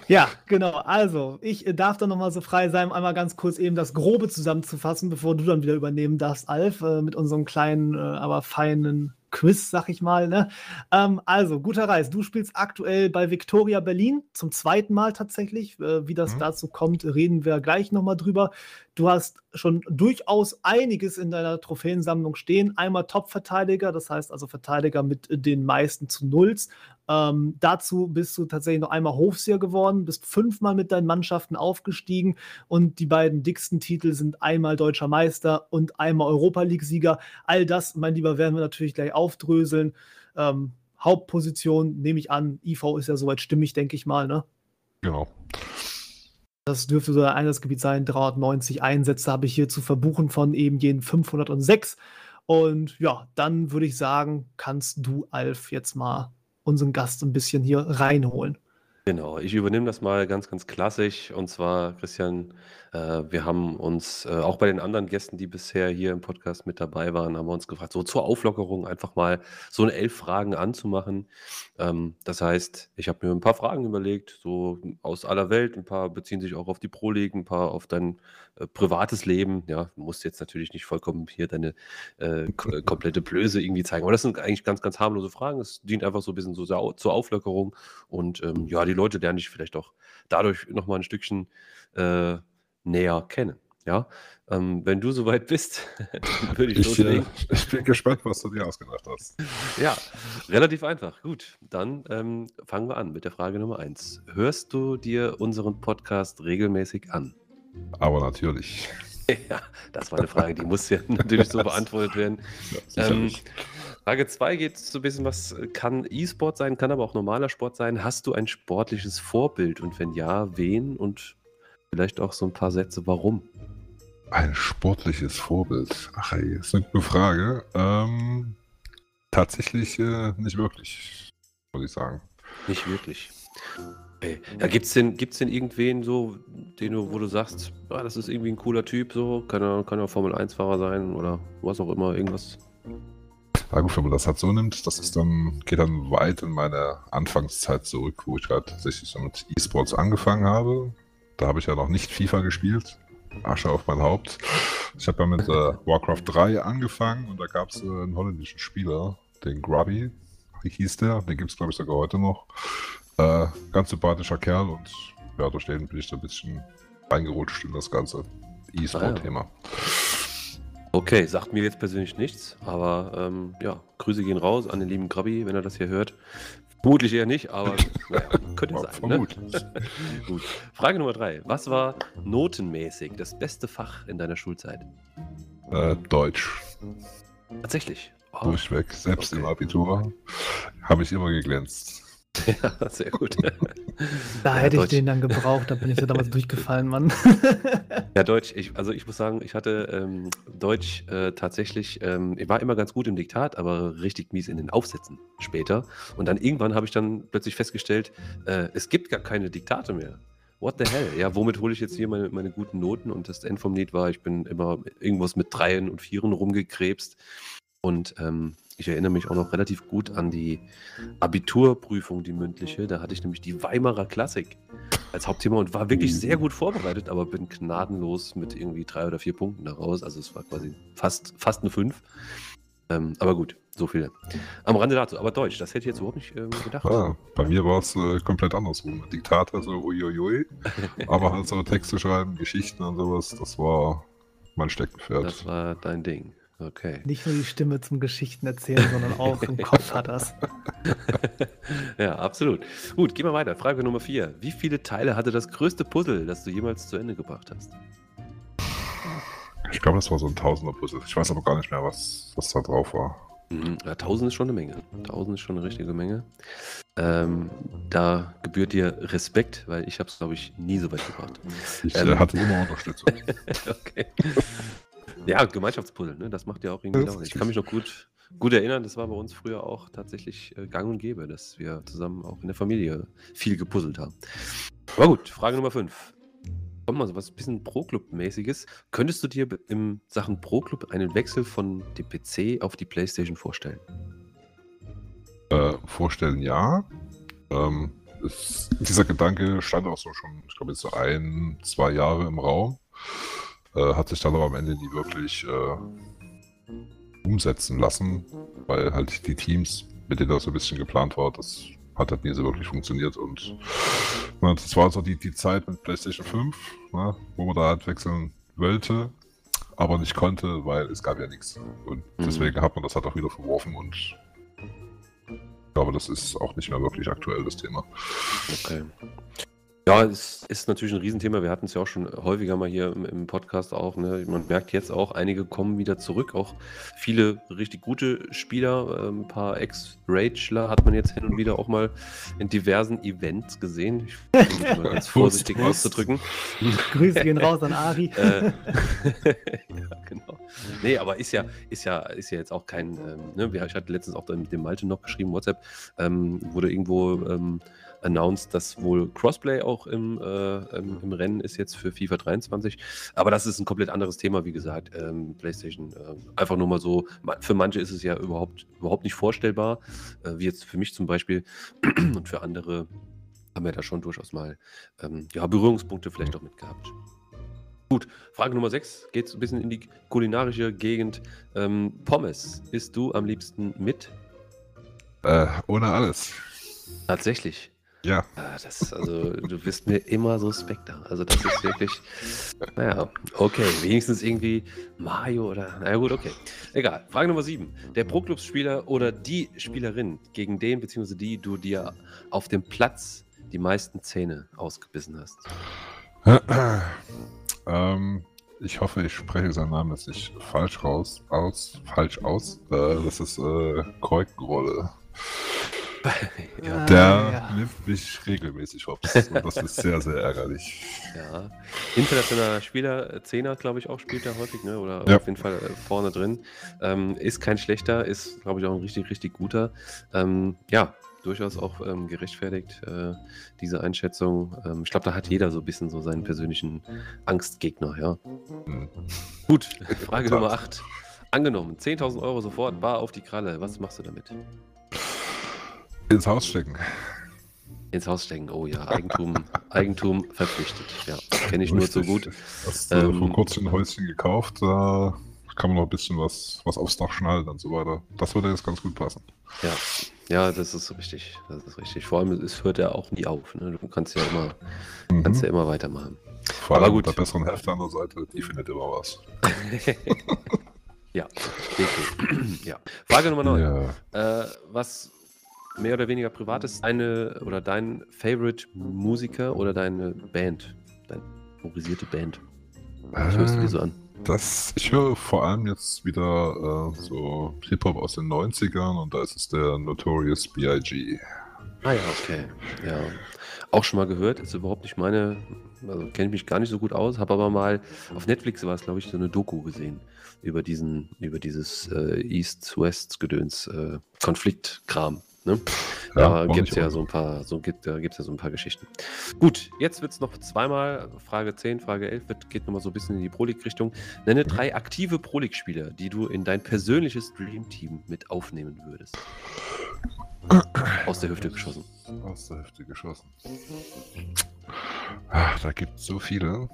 Ja, genau. Also, ich darf dann nochmal so frei sein, einmal ganz kurz eben das Grobe zusammenzufassen, bevor du dann wieder übernehmen darfst, Alf, äh, mit unserem kleinen, äh, aber feinen Quiz, sag ich mal. Ne? Ähm, also, guter Reis, du spielst aktuell bei Victoria Berlin, zum zweiten Mal tatsächlich. Äh, wie das mhm. dazu kommt, reden wir gleich nochmal drüber. Du hast schon durchaus einiges in deiner Trophäensammlung stehen. Einmal Top-Verteidiger, das heißt also Verteidiger mit den meisten zu Nulls. Ähm, dazu bist du tatsächlich noch einmal Hofseher geworden, bist fünfmal mit deinen Mannschaften aufgestiegen und die beiden dicksten Titel sind einmal Deutscher Meister und einmal Europa League-Sieger. All das, mein Lieber, werden wir natürlich gleich aufdröseln. Ähm, Hauptposition nehme ich an, IV ist ja soweit stimmig, denke ich mal, ne? Genau. Das dürfte so der Einsatzgebiet sein. 390 Einsätze habe ich hier zu verbuchen von eben jenen 506. Und ja, dann würde ich sagen, kannst du, Alf, jetzt mal unseren Gast ein bisschen hier reinholen. Genau, ich übernehme das mal ganz, ganz klassisch. Und zwar, Christian, äh, wir haben uns äh, auch bei den anderen Gästen, die bisher hier im Podcast mit dabei waren, haben wir uns gefragt, so zur Auflockerung einfach mal so eine elf Fragen anzumachen. Ähm, das heißt, ich habe mir ein paar Fragen überlegt, so aus aller Welt. Ein paar beziehen sich auch auf die Pro League, ein paar auf dein äh, privates Leben. Ja, du musst jetzt natürlich nicht vollkommen hier deine komplette Blöße irgendwie zeigen. Aber das sind eigentlich ganz, ganz harmlose Fragen. Es dient einfach so ein bisschen so zur Auflockerung. Und ähm, ja, die Leute lernen dich vielleicht auch dadurch nochmal ein Stückchen näher kennen. Ja, ähm, wenn du soweit bist, würde ich, ich loslegen. Äh, ich bin gespannt, was du dir ausgedacht hast. Ja, relativ einfach. Gut, dann ähm, fangen wir an mit der Frage Nummer eins. Hörst du dir unseren Podcast regelmäßig an? Aber natürlich. Ja, das war eine Frage, die muss ja natürlich so beantwortet werden. Ja, ähm, Frage 2 geht so ein bisschen, was kann E-Sport sein, kann aber auch normaler Sport sein. Hast du ein sportliches Vorbild und wenn ja, wen und vielleicht auch so ein paar Sätze, warum? Ein sportliches Vorbild. Ach ey, ist eine gute Frage. Ähm, tatsächlich äh, nicht wirklich, muss ich sagen. Nicht wirklich. Okay. Ja, gibt es denn, gibt's denn irgendwen so, den du, wo du sagst, ah, das ist irgendwie ein cooler Typ, so, kann er, kann er Formel-1-Fahrer sein oder was auch immer, irgendwas? Ja gut, wenn man das halt so nimmt, das ist dann, geht dann weit in meine Anfangszeit zurück, wo ich halt tatsächlich so mit E-Sports angefangen habe. Da habe ich ja noch nicht FIFA gespielt. Asche auf mein Haupt. Ich habe ja mit äh, Warcraft 3 angefangen und da gab es äh, einen holländischen Spieler, den Grubby, wie hieß der? Den gibt es glaube ich sogar heute noch. Äh, ganz sympathischer Kerl und ja, durch den bin ich da ein bisschen reingerutscht in das ganze E-Sport-Thema. Ah, ja. Okay, sagt mir jetzt persönlich nichts, aber ähm, ja, Grüße gehen raus an den lieben Grabby, wenn er das hier hört. Vermutlich eher nicht, aber naja, könnte sein. Ne? Vermutlich. Ne? Gut. Frage Nummer drei. Was war notenmäßig das beste Fach in deiner Schulzeit? Äh, Deutsch. Tatsächlich. Wow. Durchweg. Selbst okay. im Abitur habe ich immer geglänzt. Ja, sehr gut. Da ja, hätte Deutsch. ich den dann gebraucht, da bin ich ja damals durchgefallen, Mann. Ja, Deutsch, ich, also ich muss sagen, ich hatte ähm, Deutsch äh, tatsächlich, ähm, ich war immer ganz gut im Diktat, aber richtig mies in den Aufsätzen später. Und dann irgendwann habe ich dann plötzlich festgestellt, äh, es gibt gar keine Diktate mehr. What the hell? Ja, womit hole ich jetzt hier meine, meine guten Noten? Und das End vom Lied war, ich bin immer irgendwas mit Dreien und Vieren rumgekrebst. Und ähm, ich erinnere mich auch noch relativ gut an die Abiturprüfung, die mündliche. Da hatte ich nämlich die Weimarer Klassik als Hauptthema und war wirklich sehr gut vorbereitet, aber bin gnadenlos mit irgendwie drei oder vier Punkten daraus. Also es war quasi fast, fast eine Fünf. Ähm, aber gut, so viel am Rande dazu. Aber Deutsch, das hätte ich jetzt überhaupt nicht ähm, gedacht. Ja, bei mir war es äh, komplett andersrum. Diktator, so uiuiui. aber halt so Texte schreiben, Geschichten und sowas, das war mein Steckenpferd. Das war dein Ding. Okay. Nicht nur die Stimme zum Geschichten erzählen, sondern auch im Kopf hat das. ja, absolut. Gut, gehen wir weiter. Frage Nummer vier. Wie viele Teile hatte das größte Puzzle, das du jemals zu Ende gebracht hast? Ich glaube, das war so ein Tausender-Puzzle. Ich weiß aber gar nicht mehr, was, was da drauf war. Mhm, ja, 1000 ist schon eine Menge. 1000 ist schon eine richtige Menge. Ähm, da gebührt dir Respekt, weil ich habe es, glaube ich, nie so weit gebracht. Ich äh, ähm, hatte immer Unterstützung. okay. Ja, Gemeinschaftspuzzle, ne? das macht ja auch irgendwie Laune. Ich kann mich noch gut gut erinnern, das war bei uns früher auch tatsächlich äh, gang und gäbe, dass wir zusammen auch in der Familie viel gepuzzelt haben. Aber gut, Frage Nummer 5. Kommt mal so was bisschen Pro-Club-mäßiges. Könntest du dir im Sachen Pro-Club einen Wechsel von dem PC auf die Playstation vorstellen? Äh, vorstellen ja. Ähm, es, dieser Gedanke stand auch so schon, ich glaube, jetzt so ein, zwei Jahre im Raum. Äh, hat sich dann aber am Ende nie wirklich äh, umsetzen lassen, weil halt die Teams, mit denen das so ein bisschen geplant war, das hat halt nie so wirklich funktioniert. Und na, das war so die, die Zeit mit PlayStation 5, na, wo man da halt wechseln wollte, aber nicht konnte, weil es gab ja nichts. Und deswegen hat man das halt auch wieder verworfen und ich glaube, das ist auch nicht mehr wirklich aktuell, das Thema. Okay. Ja, es ist natürlich ein Riesenthema. Wir hatten es ja auch schon häufiger mal hier im, im Podcast auch. Ne? Man merkt jetzt auch, einige kommen wieder zurück. Auch viele richtig gute Spieler, ein paar Ex-Ragler hat man jetzt hin und wieder auch mal in diversen Events gesehen. Ich versuche mal ganz vorsichtig auszudrücken. Grüße gehen raus an Ari. Äh, ja, genau. Nee, aber ist ja, ist ja, ist ja jetzt auch kein, ähm, ne, ich hatte letztens auch mit dem Malte noch geschrieben, WhatsApp, ähm, wurde irgendwo ähm, announced, dass wohl Crossplay auch im, äh, im, im Rennen ist jetzt für FIFA 23. Aber das ist ein komplett anderes Thema, wie gesagt. Ähm, PlayStation äh, einfach nur mal so, für manche ist es ja überhaupt, überhaupt nicht vorstellbar, äh, wie jetzt für mich zum Beispiel und für andere haben wir da schon durchaus mal ähm, ja, Berührungspunkte vielleicht auch mit gehabt. Gut, Frage Nummer 6 geht ein bisschen in die kulinarische Gegend. Ähm, Pommes, isst du am liebsten mit? Äh, ohne alles. Tatsächlich. Ja. Ah, das, also, du bist mir immer suspekter. Also, das ist wirklich. Naja, okay. Wenigstens irgendwie Mario oder. Na gut, okay. Egal. Frage Nummer 7. Der Pro-Clubs-Spieler oder die Spielerin, gegen den bzw. die du dir auf dem Platz die meisten Zähne ausgebissen hast. ähm, ich hoffe, ich spreche seinen Namen jetzt nicht falsch raus, aus, falsch aus. Äh, das ist äh, Kreugrolle. Ja, Ah, Der ja. nimmt mich regelmäßig hops. Und das ist sehr, sehr ärgerlich. ja. Internationaler Spieler, äh, Zehner, glaube ich, auch spielt er häufig, ne? oder Ja. auf jeden Fall äh, vorne drin. Ähm, ist kein schlechter, ist, glaube ich, auch ein richtig, richtig guter. Ähm, ja, durchaus auch ähm, gerechtfertigt, äh, diese Einschätzung. Ähm, ich glaube, da hat jeder so ein bisschen so seinen persönlichen Angstgegner, ja. Hm. Gut, Frage. Nummer 8. Angenommen, 10.000 Euro sofort, bar auf die Kralle. Was machst du damit? Ins Haus stecken. Ins Haus stecken. Oh ja, Eigentum, Eigentum verpflichtet. Ja, kenne ich nur zu Richtig. gut. Hast äh, Ähm, vor kurzem ein Häuschen gekauft. Da kann man noch ein bisschen was, was aufs Dach schnallen und so weiter. Das würde jetzt ganz gut passen. Ja, ja, das ist so richtig. Das ist richtig. Vor allem, es hört ja auch nie auf. Ne? Du kannst ja immer, Mhm. kannst ja immer weitermachen. Vor aber allem gut. mit der besseren Hälfte an der Seite, die findet immer was. ja, definitiv. ja. Frage Nummer 9. Ja. Äh, was mehr oder weniger privat ist, deine oder dein Favorite Musiker oder deine Band? Deine favorisierte Band? Was hörst du dir so an? Das, ich höre vor allem jetzt wieder äh, so Hip-Hop aus den 90ern und da ist es der Notorious B.I.G. Ah ja, okay. Ja. Auch schon mal gehört, ist überhaupt nicht meine, also kenne ich mich gar nicht so gut aus, habe aber mal auf Netflix war es, glaube ich, so eine Doku gesehen über diesen, über dieses äh, East-West-Gedöns, Ne? Da war gibt es ja so ein paar, so gibt, da gibt's ja so ein paar Geschichten. Gut, jetzt wird es noch zweimal, Frage 10, Frage 11, wird, geht nochmal so ein bisschen in die Pro League-Richtung. Nenne drei aktive Pro League-Spieler, die du in dein persönliches Dream-Team mit aufnehmen würdest. Aus der Hüfte geschossen. Aus der Hüfte geschossen. Ach, da gibt es so viele.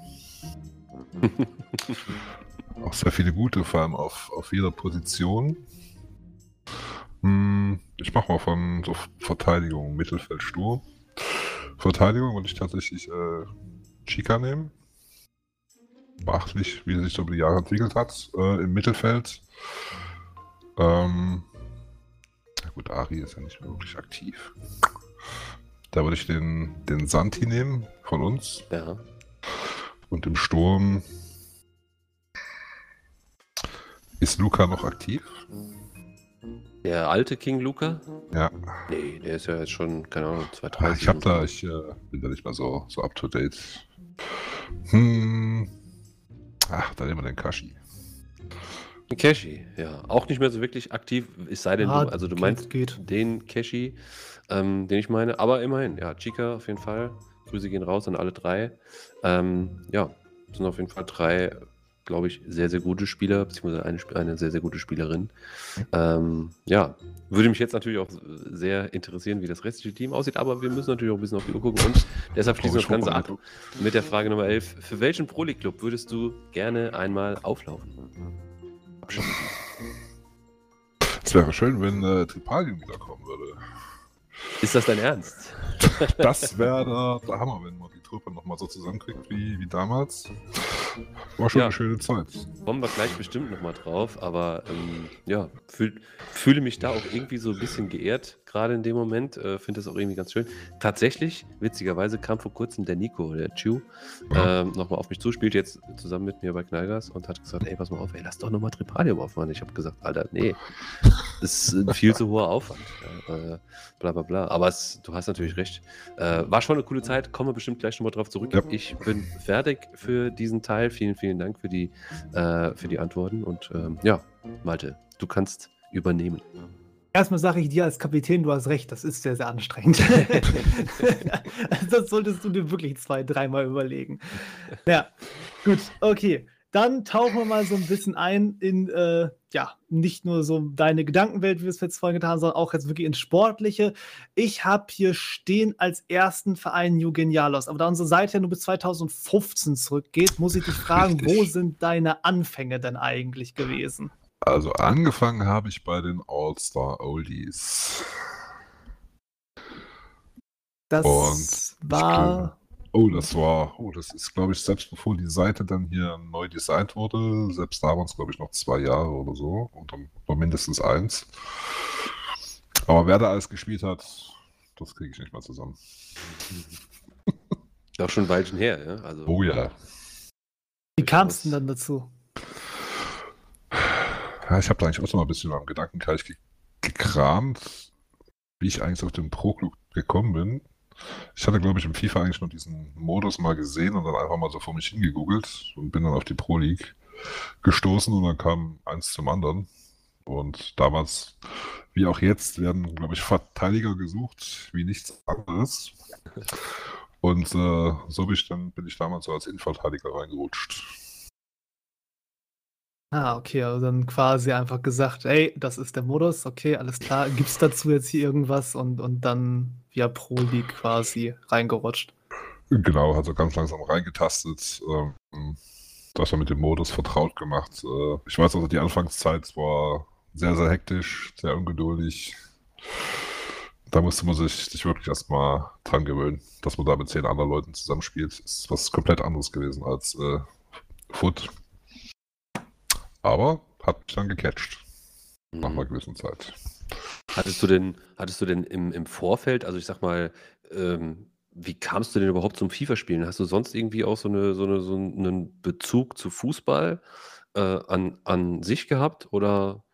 Auch sehr viele gute, vor allem auf, auf jeder Position. Hm, ich mache mal von so Verteidigung, Mittelfeld, Sturm. Verteidigung würde ich tatsächlich äh, Chica nehmen. Beachtlich, wie er sich so über die Jahre entwickelt hat. Äh, Im Mittelfeld. Ähm, na gut, Ari ist ja nicht mehr wirklich aktiv. Da würde ich den, den Santi nehmen von uns. Ja. Und im Sturm ist Luca noch aktiv. Der alte King Luca? Ja, Nee, der ist ja jetzt schon, keine Ahnung, Ah, 230. ich habe da, ich äh, bin da nicht mehr so, so up to date. Hm. Ach, da nehmen wir den Kashi. Cashy, ja. Auch nicht mehr so wirklich aktiv, es sei denn, Ah, du, also du geht, meinst geht. den Cashy, ähm, den ich meine. Aber immerhin, ja, Chica auf jeden Fall. Grüße gehen raus an alle drei. Ähm, ja, sind auf jeden Fall drei, glaube ich, sehr, sehr gute Spieler, beziehungsweise eine, eine sehr, sehr gute Spielerin. Ähm, ja, würde mich jetzt natürlich auch sehr interessieren, wie das restliche Team aussieht, aber wir müssen natürlich auch ein bisschen auf die Uhr gucken und deshalb schließen wir das Ganze ab mit der Frage Nummer 11. Für welchen Pro League Club würdest du gerne einmal auflaufen? Es wäre schön, wenn äh, Tripalien wiederkommen würde. Ist das dein Ernst? Das wäre der, der Hammer, wenn man die Truppe nochmal so zusammenkriegt wie, wie damals. War schon Ja. eine schöne Zeit. Kommen wir gleich bestimmt nochmal drauf, aber ähm, ja, fühl, fühle mich da auch irgendwie so ein bisschen geehrt, gerade in dem Moment. Äh, Finde das auch irgendwie ganz schön. Tatsächlich, witzigerweise, kam vor kurzem der Nico, der Chew, Ja. ähm, nochmal auf mich zu, spielt jetzt zusammen mit mir bei Knallgas und hat gesagt: Ey, pass mal auf, ey, lass doch nochmal Tripalium aufmachen. Ich habe gesagt: Alter, nee, das ist ein viel zu hoher Aufwand. Ja, äh, bla bla bla. Aber es, du hast natürlich recht. Äh, war schon eine coole Zeit, kommen wir bestimmt gleich nochmal drauf zurück. Ja. Ich bin fertig für diesen Teil. Vielen, vielen Dank für die, äh, für die Antworten. Und ähm, ja, Malte, du kannst übernehmen. Erstmal sage ich dir als Kapitän, du hast recht, das ist sehr, sehr anstrengend. das solltest du dir wirklich zwei, dreimal überlegen. Ja, gut, okay. Dann tauchen wir mal so ein bisschen ein in, äh, ja, nicht nur so deine Gedankenwelt, wie wir es jetzt vorhin getan haben, sondern auch jetzt wirklich ins Sportliche. Ich habe hier stehen als ersten Verein New Genialos. Aber da unsere Seite ja nur bis 2015 zurückgeht, muss ich dich fragen, wo Richtig. sind deine Anfänge denn eigentlich gewesen? Also angefangen habe ich bei den All-Star Oldies. Das Und war. Oh, das war, oh, das ist, glaube ich, selbst bevor die Seite dann hier neu designt wurde, selbst da waren es, glaube ich, noch zwei Jahre oder so, oder, oder mindestens eins. Aber wer da alles gespielt hat, das kriege ich nicht mehr zusammen. Auch schon ein Weilchen her, ja? Also, Oh ja. Wie kam es denn dann dazu? Ja, ich habe da eigentlich auch so mal ein bisschen am Gedankenteich ge gekramt, wie ich eigentlich auf den Pro-Club gekommen bin. Ich hatte, glaube ich, im FIFA eigentlich nur diesen Modus mal gesehen und dann einfach mal so vor mich hingegoogelt und bin dann auf die Pro League gestoßen und dann kam eins zum anderen. Und damals, wie auch jetzt, werden, glaube ich, Verteidiger gesucht, wie nichts anderes. Und äh, so bin ich, dann, bin ich damals so als Innenverteidiger reingerutscht. Ah, okay, also dann quasi einfach gesagt, ey, das ist der Modus, okay, alles klar. Gibt es dazu jetzt hier irgendwas und, und dann via Pro League quasi reingerutscht? Genau, also ganz langsam reingetastet, ähm, das dann mit dem Modus vertraut gemacht. Äh, ich weiß also, die Anfangszeit war sehr, sehr hektisch, sehr ungeduldig. Da musste man sich, sich wirklich erstmal dran gewöhnen, dass man da mit zehn anderen Leuten zusammenspielt. Ist was komplett anderes gewesen als äh, Foot. Aber hat mich dann gecatcht nach einer Mhm. gewissen Zeit. Hattest du denn, hattest du denn im, im Vorfeld, also ich sag mal, ähm, wie kamst du denn überhaupt zum FIFA-Spielen? Hast du sonst irgendwie auch so, eine, so, eine, so einen Bezug zu Fußball äh, an, an sich gehabt? Oder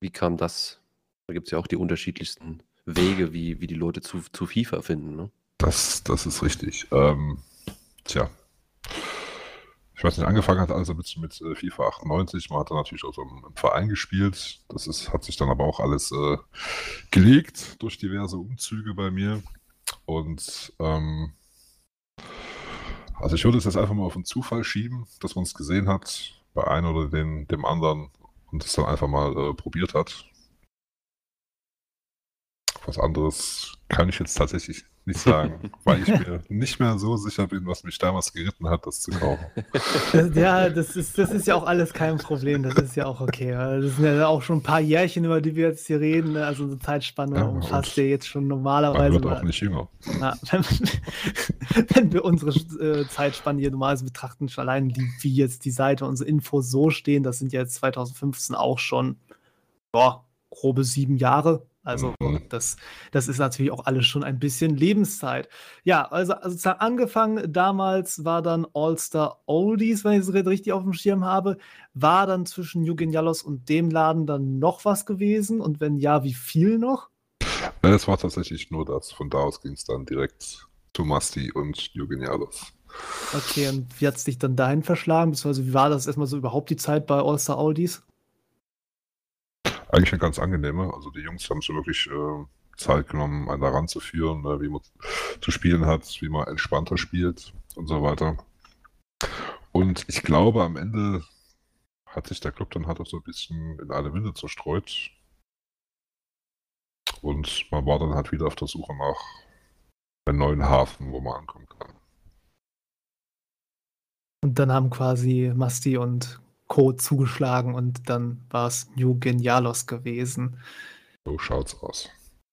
wie kam das? Da gibt es ja auch die unterschiedlichsten Wege, wie, wie die Leute zu, zu FIFA finden. Ne? Das, das ist richtig. Ähm, tja. Ich weiß nicht, angefangen hat also mit, mit äh, FIFA 98. Man hat dann natürlich auch so im, im Verein gespielt. Das ist, hat sich dann aber auch alles äh, gelegt durch diverse Umzüge bei mir. Und ähm, also ich würde es jetzt einfach mal auf den Zufall schieben, dass man es gesehen hat bei einem oder den, dem anderen und es dann einfach mal äh, probiert hat. Was anderes kann ich jetzt tatsächlich nicht sagen, weil ich mir nicht mehr so sicher bin, was mich damals geritten hat, das zu kaufen. Das, ja, das ist, das ist ja auch alles kein Problem, das ist ja auch okay. weil Das sind ja auch schon ein paar Jährchen, über die wir jetzt hier reden. ne? Also eine Zeitspanne Ja, umfasst ja jetzt schon Man normalerweise. wird auch nicht jünger. Ja, wenn, wenn wir unsere äh, Zeitspanne hier normalerweise betrachten, schon allein die, wie jetzt die Seite, unsere Infos so stehen, das sind ja jetzt 2015 auch schon ja, grobe sieben Jahre. Also Mhm. das, das ist natürlich auch alles schon ein bisschen Lebenszeit. Ja, also, also sozusagen angefangen damals war dann All-Star Oldies, wenn ich es richtig auf dem Schirm habe. War dann zwischen New Genialos und dem Laden dann noch was gewesen? Und wenn ja, wie viel noch? Ja, Es war tatsächlich nur das. Von da aus ging es dann direkt zu Masti und New Genialos. Okay, und wie hat es dich dann dahin verschlagen? Beziehungsweise wie war das erstmal so überhaupt die Zeit bei All-Star Oldies? Eigentlich eine ganz angenehme. Also die Jungs haben sich wirklich äh, Zeit genommen, einen da ranzuführen, ne, wie man zu spielen hat, wie man entspannter spielt und so weiter. Und ich glaube, am Ende hat sich der Club dann halt auch so ein bisschen in alle Winde zerstreut. Und man war dann halt wieder auf der Suche nach einem neuen Hafen, wo man ankommen kann. Und dann haben quasi Masti und Co. zugeschlagen und dann war es New Genialos gewesen. So schaut's aus.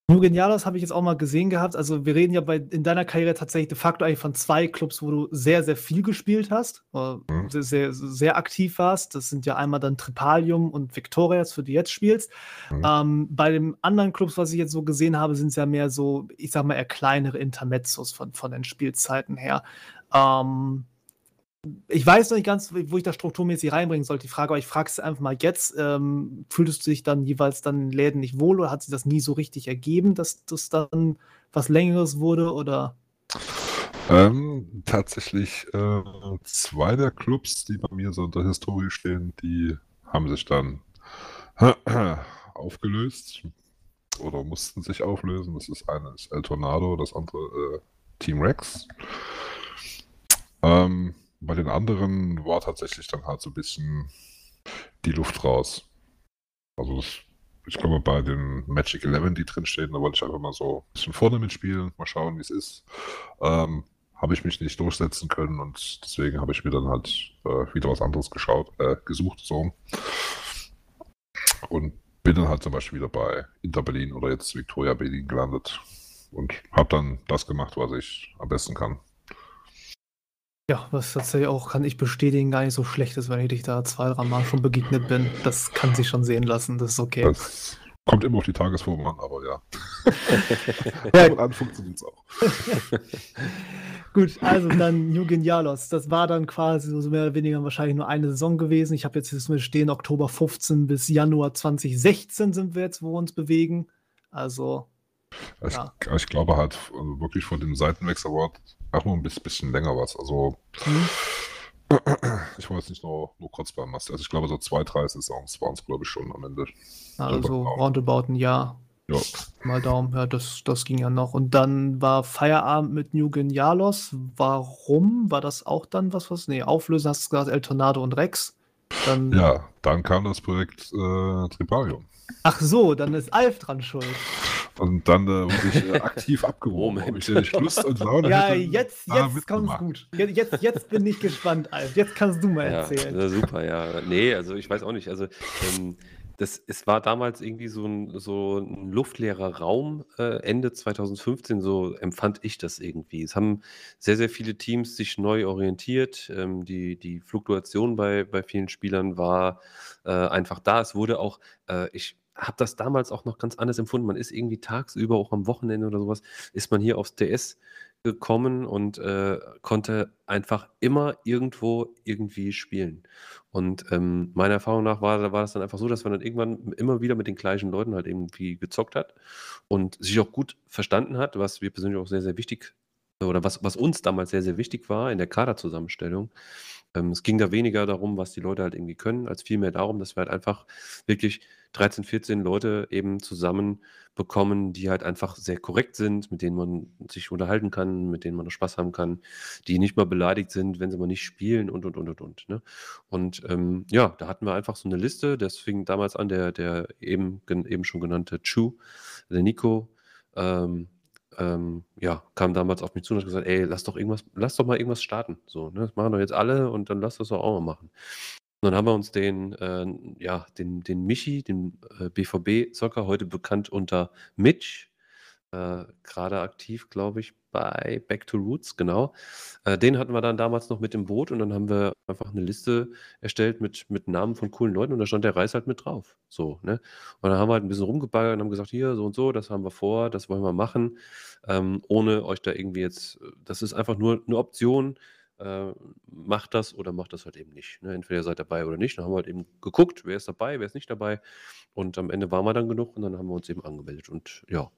New Genialos habe ich jetzt auch mal gesehen gehabt. Also wir reden ja bei, in deiner Karriere tatsächlich de facto eigentlich von zwei Clubs, wo du sehr, sehr viel gespielt hast, mhm. sehr, sehr, sehr, aktiv warst. Das sind ja einmal dann Tripalium und Victorias, für die du jetzt spielst. Mhm. Ähm, bei den anderen Clubs, was ich jetzt so gesehen habe, sind es ja mehr so, ich sag mal, eher kleinere Intermezzos von, von den Spielzeiten her. Ähm, ich weiß noch nicht ganz, wo ich das strukturmäßig reinbringen sollte, die Frage, aber ich frage es einfach mal jetzt. Ähm, fühltest du dich dann jeweils dann in Läden nicht wohl oder hat sich das nie so richtig ergeben, dass das dann was Längeres wurde oder? Ähm, tatsächlich äh, zwei der Clubs, die bei mir so in der Historie stehen, die haben sich dann aufgelöst oder mussten sich auflösen. Das ist eine ist El Tornado, das andere äh, Team Rex. Ähm, bei den anderen war tatsächlich dann halt so ein bisschen die Luft raus. Also das, ich glaube, bei den Magic 11, die drinstehen, da wollte ich einfach mal so ein bisschen vorne mitspielen, mal schauen, wie es ist. Ähm, habe ich mich nicht durchsetzen können und deswegen habe ich mir dann halt äh, wieder was anderes geschaut, äh, gesucht, so. Und bin dann halt zum Beispiel wieder bei Inter Berlin oder jetzt Victoria Berlin gelandet und habe dann das gemacht, was ich am besten kann. Ja, was tatsächlich auch, kann ich bestätigen, gar nicht so schlecht ist, wenn ich dich da zwei, drei Mal schon begegnet bin. Das kann sich schon sehen lassen, das ist okay. Das kommt immer auf die Tagesform an, aber ja. ja. Und an funktioniert es auch. Gut, also dann New Genialos. Das war dann quasi so mehr oder weniger wahrscheinlich nur eine Saison gewesen. Ich habe jetzt hier stehen, Oktober 15 bis Januar 2016 sind wir jetzt, wo wir uns bewegen. Also. Ich, ja. ich glaube halt also wirklich von dem Seitenwechsel Award Ach, nur ein bisschen länger was. Also, mhm. ich war jetzt nicht nur, nur kurz beim Master. Also, ich glaube, so zwei, drei Saisons waren es, glaube ich, schon am Ende. Also, roundabout ein Jahr. Ja. Mal Daumen, ja, das, das ging ja noch. Und dann war Feierabend mit New Genialos. Warum? War das auch dann was, was? Nee, Auflösen hast du gesagt, El Tornado und Rex. Dann, ja, dann kam das Projekt äh, Triparium. Ach so, dann ist Alf dran schuld. Und dann äh, wurde ich äh, aktiv abgewogen, ob ich nicht Lust und Laune Ja, hätte, jetzt, jetzt kommt's gut. Jetzt, jetzt bin ich gespannt, Alf. Jetzt kannst du mal erzählen. Ja, super, ja. Nee, also ich weiß auch nicht. Also ähm, das, es war damals irgendwie so ein, so ein luftleerer Raum, äh, Ende 2015, so empfand ich das irgendwie. Es haben sehr, sehr viele Teams sich neu orientiert. Ähm, die, die Fluktuation bei, bei vielen Spielern war äh, einfach da. Es wurde auch, äh, ich habe das damals auch noch ganz anders empfunden. Man ist irgendwie tagsüber, auch am Wochenende oder sowas, ist man hier aufs TS gekommen und äh, konnte einfach immer irgendwo irgendwie spielen. Und ähm, meiner Erfahrung nach war, war das dann einfach so, dass man dann irgendwann immer wieder mit den gleichen Leuten halt irgendwie gezockt hat und sich auch gut verstanden hat, was wir persönlich auch sehr, sehr wichtig oder was, was uns damals sehr, sehr wichtig war in der Kaderzusammenstellung. Ähm, es ging da weniger darum, was die Leute halt irgendwie können, als vielmehr darum, dass wir halt einfach wirklich 13, 14 Leute eben zusammen bekommen, die halt einfach sehr korrekt sind, mit denen man sich unterhalten kann, mit denen man Spaß haben kann, die nicht mal beleidigt sind, wenn sie mal nicht spielen und und und und und. Ne? Und ähm, ja, da hatten wir einfach so eine Liste. Das fing damals an, der, der eben, eben schon genannte Chu, der Nico, ähm, ähm, ja, kam damals auf mich zu und hat gesagt, ey, lass doch irgendwas, lass doch mal irgendwas starten. So, ne? Das machen doch jetzt alle und dann lass das doch auch mal machen. Und dann haben wir uns den, äh, ja, den, den Michi, den äh, BVB-Zocker, heute bekannt unter Mitch, äh, gerade aktiv, glaube ich, bei Back to Roots, genau. Äh, den hatten wir dann damals noch mit im Boot und dann haben wir einfach eine Liste erstellt mit, mit Namen von coolen Leuten und da stand der Reis halt mit drauf. So, ne? Und dann haben wir halt ein bisschen rumgebaggert und haben gesagt, hier, so und so, das haben wir vor, das wollen wir machen, ähm, ohne euch da irgendwie jetzt, das ist einfach nur eine Option, äh, macht das oder macht das halt eben nicht. Ne? Entweder ihr seid dabei oder nicht. Dann haben wir halt eben geguckt, wer ist dabei, wer ist nicht dabei. Und am Ende waren wir dann genug und dann haben wir uns eben angemeldet. Und ja,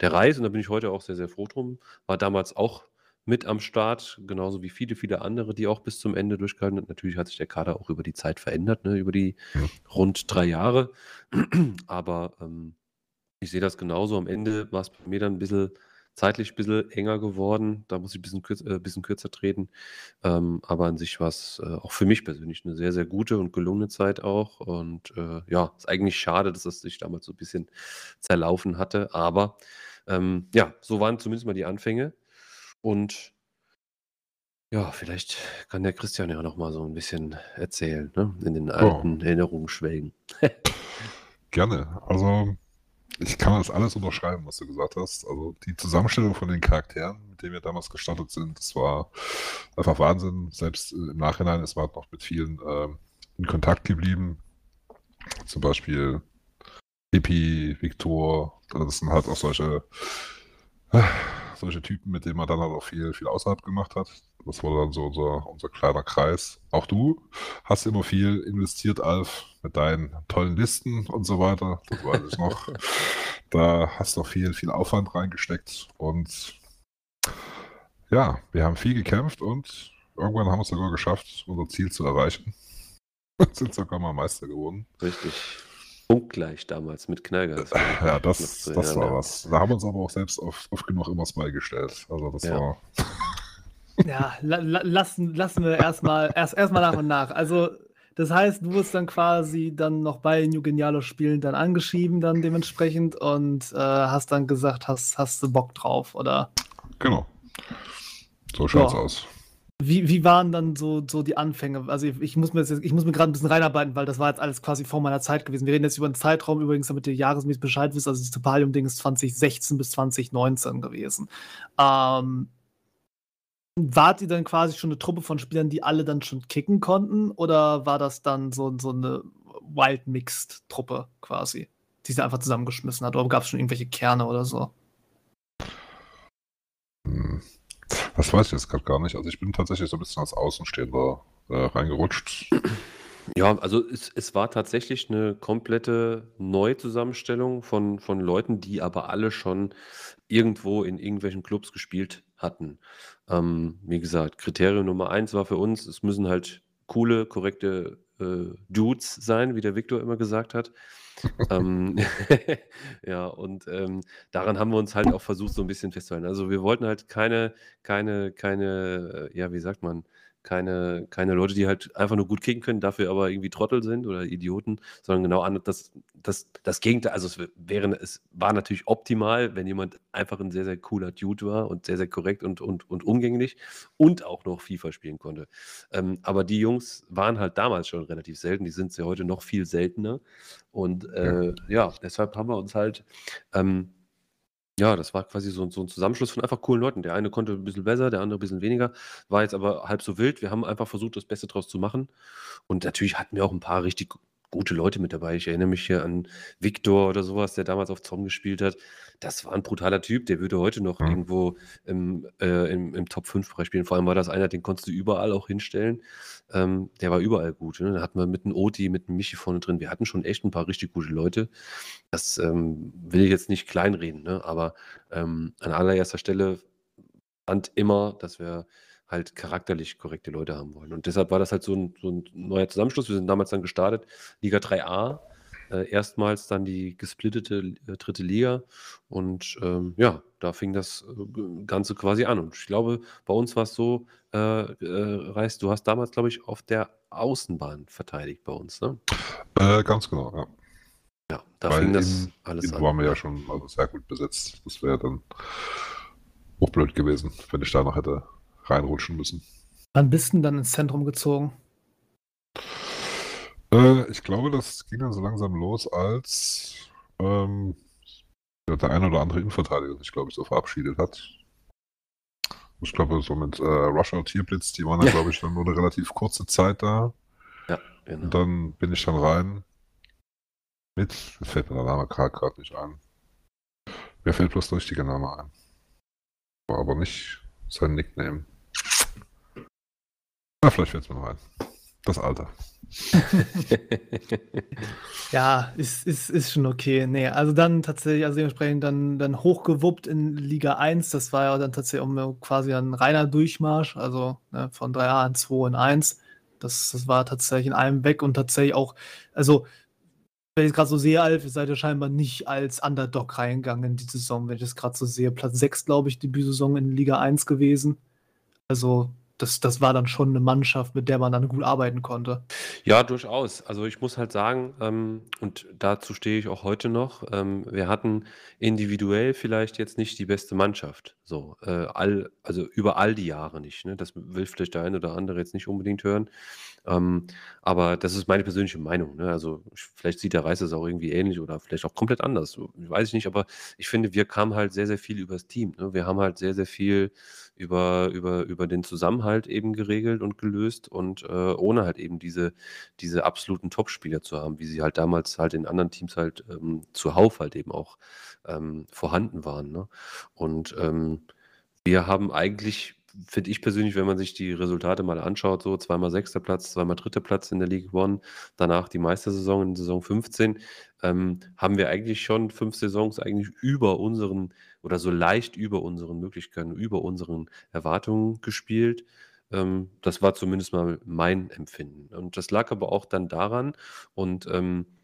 der Reis, und da bin ich heute auch sehr, sehr froh drum, war damals auch mit am Start, genauso wie viele, viele andere, die auch bis zum Ende durchgehalten haben. Natürlich hat sich der Kader auch über die Zeit verändert, ne, über die rund drei Jahre. Aber ähm, ich sehe das genauso. Am Ende war es bei mir dann ein bisschen zeitlich ein bisschen enger geworden. Da muss ich ein bisschen, kürz, äh, bisschen kürzer treten. Ähm, aber an sich war es äh, auch für mich persönlich eine sehr, sehr gute und gelungene Zeit auch. Und äh, ja, ist eigentlich schade, dass das sich damals so ein bisschen zerlaufen hatte. Aber ähm, ja, so waren zumindest mal die Anfänge. Und ja, vielleicht kann der Christian ja noch mal so ein bisschen erzählen, ne? in den alten Erinnerungen schwelgen. Gerne. Also, ich kann das alles unterschreiben, was du gesagt hast. Also, die Zusammenstellung von den Charakteren, mit denen wir damals gestartet sind, das war einfach Wahnsinn. Selbst äh, im Nachhinein ist man noch mit vielen ähm, in Kontakt geblieben. Zum Beispiel Pippi, Viktor, das sind halt auch solche, äh, solche Typen, mit denen man dann halt auch viel, viel außerhalb gemacht hat. Das war dann so unser, unser kleiner Kreis. Auch du hast immer viel investiert, Alf, mit deinen tollen Listen und so weiter. Das weiß ich noch. da hast du auch viel, viel Aufwand reingesteckt und ja, wir haben viel gekämpft und irgendwann haben wir es sogar geschafft, unser Ziel zu erreichen. Sind sogar mal Meister geworden. Richtig. Punktgleich damals mit Knallgas. Ja, das, das war was. Da haben wir uns aber auch selbst oft, oft genug immer Smile gestellt. Also das Ja. war. Ja, la la lassen, lassen wir erstmal erst, erstmal nach und nach. Also, das heißt, du wurdest dann quasi dann noch bei New Genialo Spielen dann angeschrieben, dann dementsprechend und äh, hast dann gesagt, hast, hast du Bock drauf, oder? Genau. So schaut's Ja. aus. Wie, wie waren dann so, so die Anfänge? Also ich, ich muss mir, jetzt, ich muss mir gerade ein bisschen reinarbeiten, weil das war jetzt alles quasi vor meiner Zeit gewesen. Wir reden jetzt über einen Zeitraum übrigens, damit ihr jahresmäßig Bescheid wisst. Also das Topalium-Ding ist 2016 bis 2019 gewesen. Ähm, wart ihr dann quasi schon eine Truppe von Spielern, die alle dann schon kicken konnten? Oder war das dann so, so eine Wild-Mixed-Truppe quasi, die sie einfach zusammengeschmissen hat? Oder gab es schon irgendwelche Kerne oder so? Hm. Das weiß ich jetzt gerade gar nicht. Also ich bin tatsächlich so ein bisschen als Außenstehender äh, reingerutscht. Ja, also es, es war tatsächlich eine komplette Neuzusammenstellung von, von Leuten, die aber alle schon irgendwo in irgendwelchen Clubs gespielt hatten. Ähm, wie gesagt, Kriterium Nummer eins war für uns, es müssen halt coole, korrekte äh, Dudes sein, wie der Viktor immer gesagt hat. Ähm, ja, und ähm, daran haben wir uns halt auch versucht, so ein bisschen festzuhalten. Also wir wollten halt keine, keine, keine, äh, ja, wie sagt man, keine, keine Leute, die halt einfach nur gut kicken können, dafür aber irgendwie Trottel sind oder Idioten, sondern genau an, das, das, das Gegenteil. Also es wäre, es war natürlich optimal, wenn jemand einfach ein sehr, sehr cooler Dude war und sehr, sehr korrekt und, und, und umgänglich und auch noch FIFA spielen konnte. Ähm, aber die Jungs waren halt damals schon relativ selten, die sind sie heute noch viel seltener. Und äh, ja, deshalb haben wir uns halt ähm, ja, das war quasi so, so ein Zusammenschluss von einfach coolen Leuten. Der eine konnte ein bisschen besser, der andere ein bisschen weniger, war jetzt aber halb so wild. Wir haben einfach versucht, das Beste draus zu machen. Und natürlich hatten wir auch ein paar richtig gute Leute mit dabei. Ich erinnere mich hier an Viktor oder sowas, der damals auf Zom gespielt hat. Das war ein brutaler Typ, der würde heute noch Mhm. irgendwo im, äh, im, im Top 5-Bereich spielen. Vor allem war das einer, den konntest du überall auch hinstellen. Ähm, der war überall gut. Ne? Da hatten wir mit einem Oti, mit einem Michi vorne drin. Wir hatten schon echt ein paar richtig gute Leute. Das ähm, will ich jetzt nicht kleinreden, ne? aber ähm, an allererster Stelle stand immer, dass wir halt charakterlich korrekte Leute haben wollen. Und deshalb war das halt so ein, so ein neuer Zusammenschluss. Wir sind damals dann gestartet, Liga 3a, äh, erstmals dann die gesplittete äh, dritte Liga. Und ähm, ja, da fing das äh, Ganze quasi an. Und ich glaube, bei uns war es so, äh, äh, Reis, du hast damals, glaube ich, auf der Außenbahn verteidigt bei uns. Ne? Äh, ganz genau, ja. Ja, da Weil fing das in- alles Den an. waren wir ja schon also sehr gut besetzt. Das wäre dann auch blöd gewesen, wenn ich da noch hätte reinrutschen müssen. Wann bist du denn dann ins Zentrum gezogen? Äh, ich glaube, das ging dann so langsam los, als ähm, ja, der eine oder andere Innenverteidiger sich, glaube ich, so verabschiedet hat. Ich glaube, so mit äh, Russia und Tierblitz, die waren dann, glaube ich, dann nur eine relativ kurze Zeit da. Genau. Und dann bin ich dann rein mit, mir fällt mir der Name gerade gerade nicht ein. Mir fällt bloß der richtige Name ein. War aber nicht sein Nickname. Na, vielleicht fällt es mir noch ein. Das Alter. Ja, ist, ist, ist schon okay. Nee, also dann tatsächlich, also dementsprechend dann, dann hochgewuppt in Liga 1. Das war ja dann tatsächlich auch quasi ein reiner Durchmarsch, also ne, von 3A in 2 in 1. Das, das war tatsächlich in einem weg und tatsächlich auch, also wenn ich es gerade so sehe, Alf, ihr seid ja scheinbar nicht als Underdog reingegangen in die Saison, wenn ich das gerade so sehe. Platz 6, glaube ich, Debütsaison in Liga 1 gewesen. Also das, das war dann schon eine Mannschaft, mit der man dann gut arbeiten konnte. Ja, durchaus. Also ich muss halt sagen, ähm, und dazu stehe ich auch heute noch, ähm, wir hatten individuell vielleicht jetzt nicht die beste Mannschaft. So, äh, all, also über all die Jahre nicht. Ne? Das will vielleicht der eine oder andere jetzt nicht unbedingt hören. Ähm, aber das ist meine persönliche Meinung. Ne? Also vielleicht sieht der Reis das auch irgendwie ähnlich oder vielleicht auch komplett anders. Weiß ich nicht, aber ich finde, wir kamen halt sehr, sehr viel übers Team. Ne? Wir haben halt sehr, sehr viel über, über, über den Zusammenhalt eben geregelt und gelöst und äh, ohne halt eben diese, diese absoluten Topspieler zu haben, wie sie halt damals halt in anderen Teams halt ähm, zuhauf halt eben auch ähm, vorhanden waren. Ne? Und ähm, wir haben eigentlich finde ich persönlich, wenn man sich die Resultate mal anschaut, so zweimal sechster Platz, zweimal dritter Platz in der League One, danach die Meistersaison in Saison 15, ähm, haben wir eigentlich schon fünf Saisons eigentlich über unseren oder so leicht über unseren Möglichkeiten, über unseren Erwartungen gespielt. Ähm, das war zumindest mal mein Empfinden. Und das lag aber auch dann daran und ähm, äh,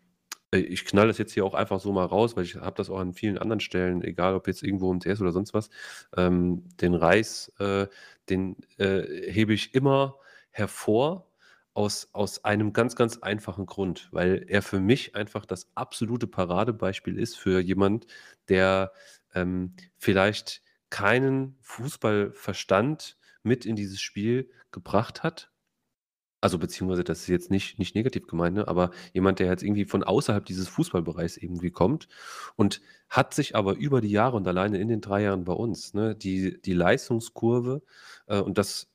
ich knall das jetzt hier auch einfach so mal raus, weil ich habe das auch an vielen anderen Stellen, egal ob jetzt irgendwo im CS oder sonst was, ähm, den Reis, äh, den äh, hebe ich immer hervor aus, aus einem ganz, ganz einfachen Grund, weil er für mich einfach das absolute Paradebeispiel ist für jemand, der ähm, vielleicht keinen Fußballverstand mit in dieses Spiel gebracht hat, also beziehungsweise das ist jetzt nicht nicht negativ gemeint, ne, aber jemand, der jetzt irgendwie von außerhalb dieses Fußballbereichs irgendwie kommt und hat sich aber über die Jahre und alleine in den drei Jahren bei uns, ne, die die Leistungskurve, äh, und das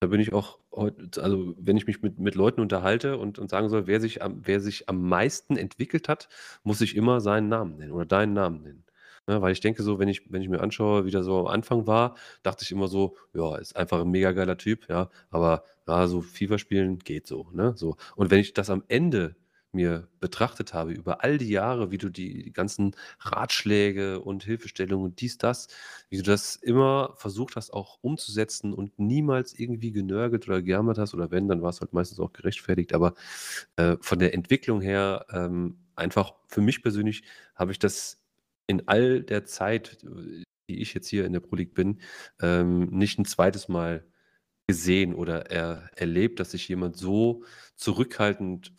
da bin ich auch heut also wenn ich mich mit mit Leuten unterhalte und und sagen soll, wer sich am wer sich am meisten entwickelt hat, muss ich immer seinen Namen nennen oder deinen Namen nennen. Ne, weil ich denke so, wenn ich wenn ich mir anschaue, wie der so am Anfang war, dachte ich immer so: „Ja, ist einfach ein mega geiler Typ“, ja, aber ja, so FIFA spielen geht so, ne, so. Und wenn ich das am Ende mir betrachtet habe über all die Jahre, wie du die die ganzen Ratschläge und Hilfestellungen und dies, das wie du das immer versucht hast, auch umzusetzen und niemals irgendwie genörgelt oder gejammert hast oder wenn, dann war es halt meistens auch gerechtfertigt. Aber, äh, von der Entwicklung her, ähm, einfach für mich persönlich habe ich das in all der Zeit, die ich jetzt hier in der Pro League bin, ähm, nicht ein zweites Mal gesehen oder er erlebt, dass sich jemand so zurückhaltend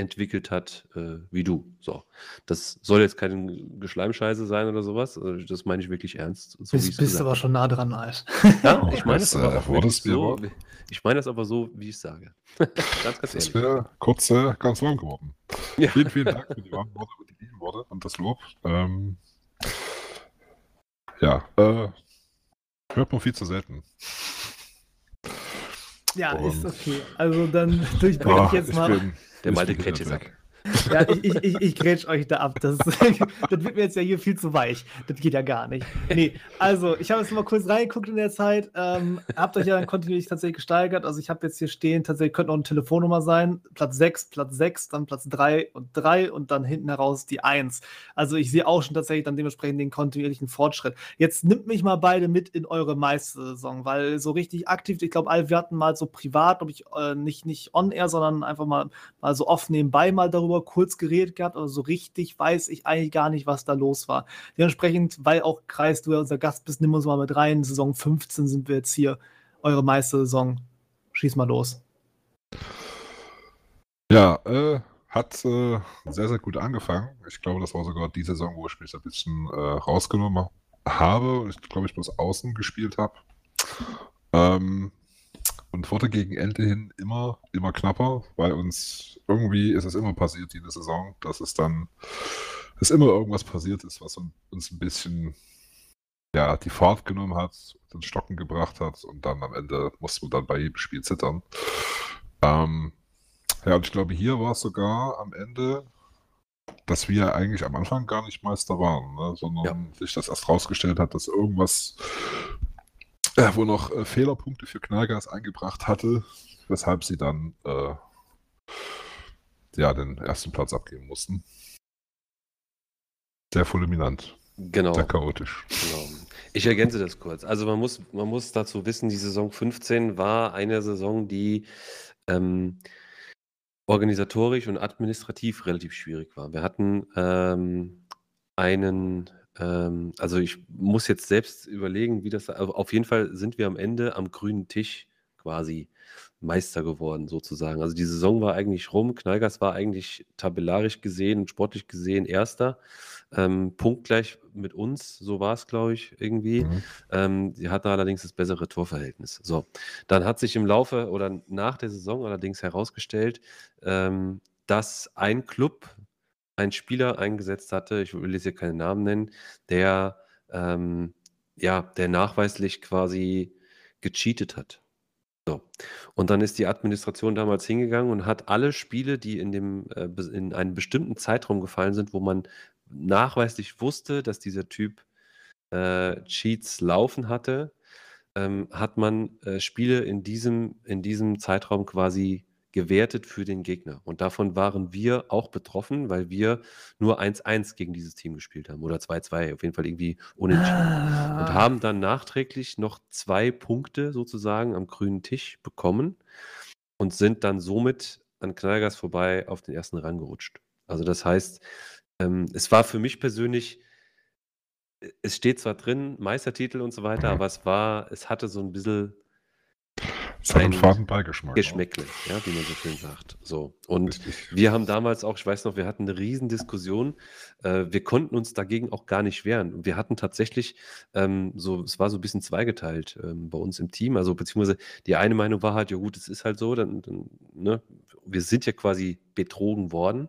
fortentwickelt hat, äh, wie du. So. Das soll jetzt keine Geschleimscheiße sein oder sowas. Also das meine ich wirklich ernst. So bist bist aber schon nah dran, Alt. Ja, ich meine das, das aber äh, so, ich meine das aber so, wie ich sage. ganz, ganz das wäre kurz äh, ganz warm geworden. Ja. Vielen, vielen Dank für die warmen Worte und die lieben Worte und das Lob. Ähm, ja, äh, hört man viel zu selten. Ja, und, ist okay. Also dann durchbreche ich jetzt mal. Bin, der Malte Kretschsack. Ja, ich, ich, ich, ich grätsch euch da ab. Das, das wird mir jetzt ja hier viel zu weich. Das geht ja gar nicht. Nee, also ich habe jetzt mal kurz reingeguckt in der Zeit. Ähm, habt euch ja dann kontinuierlich tatsächlich gesteigert. Also ich habe jetzt hier stehen, tatsächlich könnte noch eine Telefonnummer sein. Platz 6, Platz 6, dann Platz 3 und 3 und dann hinten heraus die 1. Also ich sehe auch schon tatsächlich dann dementsprechend den kontinuierlichen Fortschritt. Jetzt nimmt mich mal beide mit in eure Meistersaison, weil so richtig aktiv, ich glaube, wir hatten mal so privat, glaube ich, äh, nicht, nicht on-air, sondern einfach mal, mal so oft nebenbei mal darüber kurz geredet gehabt, aber so richtig weiß ich eigentlich gar nicht, was da los war. Dementsprechend, weil auch Kreis, du ja unser Gast bist, nimm uns mal mit rein. Saison 15 sind wir jetzt hier, eure Meistersaison. Schieß mal los. Ja, äh, hat äh, sehr, sehr gut angefangen. Ich glaube, das war sogar die Saison, wo ich mich ein bisschen äh, rausgenommen habe. Ich glaube, ich bloß außen gespielt habe. Ähm, und wurde gegen Ende hin immer, immer knapper, weil uns irgendwie ist es immer passiert der Saison, dass es dann, dass immer irgendwas passiert ist, was uns ein bisschen, ja, die Fahrt genommen hat, den Stocken gebracht hat und dann am Ende mussten wir dann bei jedem Spiel zittern. Ähm, ja, und ich glaube, hier war es sogar am Ende, dass wir eigentlich am Anfang gar nicht Meister waren, ne? sondern ja. sich das erst rausgestellt hat, dass irgendwas äh, wo noch äh, Fehlerpunkte für Knallgas eingebracht hatte, weshalb sie dann äh, ja, den ersten Platz abgeben mussten. Sehr fulminant. Genau. Sehr chaotisch. Genau. Ich ergänze das kurz. Also man muss, man muss dazu wissen, die Saison 15 war eine Saison, die ähm, organisatorisch und administrativ relativ schwierig war. Wir hatten ähm, einen, ähm, also ich muss jetzt selbst überlegen, wie das, also auf jeden Fall sind wir am Ende am grünen Tisch quasi Meister geworden, sozusagen. Also die Saison war eigentlich rum. Knallgas war eigentlich tabellarisch gesehen und sportlich gesehen Erster. Ähm, punktgleich mit uns, so war es, glaube ich, irgendwie. Mhm. Ähm, sie hatte allerdings das bessere Torverhältnis. So, dann hat sich im Laufe oder nach der Saison allerdings herausgestellt, ähm, dass ein Club einen Spieler eingesetzt hatte, ich will jetzt hier keinen Namen nennen, der, ähm, ja, der nachweislich quasi gecheatet hat. So. Und dann ist die Administration damals hingegangen und hat alle Spiele, die in dem, äh, in einen bestimmten Zeitraum gefallen sind, wo man nachweislich wusste, dass dieser Typ äh, Cheats laufen hatte, ähm, hat man äh, Spiele in diesem, in diesem Zeitraum quasi gewertet für den Gegner. Und davon waren wir auch betroffen, weil wir nur 1-1 gegen dieses Team gespielt haben oder 2-2, auf jeden Fall irgendwie unentschieden. Ah. Und haben dann nachträglich noch zwei Punkte sozusagen am grünen Tisch bekommen und sind dann somit an Knallgas vorbei auf den ersten Rang gerutscht. Also das heißt, ähm, es war für mich persönlich, äh, es steht zwar drin, Meistertitel und so weiter, Mhm. aber es war, es hatte so ein bisschen Es hat einen Ein faden Beigeschmack. ne? Geschmäckle, ja, wie man so schön sagt. So. Und wir haben damals auch, ich weiß noch, wir hatten eine Riesendiskussion. Äh, wir konnten uns dagegen auch gar nicht wehren. Und wir hatten tatsächlich ähm, so, es war so ein bisschen zweigeteilt ähm, bei uns im Team. Also beziehungsweise die eine Meinung war halt, ja gut, es ist halt so, dann, dann ne, wir sind ja quasi betrogen worden.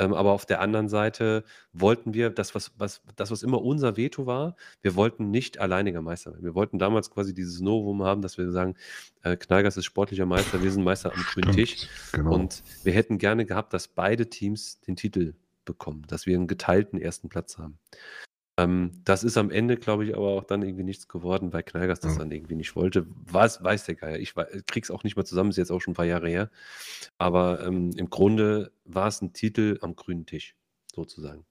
Ähm, aber auf der anderen Seite wollten wir, das was, was, das, was immer unser Veto war, wir wollten nicht alleiniger Meister werden. Wir wollten damals quasi dieses Novum haben, dass wir sagen, äh, Knallgas ist sportlicher Meister, wir sind Meister am grünen Tisch. Genau. Und wir hätten gerne gehabt, dass beide Teams den Titel bekommen, dass wir einen geteilten ersten Platz haben. Ähm, das ist am Ende, glaube ich, aber auch dann irgendwie nichts geworden, weil Knallgas das Mhm. dann irgendwie nicht wollte. Was weiß der Geier. Ich krieg's auch nicht mehr zusammen, ist jetzt auch schon ein paar Jahre her. Aber ähm, im Grunde war es ein Titel am grünen Tisch, sozusagen.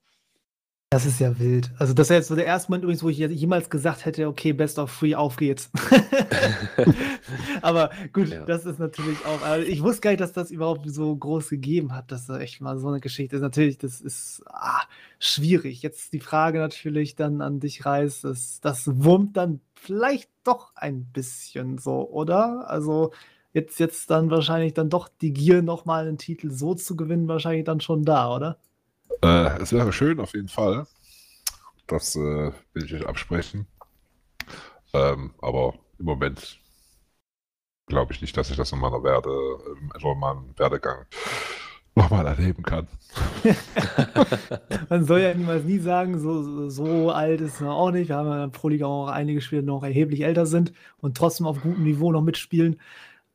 Das ist ja wild. Also, das ist jetzt so der erste Moment übrigens, wo ich jemals gesagt hätte, okay, Best of Free, auf geht's. Aber gut, Ja. das ist natürlich auch. Also ich wusste gar nicht, dass das überhaupt so groß gegeben hat, dass da echt mal so eine Geschichte ist. Natürlich, das ist ah, schwierig. Jetzt die Frage natürlich dann an dich, Reis, das, das wurmt dann vielleicht doch ein bisschen so, oder? Also jetzt, jetzt dann wahrscheinlich dann doch die Gier, nochmal einen Titel so zu gewinnen, wahrscheinlich dann schon da, oder? Äh, es wäre schön, auf jeden Fall. Das äh, will ich euch absprechen. Ähm, aber im Moment glaube ich nicht, dass ich das in meiner Werde, ähm, in meinem Werdegang nochmal erleben kann. Man soll ja niemals nie sagen, so, so, alt ist er auch nicht. Wir haben ja in der Pro-Liga auch einige Spieler, die noch erheblich älter sind und trotzdem auf gutem Niveau noch mitspielen.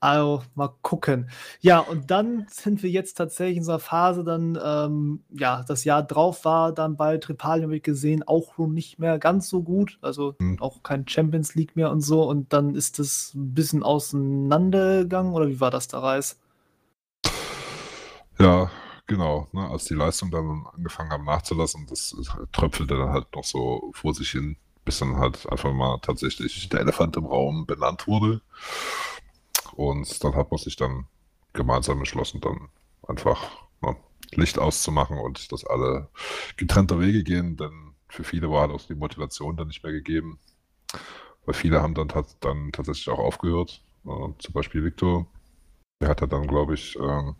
Also mal gucken. Ja, und dann sind wir jetzt tatsächlich in so einer Phase, dann, ähm, ja, das Jahr drauf war dann bei Tripalium, habe ich gesehen, auch schon nicht mehr ganz so gut. Also Hm. auch kein Champions League mehr und so. Und dann ist das ein bisschen auseinandergegangen, oder wie war das da, Reis? Ja, genau. Ne, als die Leistung dann angefangen haben nachzulassen, das tröpfelte dann halt noch so vor sich hin, bis dann halt einfach mal tatsächlich der Elefant im Raum benannt wurde. Und dann hat man sich dann gemeinsam beschlossen, dann einfach ne, Licht auszumachen und dass alle getrennte Wege gehen, denn für viele war halt auch die Motivation dann nicht mehr gegeben. Weil viele haben dann, tat- dann tatsächlich auch aufgehört. Äh, zum Beispiel Victor, der hat dann, glaube ich, ähm,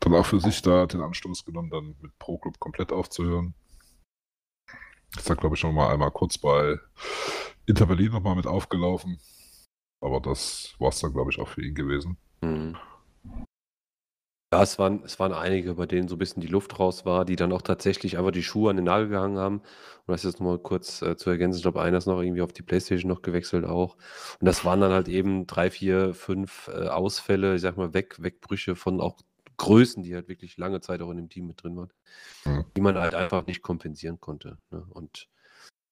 dann auch für sich da den Anstoß genommen, dann mit Pro Club komplett aufzuhören. Ist da, glaube ich, schon mal einmal kurz bei Inter Berlin nochmal mit aufgelaufen. Aber das war es dann, glaube ich, auch für ihn gewesen. Mhm. Ja, es waren, es waren einige, bei denen so ein bisschen die Luft raus war, die dann auch tatsächlich einfach die Schuhe an den Nagel gehangen haben. Und das jetzt nochmal kurz äh, zu ergänzen, ich glaube, einer ist noch irgendwie auf die Playstation noch gewechselt auch. Und das waren dann halt eben drei, vier, fünf äh, Ausfälle, ich sag mal, Weg, Wegbrüche von auch Größen, die halt wirklich lange Zeit auch in dem Team mit drin waren, Mhm. die man halt einfach nicht kompensieren konnte. Ne? Und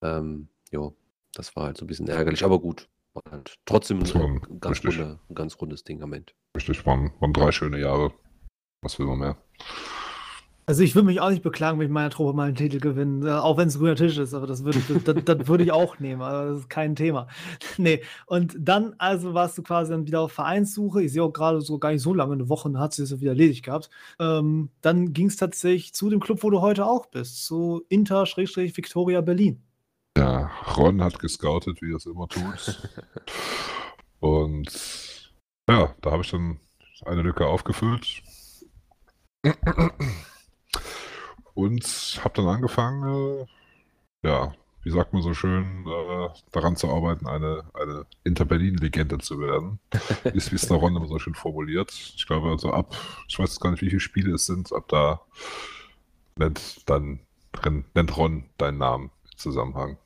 ähm, ja, das war halt so ein bisschen ärgerlich, aber gut. Halt trotzdem Das ein, ganz runde, ein ganz rundes Ding am Ende. Richtig, waren, waren drei schöne Jahre. Was will man mehr? Also ich würde mich auch nicht beklagen, wenn ich meiner Truppe mal einen Titel gewinne, äh, auch wenn es grüner Tisch ist, aber das würde das, das würde ich auch nehmen, also das ist kein Thema. Nee, und dann also warst du quasi dann wieder auf Vereinssuche. Ich sehe auch gerade so gar nicht so lange, eine Woche, dann hat sie es wieder erledigt gehabt. Ähm, dann ging es tatsächlich zu dem Club, wo du heute auch bist, zu Inter-Victoria Berlin. Ja, Ron hat gescoutet, wie er es immer tut. Und ja, da habe ich dann eine Lücke aufgefüllt. Und habe dann angefangen, äh, ja, wie sagt man so schön, äh, daran zu arbeiten, eine, eine Inter-Berlin-Legende zu werden. Ist, wie es der Ron immer so schön formuliert. Ich glaube, also ab, ich weiß gar nicht, wie viele Spiele es sind, ab da nennt, dann, nennt Ron deinen Namen im Zusammenhang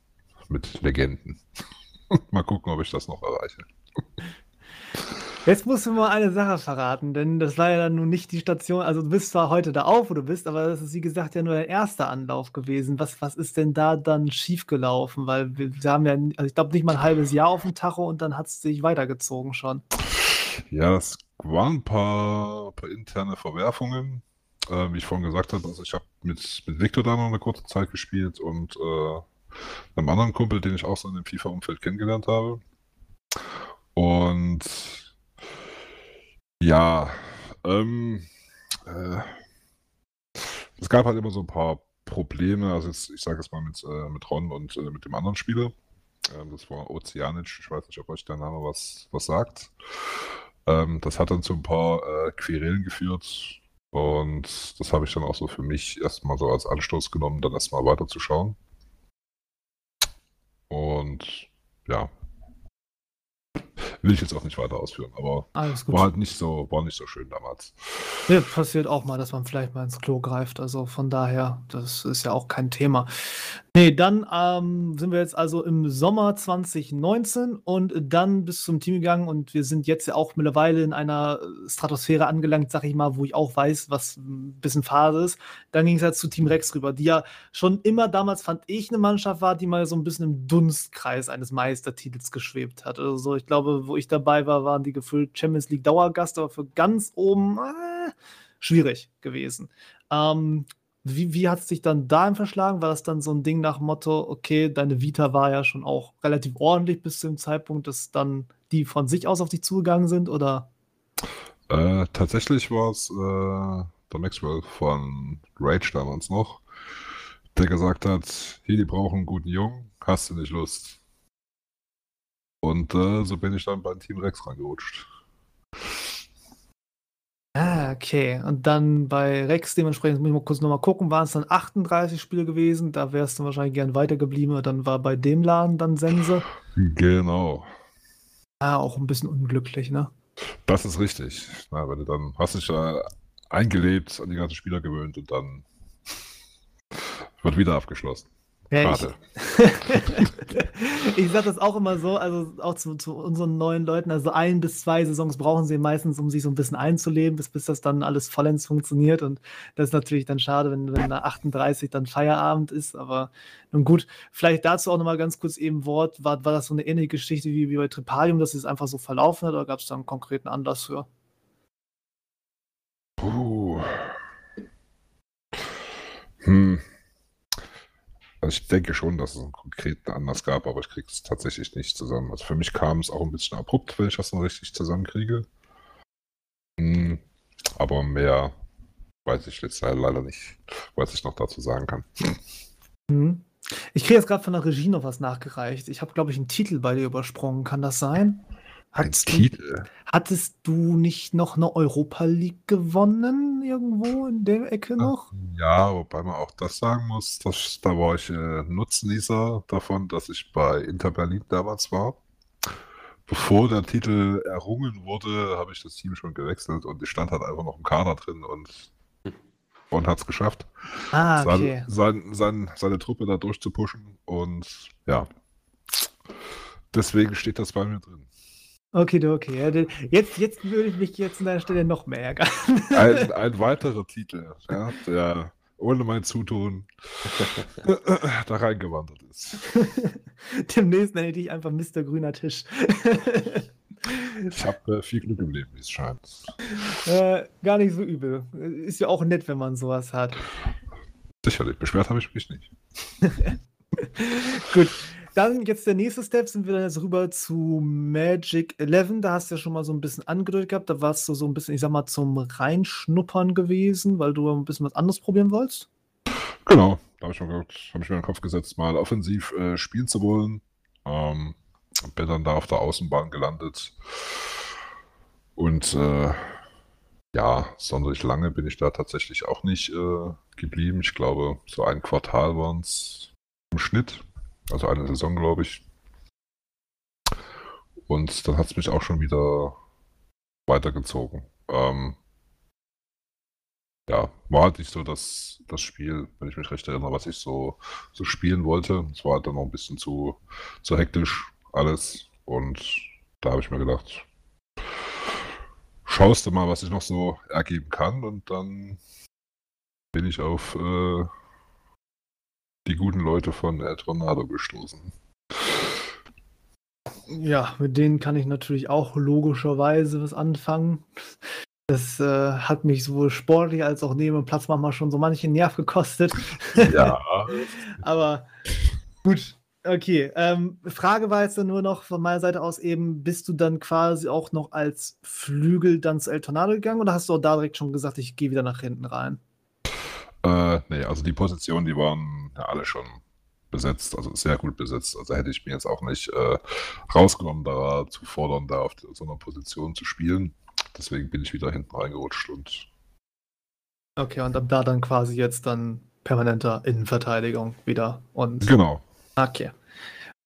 mit Legenden. mal gucken, ob ich das noch erreiche. Jetzt musst du mal eine Sache verraten, denn das war ja dann nun nicht die Station. Also, du bist zwar heute da auf, wo du bist, aber das ist, wie gesagt, ja nur der erste Anlauf gewesen. Was, was ist denn da dann schiefgelaufen? Weil wir, wir haben ja, also ich glaube, nicht mal ein halbes Jahr auf dem Tacho und dann hat es sich weitergezogen schon. Ja, es waren ein paar, paar interne Verwerfungen. Äh, wie ich vorhin gesagt habe, also ich habe mit, mit Victor da noch eine kurze Zeit gespielt und äh, einem anderen Kumpel, den ich auch so in dem FIFA-Umfeld kennengelernt habe. Und ja, ähm, äh, es gab halt immer so ein paar Probleme. Also jetzt, ich sage es mal mit, äh, mit Ron und äh, mit dem anderen Spieler. Ähm, das war Ozeanic. Ich weiß nicht, ob euch der Name was, was sagt. Ähm, das hat dann zu ein paar äh, Querelen geführt. Und das habe ich dann auch so für mich erstmal so als Anstoß genommen, dann erstmal weiterzuschauen. Und ja, will ich jetzt auch nicht weiter ausführen, aber war halt nicht so, war nicht so schön damals. Ja, passiert auch mal, dass man vielleicht mal ins Klo greift. Also von daher, das ist ja auch kein Thema. Nee, dann ähm, sind wir jetzt also im Sommer 2019 und dann bis zum Team gegangen und wir sind jetzt ja auch mittlerweile in einer Stratosphäre angelangt, sag ich mal, wo ich auch weiß, was ein bisschen Phase ist. Dann ging es halt zu Team Rex rüber, die ja schon immer damals, fand ich, eine Mannschaft war, die mal so ein bisschen im Dunstkreis eines Meistertitels geschwebt hat. Also so, ich glaube, wo ich dabei war, waren die gefüllt Champions League Dauergast, aber für ganz oben äh, schwierig gewesen. Ähm, wie, wie hat es dich dann dahin verschlagen? War das dann so ein Ding nach Motto, okay, deine Vita war ja schon auch relativ ordentlich bis zu dem Zeitpunkt, dass dann die von sich aus auf dich zugegangen sind, oder? Äh, tatsächlich war es äh, der Maxwell von Rage damals noch, der gesagt hat, hier, die brauchen einen guten Jungen, hast du nicht Lust? Und äh, so bin ich dann beim Team Rex reingerutscht. Ah, okay. Und dann bei Rex dementsprechend muss ich mal kurz nochmal gucken, waren es dann 38 Spiele gewesen? Da wärst du wahrscheinlich gern weitergeblieben. Dann war bei dem Laden dann Sense. Genau. Ah, auch ein bisschen unglücklich, ne? Das ist richtig. Na, wenn du dann hast dich ja eingelebt, an die ganzen Spieler gewöhnt und dann wird wieder abgeschlossen. Ja, ich, ich sage das auch immer so, also auch zu, zu, unseren neuen Leuten, also ein bis zwei Saisons brauchen sie meistens, um sich so ein bisschen einzuleben, bis, bis das dann alles vollends funktioniert. Und das ist natürlich dann schade, wenn, wenn nach 38 dann Feierabend ist. Aber nun gut, vielleicht dazu auch nochmal ganz kurz eben Wort. War, war das so eine ähnliche Geschichte wie, wie bei Tripalium, dass es einfach so verlaufen hat oder gab es da einen konkreten Anlass für? Uh. Hm. Also ich denke schon, dass es einen konkreten Anlass gab, aber ich kriege es tatsächlich nicht zusammen. Also für mich kam es auch ein bisschen abrupt, wenn ich das noch richtig zusammenkriege. Hm, aber mehr weiß ich jetzt leider nicht, was ich noch dazu sagen kann. Mhm. Ich kriege jetzt gerade von der Regie noch was nachgereicht. Ich habe, glaube ich, einen Titel bei dir übersprungen. Kann das sein? Hattest? Du, hattest du nicht noch eine Europa League gewonnen irgendwo in der Ecke noch? Ja, wobei man auch das sagen muss, dass, da war ich äh, Nutznießer davon, dass ich bei Inter Berlin damals war. Bevor der Titel errungen wurde, habe ich das Team schon gewechselt und ich stand halt einfach noch im Kader drin und und hat es geschafft, ah, okay. sein, sein, sein, seine Truppe da durchzupushen. Und ja, deswegen steht das bei mir drin. Okay, okay. Jetzt, jetzt würde ich mich jetzt an deiner Stelle noch mehr ärgern. Ein, ein weiterer Titel, ja, der ohne mein Zutun da reingewandert ist. Demnächst nenne ich dich einfach Mr. Grüner Tisch. Ich habe äh, viel Glück im Leben, wie es scheint. Äh, gar nicht so übel. Ist ja auch nett, wenn man sowas hat. Sicherlich, beschwert habe ich mich nicht. Gut, dann jetzt der nächste Step, sind wir dann jetzt rüber zu Magic 11. Da hast du ja schon mal so ein bisschen angedeutet gehabt. Da warst du so ein bisschen, ich sag mal, zum Reinschnuppern gewesen, weil du ein bisschen was anderes probieren wolltest. Genau, da habe ich, mir, hab ich mir in den Kopf gesetzt, mal offensiv äh, spielen zu wollen. Ähm, bin dann da auf der Außenbahn gelandet. Und äh, ja, sonderlich lange bin ich da tatsächlich auch nicht äh, geblieben. Ich glaube, so ein Quartal waren es im Schnitt. Also eine Saison, glaube ich. Und dann hat es mich auch schon wieder weitergezogen. Ähm, ja, war halt nicht so das, das Spiel, wenn ich mich recht erinnere, was ich so, so spielen wollte. Es war halt dann noch ein bisschen zu, zu hektisch alles. Und da habe ich mir gedacht, schaust du mal, was ich noch so ergeben kann. Und dann bin ich auf äh, die guten Leute von El Tornado gestoßen. Ja, mit denen kann ich natürlich auch logischerweise was anfangen. Das äh, hat mich sowohl sportlich als auch neben dem Platz manchmal schon so manchen Nerv gekostet. Ja. Aber gut, okay. Ähm, Frage war jetzt dann nur noch von meiner Seite aus eben, bist du dann quasi auch noch als Flügel dann zu El Tornado gegangen oder hast du auch da direkt schon gesagt, ich gehe wieder nach hinten rein? Äh, nee, also die Positionen, die waren ja alle schon besetzt, also sehr gut besetzt. Also hätte ich mir jetzt auch nicht äh, rausgenommen, da zu fordern, da auf so einer Position zu spielen. Deswegen bin ich wieder hinten reingerutscht und. Okay, und ab da dann quasi jetzt dann permanenter Innenverteidigung wieder. Und genau. Okay.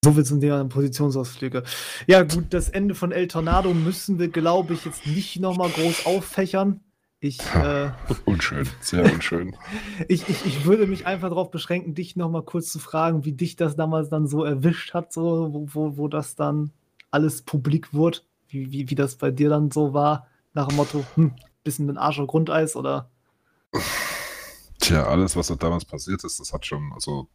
So viel zum Thema Positionsausflüge. Ja, gut, das Ende von El Tornado müssen wir, glaube ich, jetzt nicht nochmal groß auffächern. Ich, äh, unschön, sehr unschön. ich, ich, ich würde mich einfach darauf beschränken, dich nochmal kurz zu fragen, wie dich das damals dann so erwischt hat, so, wo, wo, wo das dann alles publik wurde, wie, wie, wie das bei dir dann so war, nach dem Motto, hm, bisschen mit Arsch auf Grundeis oder? Tja, alles, was da damals passiert ist, das hat schon, also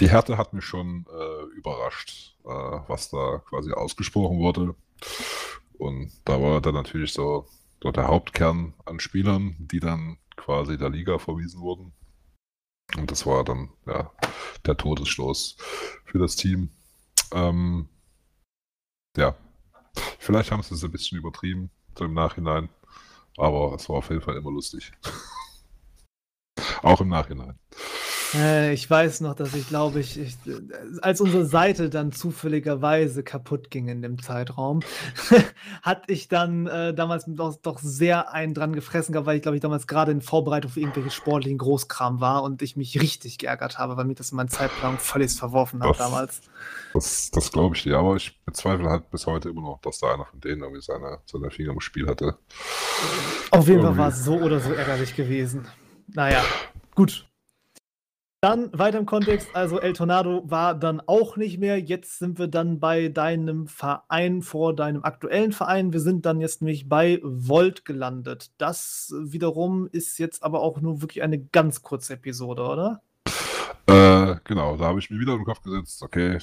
die Härte hat mich schon äh, überrascht, äh, was da quasi ausgesprochen wurde. Und da war dann natürlich so so der Hauptkern an Spielern, die dann quasi der Liga verwiesen wurden. Und das war dann ja, der Todesstoß für das Team. Ähm, ja, vielleicht haben sie es ein bisschen übertrieben, so im Nachhinein. Aber es war auf jeden Fall immer lustig. Auch im Nachhinein. Äh, ich weiß noch, dass ich glaube ich, ich, als unsere Seite dann zufälligerweise kaputt ging in dem Zeitraum, hatte ich dann äh, damals doch, doch, sehr einen dran gefressen gehabt, weil ich glaube ich damals gerade in Vorbereitung für irgendwelche sportlichen Großkram war und ich mich richtig geärgert habe, weil mich das in meinen Zeitplan völlig verworfen hat damals. Das, das glaube ich dir, aber ich bezweifle halt bis heute immer noch, dass da einer von denen irgendwie seine, seine Finger im Spiel hatte. Auf jeden Fall war es so oder so ärgerlich gewesen. Naja, gut. Dann weiter im Kontext, also El Tornado war dann auch nicht mehr. Jetzt sind wir dann bei deinem Verein vor deinem aktuellen Verein. Wir sind dann jetzt nämlich bei Volt gelandet. Das wiederum ist jetzt aber auch nur wirklich eine ganz kurze Episode, oder? Äh, genau, da habe ich mir wieder im Kopf gesetzt, okay,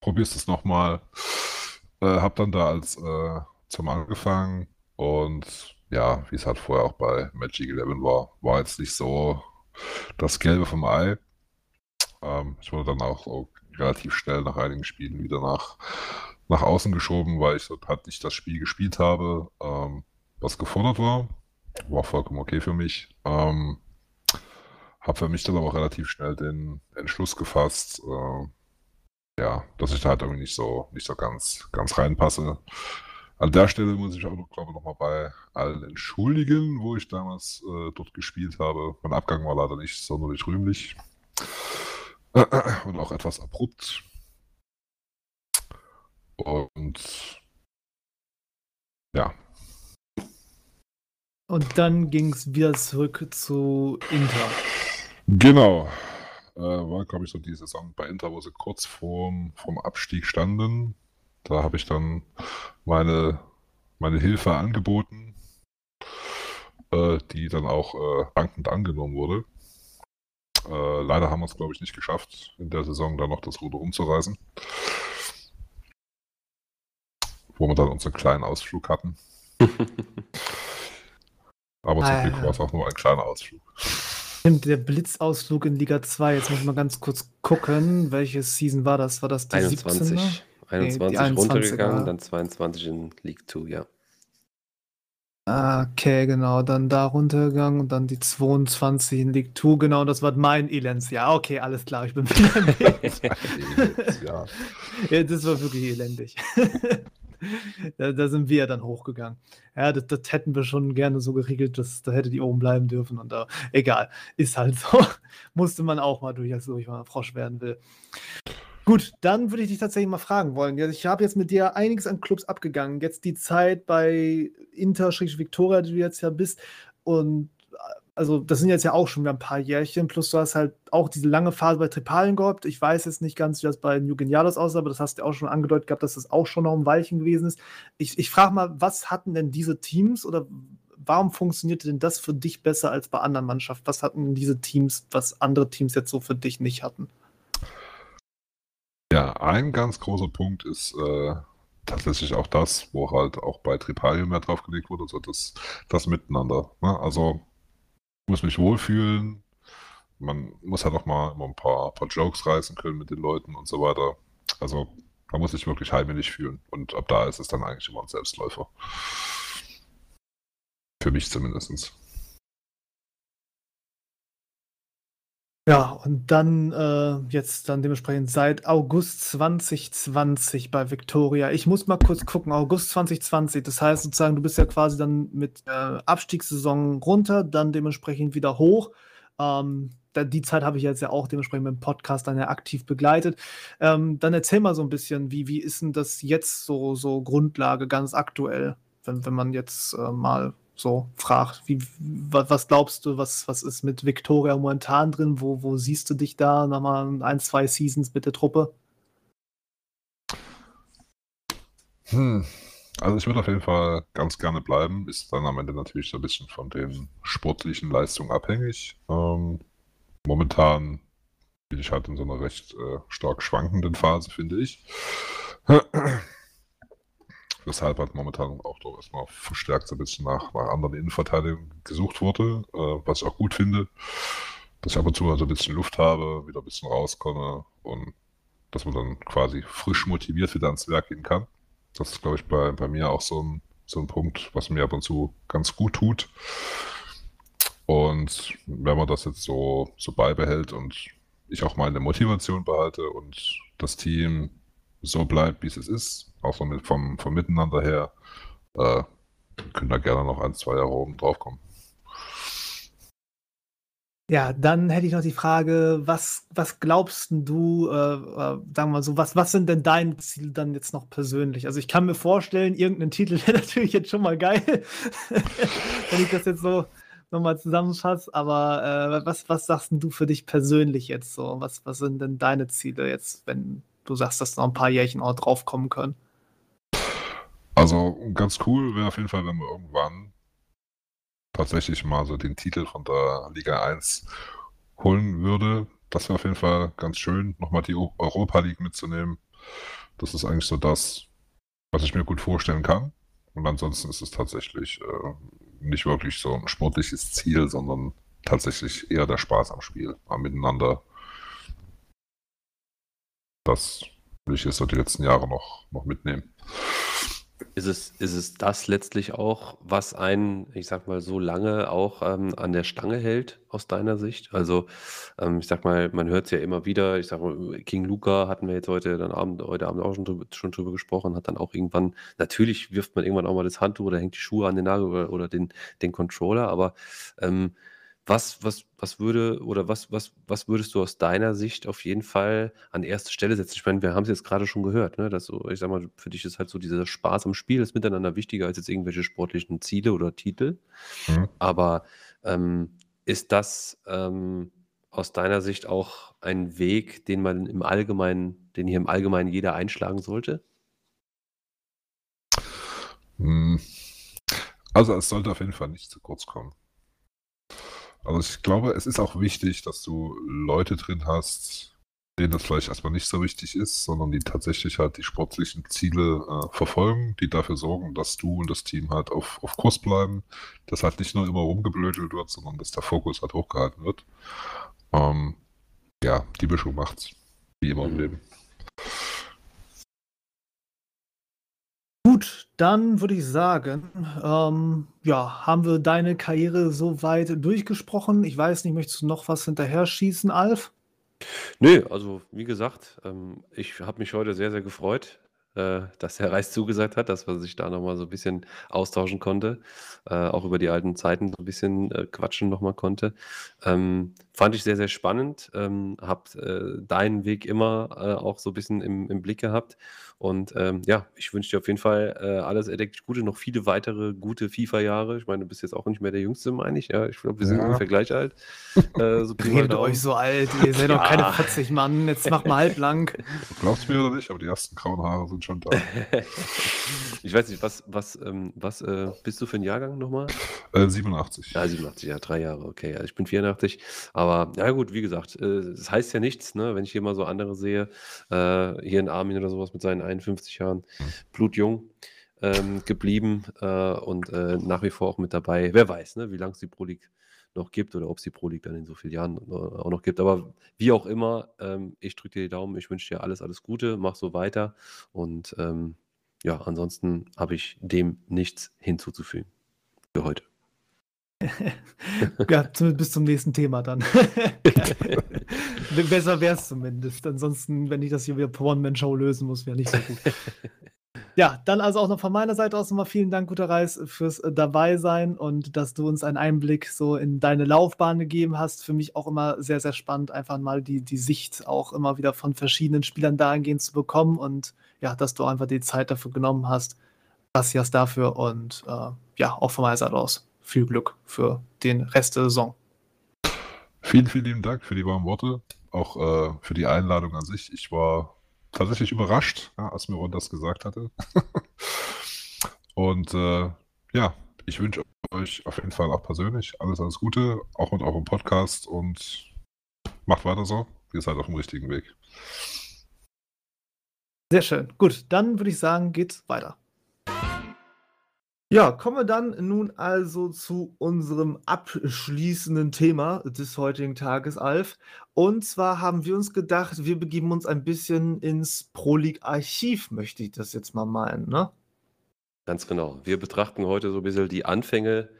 probierst es nochmal. Äh, hab dann da als äh, zum angefangen und ja, wie es halt vorher auch bei Magic 11 war, war jetzt nicht so das Gelbe vom Ei. Ähm, ich wurde dann auch, auch, relativ schnell nach einigen Spielen wieder nach, nach außen geschoben, weil ich halt nicht das Spiel gespielt habe, ähm, was gefordert war. War vollkommen okay für mich. Ähm, habe für mich dann aber auch relativ schnell den Entschluss gefasst, äh, ja, dass ich da halt irgendwie nicht so, nicht so ganz, ganz reinpasse. An der Stelle muss ich auch, glaube ich, nochmal bei allen entschuldigen, wo ich damals äh, dort gespielt habe. Mein Abgang war leider nicht sonderlich rühmlich und auch etwas abrupt. Und ja. Und dann ging es wieder zurück zu Inter. Genau. Äh, war, glaube ich, so die Saison bei Inter, wo sie kurz vorm, vorm Abstieg standen. Da habe ich dann meine, meine Hilfe angeboten, äh, die dann auch äh, dankend angenommen wurde. Äh, leider haben wir es, glaube ich, nicht geschafft, in der Saison da noch das Ruder umzureißen. wo wir dann unseren kleinen Ausflug hatten. Aber zum Glück war es auch nur ein kleiner Ausflug. Stimmt, der Blitzausflug in Liga 2. Jetzt muss mal ganz kurz gucken, welche Season war das? War das die 21. 17er? 21 nee, runtergegangen, dann 22 in League 2, ja. Okay, genau, dann da runtergegangen und dann die 22 in League 2, genau, das war mein Elendsjahr. Okay, alles klar, ich bin wieder ja. ja, das war wirklich elendig. da, da, sind wir dann hochgegangen. Ja, das, das, hätten wir schon gerne so geregelt, dass da hätte die oben bleiben dürfen. Und da, egal, ist halt so. Musste man auch mal durch, als ich mal Frosch werden will. Gut, dann würde ich dich tatsächlich mal fragen wollen. Ich habe jetzt mit dir einiges an Clubs abgegangen. Jetzt die Zeit bei Inter-Victoria, die du jetzt ja bist. Und also das sind jetzt ja auch schon wieder ein paar Jährchen, plus du hast halt auch diese lange Phase bei Tripalien gehabt. Ich weiß jetzt nicht ganz, wie das bei New Genialos aussah, aber das hast du auch schon angedeutet gehabt, dass das auch schon noch ein Weilchen gewesen ist. Ich, ich frage mal, was hatten denn diese Teams oder warum funktionierte denn das für dich besser als bei anderen Mannschaften? Was hatten denn diese Teams, was andere Teams jetzt so für dich nicht hatten? Ja, ein ganz großer Punkt ist äh, tatsächlich auch das, wo halt auch bei Tripalium mehr drauf gelegt wurde, also das, das Miteinander. Ne? Also muss mich wohlfühlen. Man muss halt auch mal immer ein paar, paar Jokes reißen können mit den Leuten und so weiter. Also man muss sich wirklich heimelig fühlen. Und ab da ist es dann eigentlich immer ein Selbstläufer. Für mich zumindest. Ja, und dann äh, jetzt dann dementsprechend seit August 2020 bei Victoria. Ich muss mal kurz gucken, August 2020, das heißt sozusagen, du bist ja quasi dann mit äh, Abstiegssaison runter, dann dementsprechend wieder hoch. Ähm, da, die Zeit habe ich jetzt ja auch dementsprechend mit dem Podcast dann ja aktiv begleitet. Ähm, dann erzähl mal so ein bisschen, wie, wie ist denn das jetzt so, so Grundlage ganz aktuell, wenn, wenn man jetzt äh, mal so fragt. Wie, was glaubst du, was, was ist mit Victoria momentan drin? Wo, wo siehst du dich da nochmal ein, zwei Seasons mit der Truppe? Hm. Also ich würde auf jeden Fall ganz gerne bleiben. Ist dann am Ende natürlich so ein bisschen von den sportlichen Leistungen abhängig. Ähm, momentan bin ich halt in so einer recht äh, stark schwankenden Phase, finde ich weshalb halt momentan auch doch erstmal verstärkt so ein bisschen nach, nach anderen Innenverteidigungen gesucht wurde, äh, was ich auch gut finde, dass ich ab und zu also ein bisschen Luft habe, wieder ein bisschen rauskomme und dass man dann quasi frisch motiviert wieder ans Werk gehen kann. Das ist, glaube ich, bei, bei mir auch so ein, so ein Punkt, was mir ab und zu ganz gut tut. Und wenn man das jetzt so, so beibehält und ich auch meine Motivation behalte und das Team so bleibt, wie es ist, auch mit vom, vom Miteinander her, äh, können da gerne noch ein, zwei Jahre oben drauf kommen. Ja, dann hätte ich noch die Frage, was, was glaubst du, äh, äh, sagen wir mal so, was, was sind denn deine Ziele dann jetzt noch persönlich? Also ich kann mir vorstellen, irgendein Titel wäre natürlich jetzt schon mal geil, wenn ich das jetzt so nochmal zusammenfasse, aber äh, was, was sagst du für dich persönlich jetzt so? Was, was sind denn deine Ziele jetzt, wenn du sagst, dass noch ein paar Jährchen auch draufkommen können? Also ganz cool wäre auf jeden Fall, wenn wir irgendwann tatsächlich mal so den Titel von der Liga 1 holen würde. Das wäre auf jeden Fall ganz schön, nochmal die Europa League mitzunehmen. Das ist eigentlich so das, was ich mir gut vorstellen kann. Und ansonsten ist es tatsächlich äh, nicht wirklich so ein sportliches Ziel, sondern tatsächlich eher der Spaß am Spiel, am Miteinander. Das will ich jetzt so die letzten Jahre noch, noch mitnehmen. Ist es, ist es das letztlich auch, was einen, ich sag mal, so lange auch ähm, an der Stange hält, aus deiner Sicht? Also, ähm, ich sag mal, man hört es ja immer wieder, ich sag mal, King Luca hatten wir jetzt heute, dann Abend, heute Abend auch schon drüber, schon drüber gesprochen, hat dann auch irgendwann, natürlich wirft man irgendwann auch mal das Handtuch oder hängt die Schuhe an den Nagel oder, oder den, den Controller, aber ähm, was, was, was würde oder was, was, was würdest du aus deiner Sicht auf jeden Fall an erste Stelle setzen? Ich meine, wir haben es jetzt gerade schon gehört, ne? Dass so, ich sag mal, für dich ist halt so dieser Spaß am Spiel, ist miteinander wichtiger als jetzt irgendwelche sportlichen Ziele oder Titel. Mhm. Aber ähm, ist das ähm, aus deiner Sicht auch ein Weg, den man im Allgemeinen, den hier im Allgemeinen jeder einschlagen sollte? Hm. Also es sollte auf jeden Fall nicht zu kurz kommen. Also ich glaube, es ist auch wichtig, dass du Leute drin hast, denen das vielleicht erstmal nicht so wichtig ist, sondern die tatsächlich halt die sportlichen Ziele äh, verfolgen, die dafür sorgen, dass du und das Team halt auf, auf Kurs bleiben, dass halt nicht nur immer rumgeblödelt wird, sondern dass der Fokus halt hochgehalten wird. Ähm, ja, die Mischung macht's. Wie immer im Mhm. Leben. Gut, dann würde ich sagen, ähm, ja, haben wir deine Karriere soweit durchgesprochen. Ich weiß nicht, möchtest du noch was hinterher schießen, Alf? Nö, also wie gesagt, ähm, ich habe mich heute sehr, sehr gefreut, äh, dass Herr Reis zugesagt hat, dass man sich da noch mal so 'n bisschen austauschen konnte, äh, auch über die alten Zeiten so 'n bisschen, äh, quatschen noch mal konnte. Ähm, fand ich sehr, sehr spannend, ähm, habe, äh, deinen Weg immer, äh, auch so 'n bisschen im im Blick gehabt und, ähm, ja, ich wünsche dir auf jeden Fall, äh, alles erdenklich Gute, noch viele weitere gute FIFA-Jahre. Ich meine, du bist jetzt auch nicht mehr der Jüngste, meine ich, ja? Ich glaube, wir sind Ja. ungefähr gleich alt, äh, so Redet euch so alt, ihr seid doch keine Ja. 40 Mann, jetzt macht mal halblang. Du glaubst mir oder nicht, aber die ersten grauen Haare sind schon da. Ich weiß nicht, was was, ähm, was, äh, bist du für 'n Jahrgang noch mal? Äh, 87. Ja, 87, ja, 3 Jahre, okay. Also, ich bin 84, aber na ja gut, wie gesagt, äh, es heißt ja nichts, ne, wenn ich hier mal so andere sehe, äh, hier 'n Armin oder so was mit seinen 51 Jahren, blutjung, ähm, geblieben, äh, und, äh, nach wie vor auch mit dabei. Wer weiß, ne, wie lang's die Pro League noch gibt oder ob's die Pro League dann in so vielen Jahren, auch noch gibt. Aber wie auch immer, ähm, ich drücke dir die Daumen. Ich wünsche dir alles, alles Gute. Mach so weiter und, ähm, ja, ansonsten habe ich dem nichts hinzuzufügen für heute. Ja, bis zum nächsten Thema dann. Besser wär's zumindest. Ansonsten, wenn ich das hier wieder per One-Man-Show lösen muss, wäre nicht so gut. Ja, dann also auch noch von meiner Seite aus noch mal vielen Dank, guter Reis, fürs, äh, Dabeisein und dass du uns einen Einblick so in deine Laufbahn gegeben hast. Für mich auch immer sehr, sehr spannend, einfach mal die die Sicht auch immer wieder von verschiedenen Spielern dahingehend zu bekommen und ja, dass du einfach die Zeit dafür genommen hast. Gracias dafür und, äh, ja, auch von meiner Seite aus viel Glück für den Rest der Saison. Vielen, vielen lieben Dank für die warmen Worte, auch, äh, für die Einladung an sich. Ich war tatsächlich überrascht, ja, als mir Ron das gesagt hatte. Und, äh, ja, ich wünsche euch auf jeden Fall auch persönlich alles, alles Gute, auch mit eurem Podcast und macht weiter so. Ihr seid auf dem richtigen Weg. Sehr schön. Gut, dann würde ich sagen, geht's weiter. Ja, kommen wir dann nun also zu unserem abschließenden Thema des heutigen Tages, Alf. Und zwar haben wir uns gedacht, wir begeben uns ein bisschen ins Pro League Archiv, möchte ich das jetzt mal meinen, ne? Ganz genau. Wir betrachten heute so 'n bisschen die Anfänge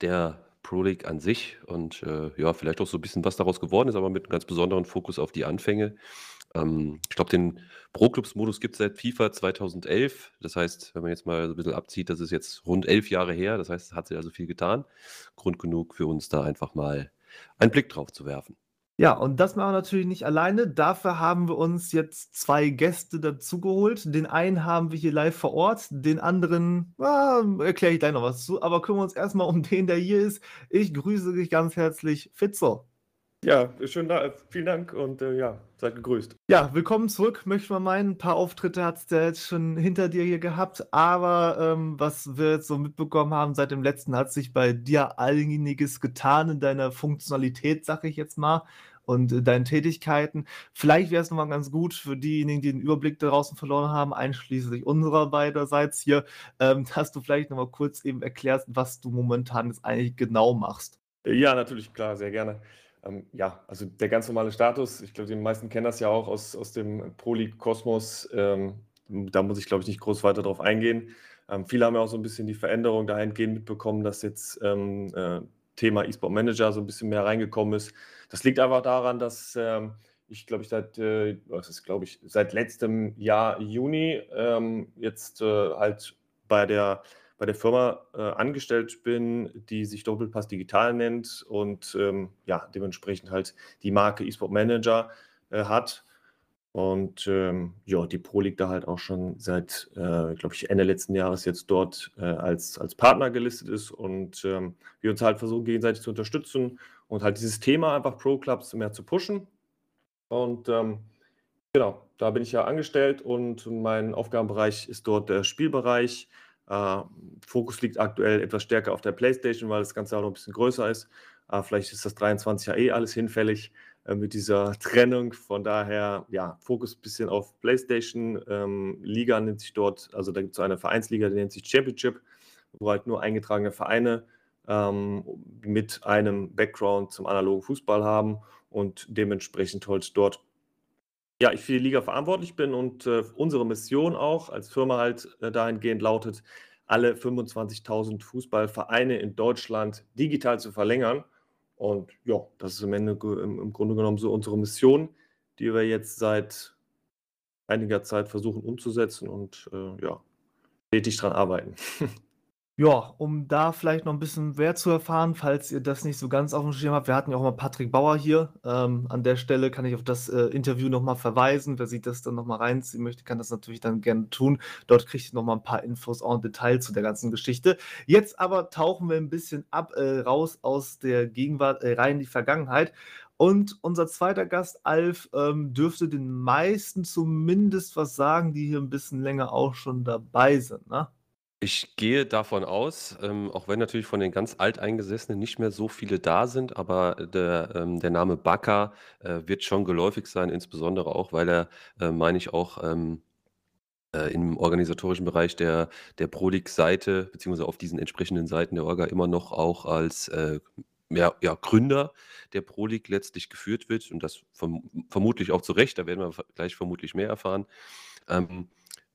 der Pro League an sich und, äh, ja, vielleicht auch so 'n bisschen, was daraus geworden ist, aber mit 'nem ganz besonderen Fokus auf die Anfänge. Ähm, ich glaube, den Pro-Clubs-Modus gibt's seit FIFA 2011. Das heißt, wenn man jetzt mal so 'n bisschen abzieht, das ist jetzt rund 11 Jahre her. Das heißt, es hat sich also viel getan. Grund genug für uns, da einfach mal einen Blick drauf zu werfen. Ja, und das machen wir natürlich nicht alleine. Dafür haben wir uns jetzt 2 Gäste dazugeholt. Den einen haben wir hier live vor Ort, den anderen, ah, erkläre ich gleich noch was zu, aber kümmern wir uns erst mal um den, der hier ist. Ich grüße dich ganz herzlich, Fitzo. Ja, schönen Da vielen Dank und, äh, ja, seid gegrüßt. Ja, willkommen zurück, möchte man meinen. 'N paar Auftritte hattest du ja jetzt schon hinter dir hier gehabt, aber, ähm, was wir jetzt so mitbekommen haben seit dem letzten, hat sich bei dir einiges getan in deiner Funktionalität, sage ich jetzt mal, und, äh, deinen Tätigkeiten. Vielleicht wäre es noch mal ganz gut für diejenigen, die den Überblick da draußen verloren haben, einschließlich unserer beiderseits hier, ähm, dass du vielleicht noch mal kurz eben erklärst, was du momentan jetzt eigentlich genau machst. Ja, natürlich, klar, sehr gerne. Ähm, ja, also der ganz normale Status, ich glaube, die meisten kennen das ja auch aus aus dem Pro League Kosmos. Ähm, da muss ich, glaube ich, nicht groß weiter drauf eingehen. Ähm, viele haben ja auch so 'n bisschen die Veränderung dahingehend mitbekommen, dass jetzt, ähm, äh, Thema E-Sport Manager so 'n bisschen mehr reingekommen ist. Das liegt einfach daran, dass, ähm, ich glaube ich seit, äh was ist glaube ich, seit letztem Jahr Juni, ähm, jetzt, äh, halt bei der bei der Firma, äh, angestellt bin, die sich Doppelpass Digital nennt und, ähm, ja, dementsprechend halt die Marke E-Sport Manager, äh, hat. Und, ähm, ja, die Pro League da halt auch schon seit, äh, glaube ich, Ende letzten Jahres jetzt dort, äh, als als Partner gelistet ist und, ähm, wir uns halt versuchen, gegenseitig zu unterstützen und halt dieses Thema einfach Pro Clubs mehr zu pushen. Und, ähm, genau, da bin ich ja angestellt und mein Aufgabenbereich ist dort der Spielbereich. Äh, Fokus liegt aktuell etwas stärker auf der Playstation, weil das Ganze auch noch 'n bisschen größer ist. Äh, vielleicht ist das 23 ja eh alles hinfällig. äh, mit dieser Trennung. Von daher, ja, Fokus ein bisschen auf PlayStation. Ähm, Liga nennt sich dort, also da gibt es eine Vereinsliga, die nennt sich Championship, wo halt nur eingetragene Vereine ähm, mit einem Background zum analogen Fußball haben und dementsprechend halt dort ja, ich für die Liga verantwortlich bin und äh, unsere Mission auch als Firma halt äh, dahingehend lautet, alle 25.000 Fußballvereine in Deutschland digital zu verlängern. Und ja, das ist im, Ende, im, im Grunde genommen so unsere Mission, die wir jetzt seit einiger Zeit versuchen umzusetzen und äh, ja, stetig dran arbeiten. Ja, um da vielleicht noch ein bisschen mehr zu erfahren, falls ihr das nicht so ganz auf dem Schirm habt. Wir hatten ja auch mal Patrick Bauer hier. Ähm, an der Stelle kann ich auf das äh, Interview noch mal verweisen. Wer sich das dann noch mal reinziehen möchte, kann das natürlich dann gerne tun. Dort kriegt ihr noch mal ein paar Infos en Detail zu der ganzen Geschichte. Jetzt aber tauchen wir ein bisschen ab, äh, raus aus der Gegenwart, äh, rein in die Vergangenheit. Und unser zweiter Gast, Alf, ähm, dürfte den meisten zumindest was sagen, die hier ein bisschen länger auch schon dabei sind, ne? Ich gehe davon aus, ähm, auch wenn natürlich von den ganz Alteingesessenen nicht mehr so viele da sind, aber der, ähm, der Name Bakker äh, wird schon geläufig sein, insbesondere auch, weil er, äh, meine ich, auch ähm, äh, im organisatorischen Bereich der, der Prolig-Seite, beziehungsweise auf diesen entsprechenden Seiten der Orga immer noch auch als äh, ja, ja, Gründer der Prolig letztlich geführt wird und das verm vermutlich auch zu Recht, da werden wir gleich vermutlich mehr erfahren. Ähm,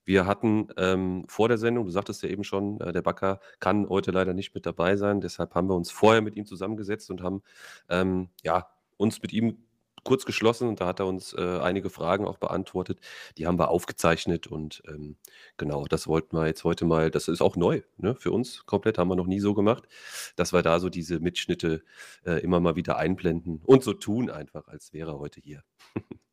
wir hatten ähm, vor der Sendung, du sagtest ja eben schon, äh, der Backer kann heute leider nicht mit dabei sein. Deshalb haben wir uns vorher mit ihm zusammengesetzt und haben ähm, ja, uns mit ihm kurz geschlossen und da hat er uns äh, einige Fragen auch beantwortet. Die haben wir aufgezeichnet und ähm, genau, das wollten wir jetzt heute mal, das ist auch neu ne, für uns komplett, haben wir noch nie so gemacht, dass wir da so diese Mitschnitte äh, immer mal wieder einblenden und so tun einfach, als wäre er heute hier.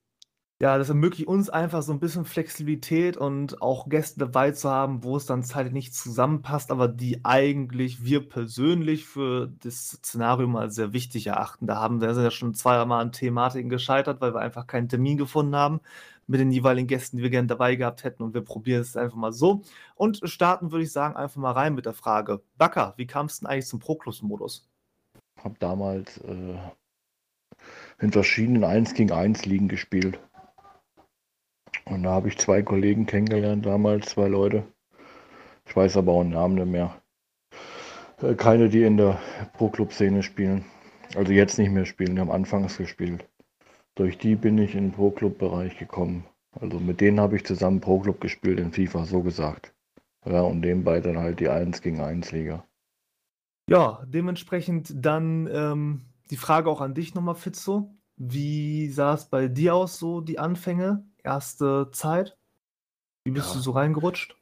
Ja, das ermöglicht uns einfach so ein bisschen Flexibilität und auch Gäste dabei zu haben, wo es dann zeitlich nicht zusammenpasst, aber die eigentlich wir persönlich für das Szenario mal sehr wichtig erachten. Da haben wir ja schon zweimal an Thematiken gescheitert, weil wir einfach keinen Termin gefunden haben mit den jeweiligen Gästen, die wir gerne dabei gehabt hätten und wir probieren es einfach mal so und starten, würde ich sagen, einfach mal rein mit der Frage: Backer, wie kam's denn eigentlich zum Pro-Clubs-Modus? Habe damals, äh, in verschiedenen 1 gegen 1 Ligen gespielt. Und da habe ich zwei Kollegen kennengelernt damals, zwei Leute. Ich weiß aber auch den Namen nicht mehr. Äh, keine, die in der Pro-Club-Szene spielen. Also jetzt nicht mehr spielen, die haben anfangs gespielt. Durch die bin ich in den Pro-Club-Bereich gekommen. Also mit denen habe ich zusammen Pro-Club gespielt in FIFA, so gesagt. Ja, und nebenbei dann halt die 1 gegen 1 Liga. Ja, dementsprechend dann ähm, die Frage auch an dich nochmal, Fitzo. Wie sah es bei dir aus, so die Anfänge? Erste Zeit? Wie bist ja. du so reingerutscht?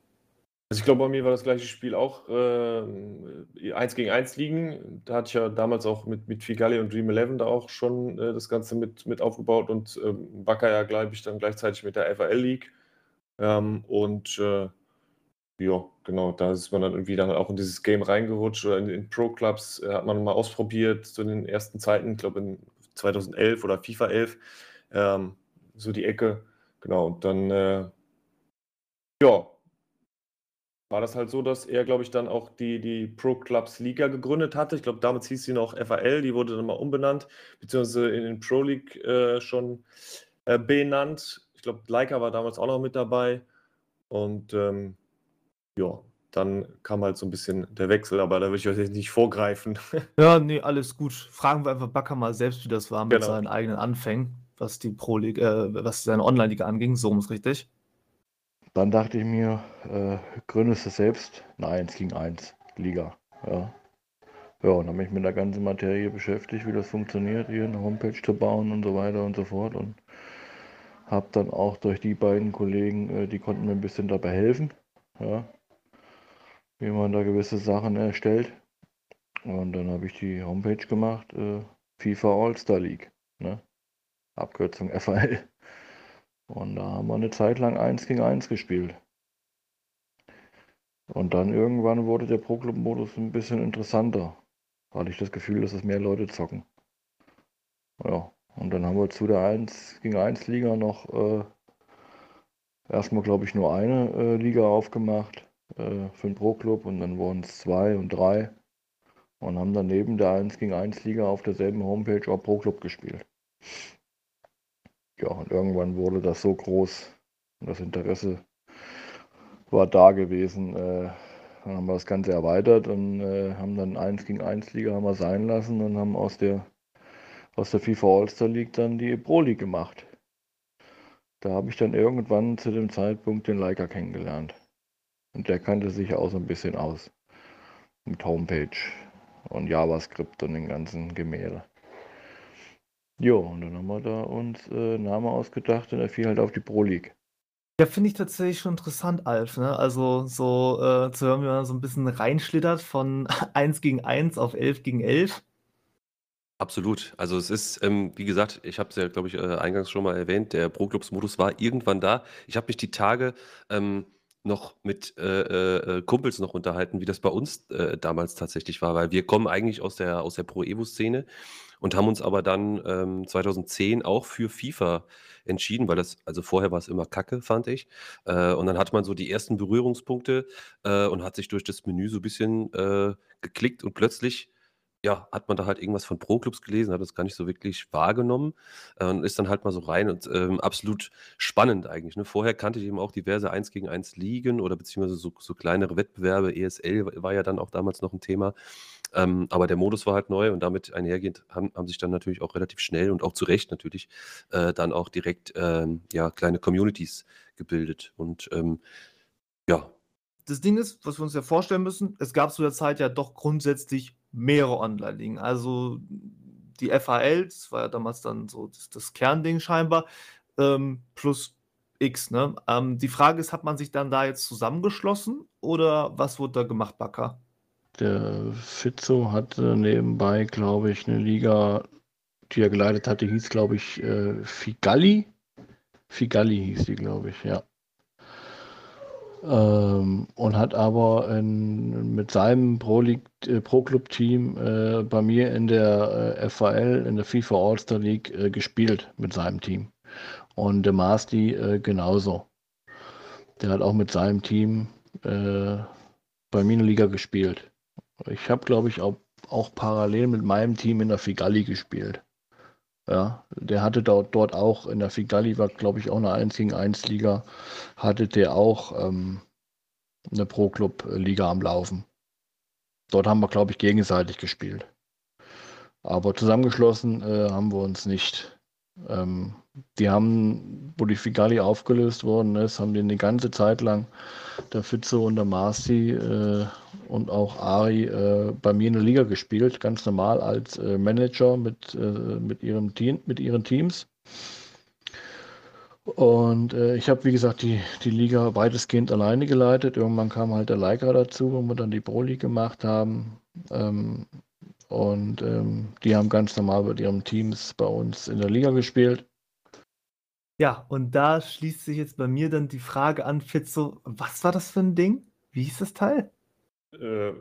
Also ich glaube, bei mir war das gleiche Spiel auch äh, 1 gegen 1 liegen. Da hatte ich ja damals auch mit, mit Figali und Dream 11 da auch schon äh, das Ganze mit, mit aufgebaut und ähm, Wacker ja, glaube ich, dann gleichzeitig mit der FAL League. Ähm, und äh, ja, genau, da ist man dann irgendwie dann auch in dieses Game reingerutscht oder in, in Pro-Clubs äh, hat man mal ausprobiert, so in den ersten Zeiten, ich glaube in 2011 oder FIFA 11, ähm, so die Ecke. Genau, und dann, äh, ja, war das halt so, dass er, glaube ich, dann auch die, die Pro Clubs Liga gegründet hatte. Ich glaube, damals hieß sie noch FAL, die wurde dann mal umbenannt, beziehungsweise in den Pro League äh, schon äh, benannt. Ich glaube, Leica war damals auch noch mit dabei. Und ähm, ja, dann kam halt so ein bisschen der Wechsel, aber da will ich euch jetzt nicht vorgreifen. Ja, nee, alles gut. Fragen wir einfach Backer mal selbst, wie das war mit genau. seinen eigenen Anfängen was die Pro League, äh, was seine Online-Liga anging. So ist richtig. Dann dachte ich mir, äh, gründest du selbst eine 1 gegen 1 Liga. Ja. Ja, und habe mich mit der ganzen Materie beschäftigt, wie das funktioniert, hier eine Homepage zu bauen und so weiter und so fort. Und habe dann auch durch die beiden Kollegen, äh, die konnten mir ein bisschen dabei helfen, ja, wie man da gewisse Sachen erstellt. Und dann habe ich die Homepage gemacht, äh, FIFA All-Star League. Ne? Abkürzung FAL. Und da haben wir eine Zeit lang 1 gegen 1 gespielt. Und dann irgendwann wurde der Pro-Club-Modus ein bisschen interessanter. Da hatte ich das Gefühl, dass es mehr Leute zocken. Ja, und dann haben wir zu der 1 gegen 1 Liga noch äh, erstmal, glaube ich, nur eine äh, Liga aufgemacht äh, für den Pro-Club und dann wurden es zwei und drei und haben dann neben der 1 gegen 1 Liga auf derselben Homepage auch Pro-Club gespielt. Ja, und irgendwann wurde das so groß und das Interesse war da gewesen. Äh, dann haben wir das Ganze erweitert und äh, haben dann 1 gegen 1 Liga haben wir sein lassen und haben aus der, aus der FIFA All-Star League dann die Pro League gemacht. Da habe ich dann irgendwann zu dem Zeitpunkt den Leica kennengelernt. Und der kannte sich auch so ein bisschen aus. Mit Homepage und JavaScript und den ganzen Gemälde. Jo, und dann haben wir da uns äh, Name ausgedacht und er fiel halt auf die Pro League. Ja, finde ich tatsächlich schon interessant, Alf, ne? Also, so, äh, zu hören, wie man so ein bisschen reinschlittert von 1 gegen 1 auf 11 gegen 11. Absolut. Also es ist, ähm, wie gesagt, ich habe es ja, glaube ich, äh, eingangs schon mal erwähnt, der Pro-Clubs-Modus war irgendwann da. Ich habe mich die Tage ähm, noch mit äh, äh, äh, Kumpels noch unterhalten, wie das bei uns äh, damals tatsächlich war, weil wir kommen eigentlich aus der, aus der Pro-Evo-Szene und haben uns aber dann ähm, 2010 auch für FIFA entschieden, weil das, also vorher war es immer Kacke, fand ich. Äh, und dann hat man so die ersten Berührungspunkte äh, und hat sich durch das Menü so ein bisschen äh, geklickt und plötzlich ja, hat man da halt irgendwas von Pro-Clubs gelesen, hat das gar nicht so wirklich wahrgenommen äh, und ist dann halt mal so rein und ähm, absolut spannend eigentlich. Ne? Vorher kannte ich eben auch diverse 1 gegen 1 Ligen oder beziehungsweise so, so kleinere Wettbewerbe. ESL war ja dann auch damals noch ein Thema. Ähm, aber der Modus war halt neu und damit einhergehend haben, haben sich dann natürlich auch relativ schnell und auch zu Recht natürlich äh, dann auch direkt ähm, ja, kleine Communities gebildet. Und ähm, ja. Das Ding ist, was wir uns ja vorstellen müssen, es gab zu der Zeit ja doch grundsätzlich mehrere Online-Ligen. Also die FAL, das war ja damals dann so das, das Kernding scheinbar, ähm, plus X. Ne? Ähm, die Frage ist, hat man sich dann da jetzt zusammengeschlossen oder was wurde da gemacht, Bakker? Der Fitzo hatte nebenbei, glaube ich, eine Liga, die er geleitet hatte, hieß, glaube ich, äh, Figalli. Figalli hieß die, glaube ich, ja. Ähm, und hat aber in, mit seinem Pro, League, äh, Pro äh, bei mir in der äh, FAL, in der FIFA All-Star League äh, gespielt mit seinem Team. Und der Masti äh, genauso. Der hat auch mit seinem Team äh, bei mir in der Liga gespielt. Ich habe, glaube ich, auch, auch parallel mit meinem Team in der Figalli gespielt. Ja, der hatte dort, dort auch in der Figali, war glaube ich auch eine 1 gegen 1 Liga, hatte der auch ähm, eine Pro-Club-Liga am Laufen. Dort haben wir, glaube ich, gegenseitig gespielt. Aber zusammengeschlossen äh, haben wir uns nicht. Ähm, die haben, wo die Figali aufgelöst worden ist, haben die eine ganze Zeit lang der Fitze und der Marci äh, und auch Ari äh, bei mir in der Liga gespielt, ganz normal als äh, Manager mit, äh, mit, ihrem Team, mit ihren Teams. Und äh, ich habe, wie gesagt, die, die Liga weitestgehend alleine geleitet. Irgendwann kam halt der Leica dazu, wo wir dann die Pro League gemacht haben. Ähm, und ähm, die haben ganz normal mit ihren Teams bei uns in der Liga gespielt. Ja, und da schließt sich jetzt bei mir dann die Frage an, Fitzo, was war das für ein Ding? Wie hieß das Teil? Äh,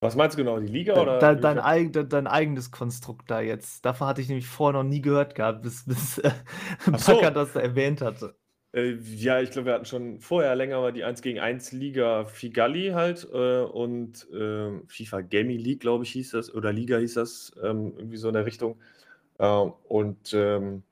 was meinst du genau, die Liga De oder? dein, dein, eig dein eigenes Konstrukt da jetzt. Davon hatte ich nämlich vorher noch nie gehört gehabt, bis, bis äh, so. Das erwähnt hatte. Äh, ja, ich glaube, wir hatten schon vorher länger mal die 1 gegen 1 Liga Figalli halt äh, und äh, FIFA Gaming League, glaube ich, hieß das, oder Liga hieß das, ähm, irgendwie so in der Richtung. Äh, und ähm,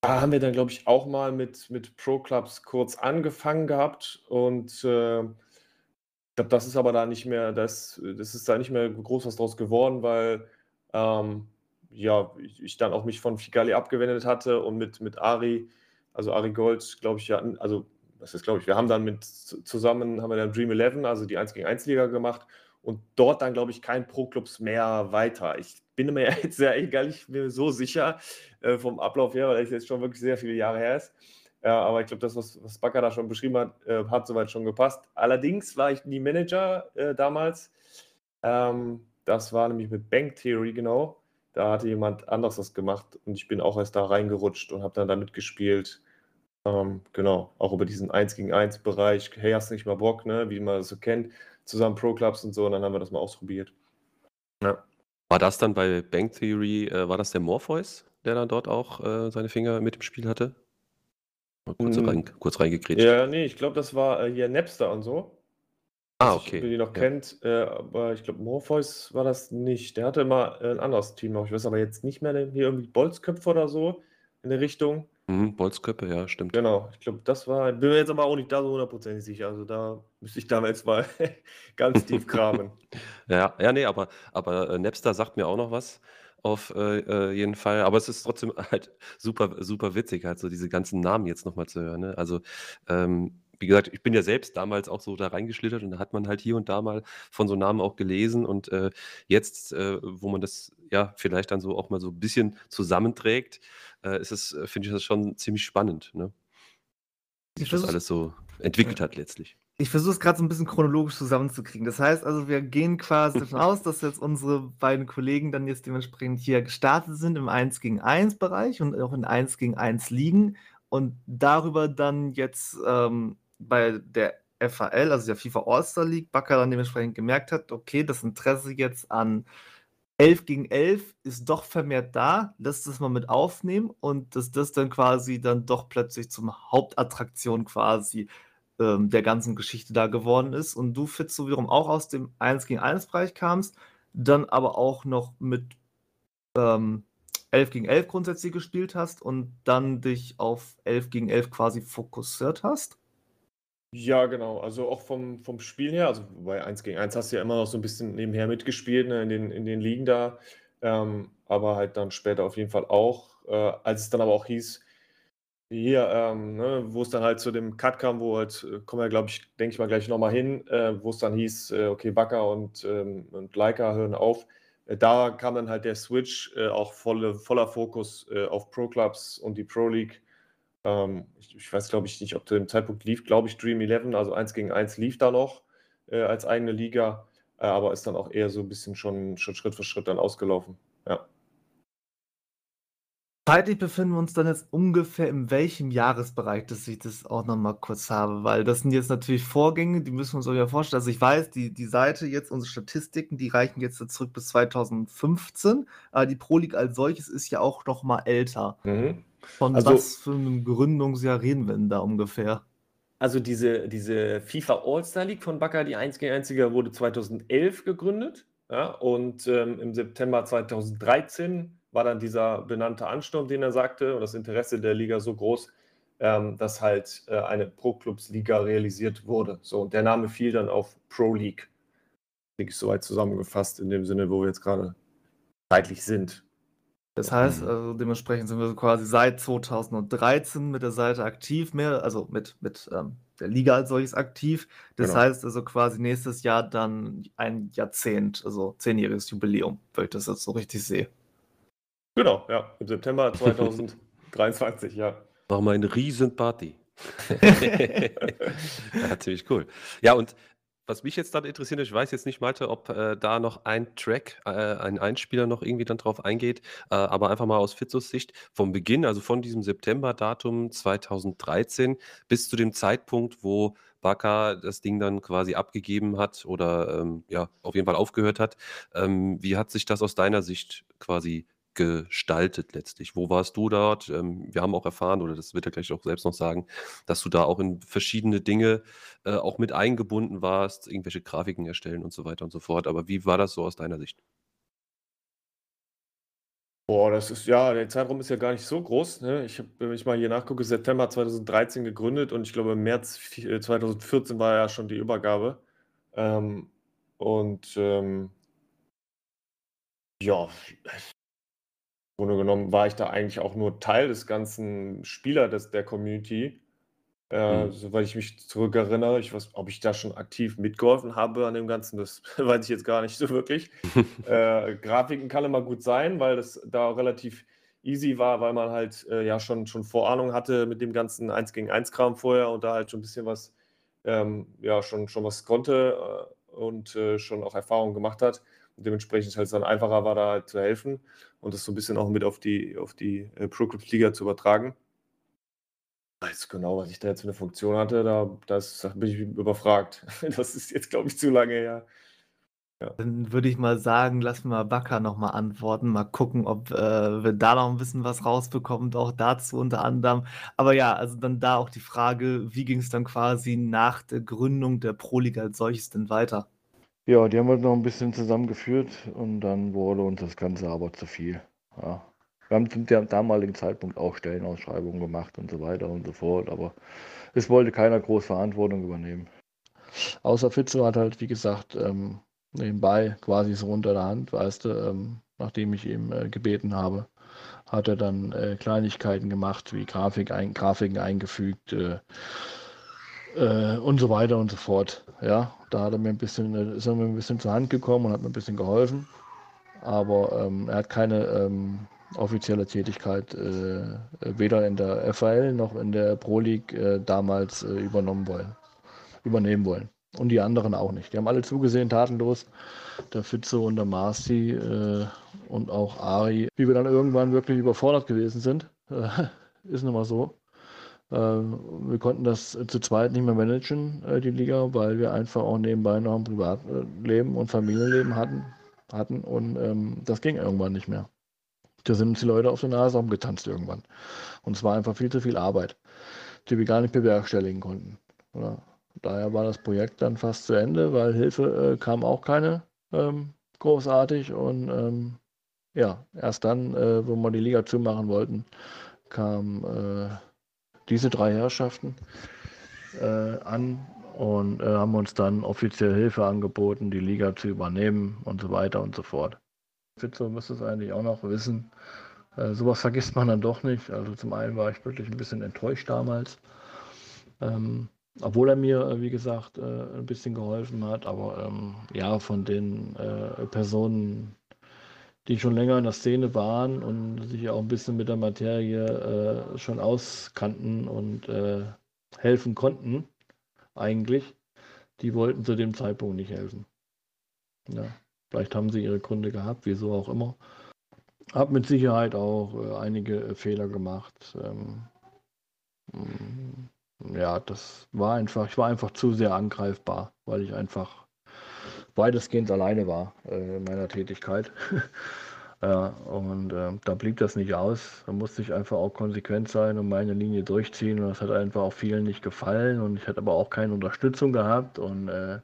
da haben wir dann, glaube ich, auch mal mit, mit Pro Clubs kurz angefangen gehabt und äh, ich glaube, das ist aber da nicht mehr, das, das ist da nicht mehr groß was draus geworden, weil ähm, ja, ich, ich, dann auch mich von Figali abgewendet hatte und mit, mit Ari, also Ari Gold, glaube ich, ja, also was ist, glaube ich, wir haben dann mit zusammen, haben wir dann Dream 11, also die 1 gegen 1 Liga gemacht und dort dann, glaube ich, kein Pro-Clubs mehr weiter. Ich bin mir jetzt sehr gar nicht mehr so sicher äh, vom Ablauf her, weil es jetzt schon wirklich sehr viele Jahre her ist. Ja, aber ich glaube, das, was, was Bakker da schon beschrieben hat, äh, hat soweit schon gepasst. Allerdings war ich nie Manager äh, damals. Ähm, das war nämlich mit Bank Theory, genau. Da hatte jemand anderes das gemacht und ich bin auch erst da reingerutscht und habe dann da mitgespielt. Ähm, genau, auch über diesen 1 gegen 1 Bereich. Hey, hast du nicht mal Bock, ne? wie man das so kennt, zusammen Pro Clubs und so. Und dann haben wir das mal ausprobiert. Ja. War das dann bei Bank Theory, äh, war das der Morpheus, der dann dort auch äh, seine Finger mit im Spiel hatte? Kurz, Hm. rein, kurz reingekrätscht. Ja, nee, ich glaube, das war äh, hier Napster und so. Ah, Weiß nicht, ob okay. ihr noch Ja. kennt, äh, aber ich glaube, Morpheus war das nicht. Der hatte immer äh, ein anderes Team noch. Ich weiß aber jetzt nicht mehr, hier irgendwie Bolzköpfe oder so. in der Richtung. Mhm, Bolzköppe, ja, stimmt. Genau, ich glaube, das war bin mir jetzt aber auch nicht da so hundertprozentig sicher. Also, da müsste ich damals mal ganz tief kramen. Ja, ja, ne, aber aber, äh, Napster sagt mir auch noch was auf, äh, äh, jeden Fall. Aber es ist trotzdem halt super super witzig, halt so diese ganzen Namen jetzt noch mal zu hören, ne? Also, ähm, wie gesagt, ich bin ja selbst damals auch so da reingeschlittert und da hat man halt hier und da mal von so Namen auch gelesen und, äh, jetzt, äh, wo man das, ja, vielleicht dann so auch mal so ein bisschen zusammenträgt, äh, ist es äh, finde ich das schon ziemlich spannend, ne? Wie sich das alles so entwickelt hat letztlich. Ich versuche es gerade so ein bisschen chronologisch zusammenzukriegen. Das heißt also, wir gehen quasi davon aus, dass jetzt unsere beiden Kollegen dann jetzt dementsprechend hier gestartet sind im 1 gegen 1 Bereich und auch in 1 gegen 1 liegen und darüber dann jetzt, ähm, bei der FAL, also der FIFA All-Star League, Bakker dann dementsprechend gemerkt hat, okay, das Interesse jetzt an 11 gegen 11 ist doch vermehrt da, lass das mal mit aufnehmen und dass das dann quasi dann doch plötzlich zum Hauptattraktion quasi ähm, der ganzen Geschichte da geworden ist und du, Fitz, so wiederum auch aus dem 1 gegen 1 Bereich kamst, dann aber auch noch mit ähm, 11 gegen 11 grundsätzlich gespielt hast und dann dich auf 11 gegen 11 quasi fokussiert hast? Ja, genau. Also auch vom, vom Spiel her, also bei 1 gegen 1 hast du ja immer noch so ein bisschen nebenher mitgespielt, ne, in den, in den Ligen da. Ähm, aber halt dann später auf jeden Fall auch. Äh, als es dann aber auch hieß, hier, ähm, ne, wo es dann halt zu dem Cut kam, wo halt, äh, kommen wir, glaube ich, denke ich mal gleich nochmal hin, äh, wo es dann hieß, äh, okay, Bakker und, ähm, und Leica hören auf. Äh, da kam dann halt der Switch, äh, auch volle, voller Fokus auf Pro Clubs und die Pro League. Ähm, ich, ich, weiß, glaube ich, nicht, ob zu dem Zeitpunkt lief, glaube ich, Dream 11, also 1 gegen 1 lief da noch äh, als eigene Liga, äh, aber ist dann auch eher so ein bisschen schon, schon Schritt für Schritt dann ausgelaufen. Zeitlich befinden wir uns dann jetzt ungefähr in welchem Jahresbereich, dass ich das auch noch mal kurz habe, weil das sind jetzt natürlich Vorgänge, die müssen wir uns auch ja vorstellen. Also ich weiß, die, die Seite jetzt, unsere Statistiken, die reichen jetzt zurück bis 2015, aber die Pro League als solches ist ja auch noch mal älter. Mhm. Von also, was für einem Gründungsjahr reden wir denn da ungefähr? Also diese, diese FIFA All-Star League von Bakker, die 1 gegen 1 wurde 2011 gegründet. Ja, und ähm, im September 2013 war dann dieser benannte Ansturm, den er sagte, und das Interesse der Liga so groß, ähm, dass halt äh, eine Pro-Clubs-Liga realisiert wurde. So, und der Name fiel dann auf Pro League. Denke ich soweit zusammengefasst, in dem Sinne, wo wir jetzt gerade zeitlich sind. Das heißt, mhm. also dementsprechend sind wir quasi seit 2013 mit der Seite aktiv, mehr, also mit, mit ähm, der Liga als solches aktiv. Das genau. heißt also quasi nächstes Jahr dann ein Jahrzehnt, also zehnjähriges Jubiläum, wenn ich das jetzt so richtig sehe. Genau, ja, im September 2023, ja. Machen wir eine Riesenparty. ja, ziemlich cool. Ja, und was mich jetzt dann interessiert, ich weiß jetzt nicht, Malte, ob äh, da noch ein Track, äh, ein Einspieler noch irgendwie dann drauf eingeht, äh, aber einfach mal aus Fitzus Sicht vom Beginn, also von diesem September-Datum 2013 bis zu dem Zeitpunkt, wo Baka das Ding dann quasi abgegeben hat oder ähm, ja, auf jeden Fall aufgehört hat. Ähm, wie hat sich das aus deiner Sicht quasi gestaltet letztlich? Wo warst du dort? Ähm, wir haben auch erfahren, oder das wird er gleich auch selbst noch sagen, dass du da auch in verschiedene Dinge äh, auch mit eingebunden warst, irgendwelche Grafiken erstellen und so weiter und so fort. Aber wie war das so aus deiner Sicht? Boah, das ist ja, der Zeitraum ist ja gar nicht so groß. Ne? Ich habe, wenn ich mal hier nachgucke, September 2013 gegründet und ich glaube, im März 2014 äh, war ja schon die Übergabe. Ähm, und ähm, ja, Grunde genommen war ich da eigentlich auch nur Teil des ganzen Spieler des, der Community. Äh, mhm. Soweit ich mich zurückerinnere, ich weiß, ob ich da schon aktiv mitgeholfen habe an dem Ganzen, das weiß ich jetzt gar nicht so wirklich. äh, Grafiken kann immer gut sein, weil das da relativ easy war, weil man halt äh, ja schon, schon Vorahnung hatte mit dem ganzen 1 gegen 1 Kram vorher und da halt schon ein bisschen was, ähm, ja, schon, schon was konnte äh, und äh, schon auch Erfahrungen gemacht hat. Dementsprechend halt dann einfacher war, da halt zu helfen und das so ein bisschen auch mit auf die, auf die äh, Pro Clubs Liga zu übertragen. Weiß genau, was ich da jetzt für eine Funktion hatte, da das bin ich überfragt. Das ist jetzt, glaube ich, zu lange her. Ja. Dann würde ich mal sagen, lass mal Bakker nochmal antworten, mal gucken, ob äh, wir da noch ein bisschen was rausbekommen, auch dazu unter anderem. Aber ja, also dann da auch die Frage, wie ging es dann quasi nach der Gründung der Pro-Liga als solches denn weiter? Ja, die haben wir noch ein bisschen zusammengeführt und dann wurde uns das Ganze aber zu viel. Ja. Wir haben zum damaligen Zeitpunkt auch Stellenausschreibungen gemacht und so weiter und so fort, aber es wollte keiner groß Verantwortung übernehmen. Außer Fitzo hat halt, wie gesagt, ähm, nebenbei quasi so unter der Hand, weißt du, ähm, nachdem ich ihm äh, gebeten habe, hat er dann äh, Kleinigkeiten gemacht, wie Grafik ein, Grafiken eingefügt äh, äh, und so weiter und so fort. Ja, da hat er mir ein bisschen, äh, ist er mir ein bisschen zur Hand gekommen und hat mir ein bisschen geholfen. Aber ähm, er hat keine ähm, offizielle Tätigkeit äh, weder in der FAL noch in der Pro League äh, damals äh, übernommen wollen, übernehmen wollen. Und die anderen auch nicht. Die haben alle zugesehen, tatenlos. Der Fitze und der Marci äh, und auch Ari, wie wir dann irgendwann wirklich überfordert gewesen sind. ist nun mal so. Äh, wir konnten das zu zweit nicht mehr managen, äh, die Liga, weil wir einfach auch nebenbei noch ein Privatleben und Familienleben hatten. hatten und ähm, das ging irgendwann nicht mehr. Da sind uns die Leute auf der Nase rumgetanzt irgendwann. Und es war einfach viel zu viel Arbeit, die wir gar nicht bewerkstelligen konnten. Oder? Daher war das Projekt dann fast zu Ende, weil Hilfe äh, kam auch keine ähm, großartig. Und ähm, ja, erst dann, äh, wo wir die Liga zumachen wollten, kamen äh, diese drei Herrschaften äh, an und äh, haben uns dann offiziell Hilfe angeboten, die Liga zu übernehmen und so weiter und so fort. Fitzo müsste es eigentlich auch noch wissen. Äh, sowas vergisst man dann doch nicht. Also zum einen war ich wirklich ein bisschen enttäuscht damals. Ähm, obwohl er mir, äh, wie gesagt, äh, ein bisschen geholfen hat. Aber ähm, ja, von den äh, Personen, die schon länger in der Szene waren und sich auch ein bisschen mit der Materie äh, schon auskannten und äh, helfen konnten, eigentlich, die wollten zu dem Zeitpunkt nicht helfen. Ja. Vielleicht haben sie ihre Gründe gehabt, wieso auch immer. Hab mit Sicherheit auch äh, einige äh, Fehler gemacht. Ähm, mm, ja, das war einfach, ich war einfach zu sehr angreifbar, weil ich einfach weitestgehend alleine war äh, in meiner Tätigkeit. ja, und äh, da blieb das nicht aus. Da musste ich einfach auch konsequent sein und meine Linie durchziehen. Und das hat einfach auch vielen nicht gefallen. Und ich hatte aber auch keine Unterstützung gehabt und äh,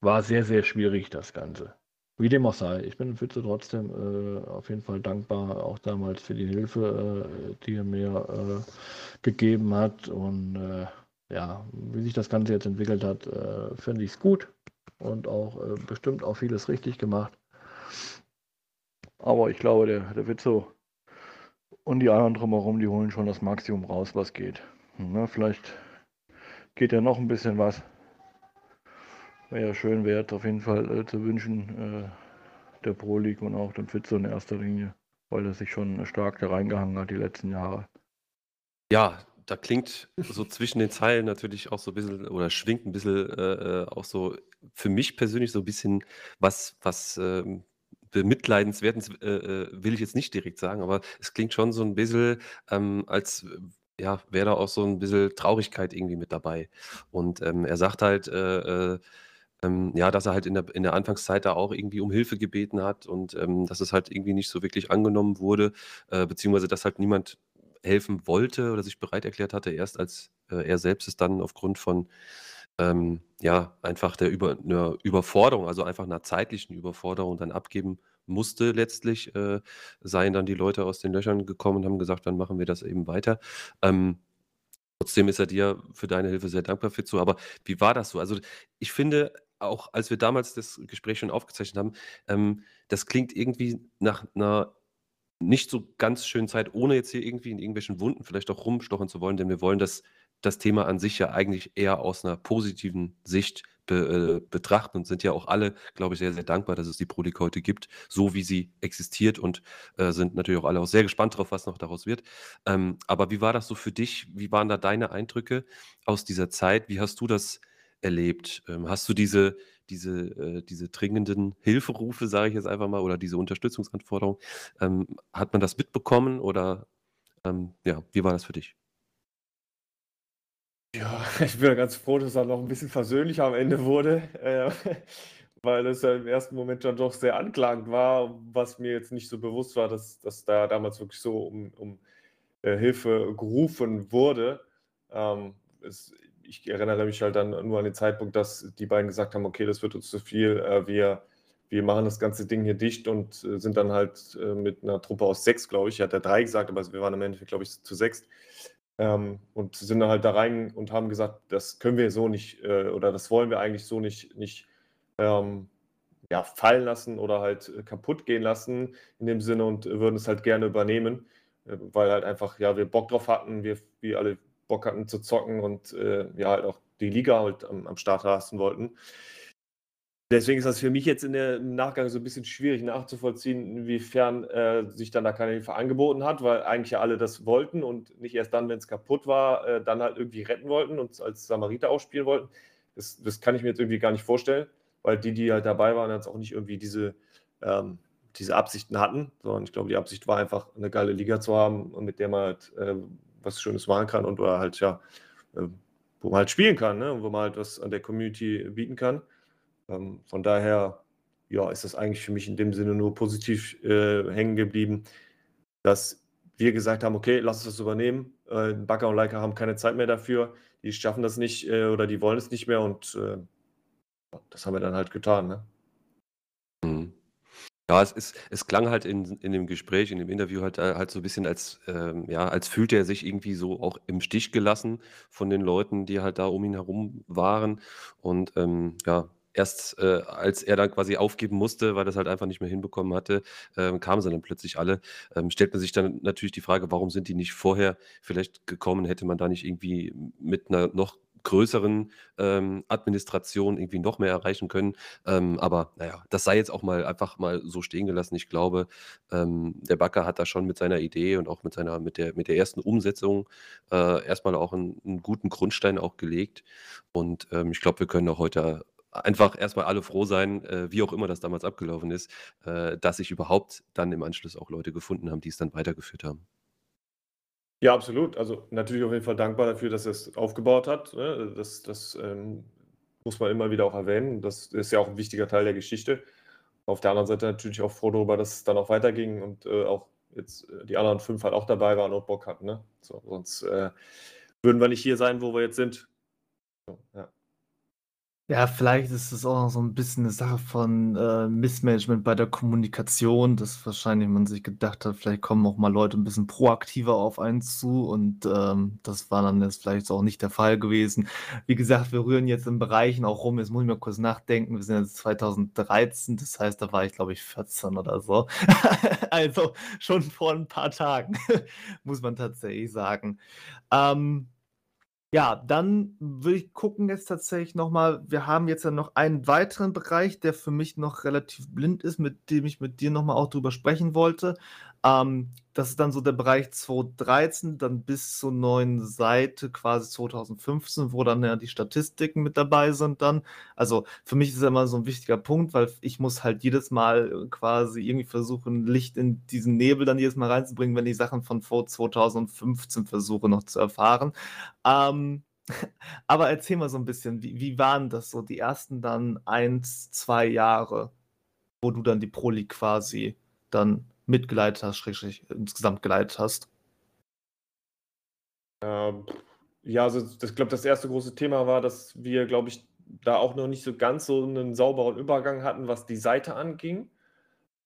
war sehr, sehr schwierig, das Ganze. Wie dem auch sei, ich bin Fitze trotzdem äh, auf jeden Fall dankbar, auch damals für die Hilfe, äh, die er mir äh, gegeben hat. Und ja, wie sich das Ganze jetzt entwickelt hat, finde ich es gut und auch äh, bestimmt auch vieles richtig gemacht. Aber ich glaube, der, der Witzo und die anderen drumherum, die holen schon das Maximum raus, was geht. Na, vielleicht geht ja noch ein bisschen was. Wäre ja schön wert, auf jeden Fall äh, zu wünschen, äh, der Pro League und auch dem Fitzo in erster Linie, weil er sich schon stark da reingehangen hat die letzten Jahre. Ja, da klingt so zwischen den Zeilen natürlich auch so ein bisschen oder schwingt ein bisschen äh, äh auch so für mich persönlich so ein bisschen was, was ähm, bemitleidenswertens äh, äh, will ich jetzt nicht direkt sagen, aber es klingt schon so ein bisschen, ähm, als ja, wäre da auch so ein bisschen Traurigkeit irgendwie mit dabei. Und ähm, er sagt halt, äh, äh, ähm, ja, dass er halt in der, in der Anfangszeit da auch irgendwie um Hilfe gebeten hat und ähm, dass es halt irgendwie nicht so wirklich angenommen wurde, äh, beziehungsweise dass halt niemand helfen wollte oder sich bereit erklärt hatte, erst als äh, er selbst es dann aufgrund von ähm, ja, einfach der Über, Überforderung, also einfach einer zeitlichen Überforderung dann abgeben musste letztlich, äh, seien dann die Leute aus den Löchern gekommen und haben gesagt, dann machen wir das eben weiter. Ähm, trotzdem ist er dir für deine Hilfe sehr dankbar, Fitzo. Aber wie war das so? Also ich finde, auch als wir damals das Gespräch schon aufgezeichnet haben, ähm, das klingt irgendwie nach einer nicht so ganz schönen Zeit, ohne jetzt hier irgendwie in irgendwelchen Wunden vielleicht auch rumstochen zu wollen, denn wir wollen das, das Thema an sich ja eigentlich eher aus einer positiven Sicht be, äh, betrachten und sind ja auch alle, glaube ich, sehr, sehr dankbar, dass es die Pro League heute gibt, so wie sie existiert und äh, sind natürlich auch alle auch sehr gespannt darauf, was noch daraus wird. Ähm, aber wie war das so für dich? Wie waren da deine Eindrücke aus dieser Zeit? Wie hast du das erlebt? Ähm, hast du diese, diese, äh, diese dringenden Hilferufe, sage ich jetzt einfach mal, oder diese Unterstützungsanforderungen, ähm, hat man das mitbekommen oder ähm, ja, wie war das für dich? Ja, ich bin ganz froh, dass er noch ein bisschen versöhnlicher am Ende wurde, äh, weil es ja im ersten Moment dann doch sehr anklagend war, was mir jetzt nicht so bewusst war, dass, dass da damals wirklich so um, um äh, Hilfe gerufen wurde. Ähm, es, ich erinnere mich halt dann nur an den Zeitpunkt, dass die beiden gesagt haben, okay, das wird uns zu viel, äh, wir wir machen das ganze Ding hier dicht und äh, sind dann halt äh, mit einer Truppe aus sechs, glaube ich. Er hat ja drei gesagt, aber wir waren im Endeffekt, glaube ich, zu sechs. Ähm, und sind dann halt da rein und haben gesagt, das können wir so nicht äh, oder das wollen wir eigentlich so nicht, nicht ähm, ja, fallen lassen oder halt kaputt gehen lassen in dem Sinne und würden es halt gerne übernehmen, äh, weil halt einfach, ja, wir Bock drauf hatten, wir, wir alle Bock hatten zu zocken und äh, ja, halt auch die Liga halt am, am Start lassen wollten. Deswegen ist das für mich jetzt in der, im Nachgang so ein bisschen schwierig nachzuvollziehen, inwiefern äh, sich dann da keine Hilfe angeboten hat, weil eigentlich ja alle das wollten und nicht erst dann, wenn es kaputt war, äh, dann halt irgendwie retten wollten und als Samariter ausspielen wollten. Das, das kann ich mir jetzt irgendwie gar nicht vorstellen, weil die, die halt dabei waren, jetzt auch nicht irgendwie diese, ähm, diese Absichten hatten, sondern ich glaube, die Absicht war einfach, eine geile Liga zu haben, mit der man halt äh, was Schönes machen kann und oder halt, ja, äh, wo man halt spielen kann ne? und wo man halt was an der Community bieten kann. Ähm, von daher, ja, ist das eigentlich für mich in dem Sinne nur positiv äh, hängen geblieben, dass wir gesagt haben, okay, lass uns das übernehmen. Äh, Bakker und Leica haben keine Zeit mehr dafür, die schaffen das nicht äh, oder die wollen es nicht mehr und äh, das haben wir dann halt getan. Ne? Mhm. Ja, es ist es klang halt in in dem Gespräch, in dem Interview halt äh, halt so ein bisschen als, ähm, ja, als fühlte er sich irgendwie so auch im Stich gelassen von den Leuten, die halt da um ihn herum waren. Und, ähm, ja, erst äh, als er dann quasi aufgeben musste, weil es halt einfach nicht mehr hinbekommen hatte, ähm, kamen sie dann plötzlich alle. Ähm, stellt man sich dann natürlich die Frage, warum sind die nicht vorher vielleicht gekommen? Hätte man da nicht irgendwie mit einer noch größeren ähm, Administration irgendwie noch mehr erreichen können. Ähm, aber naja, das sei jetzt auch mal einfach mal so stehen gelassen. Ich glaube, ähm, der Backer hat da schon mit seiner Idee und auch mit seiner, mit der, mit der ersten Umsetzung äh, erstmal auch einen, einen, guten Grundstein auch gelegt. Und ähm, ich glaube, wir können auch heute einfach erstmal alle froh sein, äh, wie auch immer das damals abgelaufen ist, äh, dass sich überhaupt dann im Anschluss auch Leute gefunden haben, die es dann weitergeführt haben. Ja, absolut. Also natürlich auf jeden Fall dankbar dafür, dass er es aufgebaut hat. Ne? Das, das ähm, muss man immer wieder auch erwähnen. Das ist ja auch ein wichtiger Teil der Geschichte. Auf der anderen Seite natürlich auch froh darüber, dass es dann auch weiterging und äh, auch jetzt äh, die anderen fünf halt auch dabei waren und Bock hatten. Ne? So, sonst äh, würden wir nicht hier sein, wo wir jetzt sind. So, ja. Ja, vielleicht ist es auch noch so ein bisschen eine Sache von, äh, Missmanagement bei der Kommunikation, dass wahrscheinlich man sich gedacht hat, vielleicht kommen auch mal Leute ein bisschen proaktiver auf einen zu und, ähm, das war dann jetzt vielleicht auch nicht der Fall gewesen. Wie gesagt, wir rühren jetzt in Bereichen auch rum. Jetzt muss ich mal kurz nachdenken. Wir sind jetzt 2013, das heißt, da war ich, glaube ich, 14 oder so. Also, schon vor ein paar Tagen, muss man tatsächlich sagen. Ähm ja, dann würde ich gucken jetzt tatsächlich noch mal wir haben jetzt ja noch einen weiteren Bereich, der für mich noch relativ blind ist, mit dem ich mit dir noch mal auch drüber sprechen wollte. Ähm, das ist dann so der Bereich 2013, dann bis zur neuen Seite quasi 2015, wo dann ja die Statistiken mit dabei sind dann. Also, für mich ist das immer so ein wichtiger Punkt, weil ich muss halt jedes Mal quasi irgendwie versuchen, Licht in diesen Nebel dann jedes Mal reinzubringen, wenn ich Sachen von vor 2015 versuche noch zu erfahren. Ähm, aber erzähl mal so ein bisschen, wie wie waren das so die ersten dann 1, 2 Jahre, wo du dann die Pro League quasi dann mitgeleitet hast, schrägstrich insgesamt geleitet hast? Ähm, ja, also ich glaube, das erste große Thema war, dass wir, glaube ich, da auch noch nicht so ganz so einen sauberen Übergang hatten, was die Seite anging.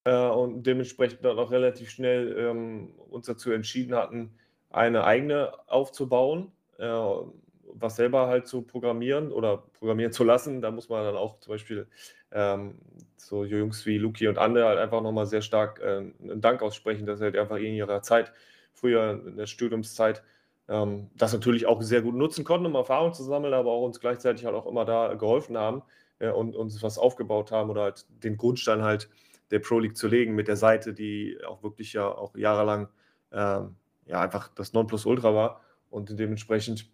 Äh, und dementsprechend dann auch relativ schnell ähm, uns dazu entschieden hatten, eine eigene aufzubauen, äh, was selber halt zu programmieren oder programmieren zu lassen. Da muss man dann auch zum Beispiel ähm, so Jungs wie Luki und andere halt einfach nochmal sehr stark äh, einen Dank aussprechen, dass sie halt einfach in ihrer Zeit, früher in der Studiumszeit, ähm, das natürlich auch sehr gut nutzen konnten, um Erfahrung zu sammeln, aber auch uns gleichzeitig halt auch immer da geholfen haben äh, und uns was aufgebaut haben oder halt den Grundstein halt der Pro League zu legen mit der Seite, die auch wirklich ja auch jahrelang ähm, ja einfach das Nonplusultra war und dementsprechend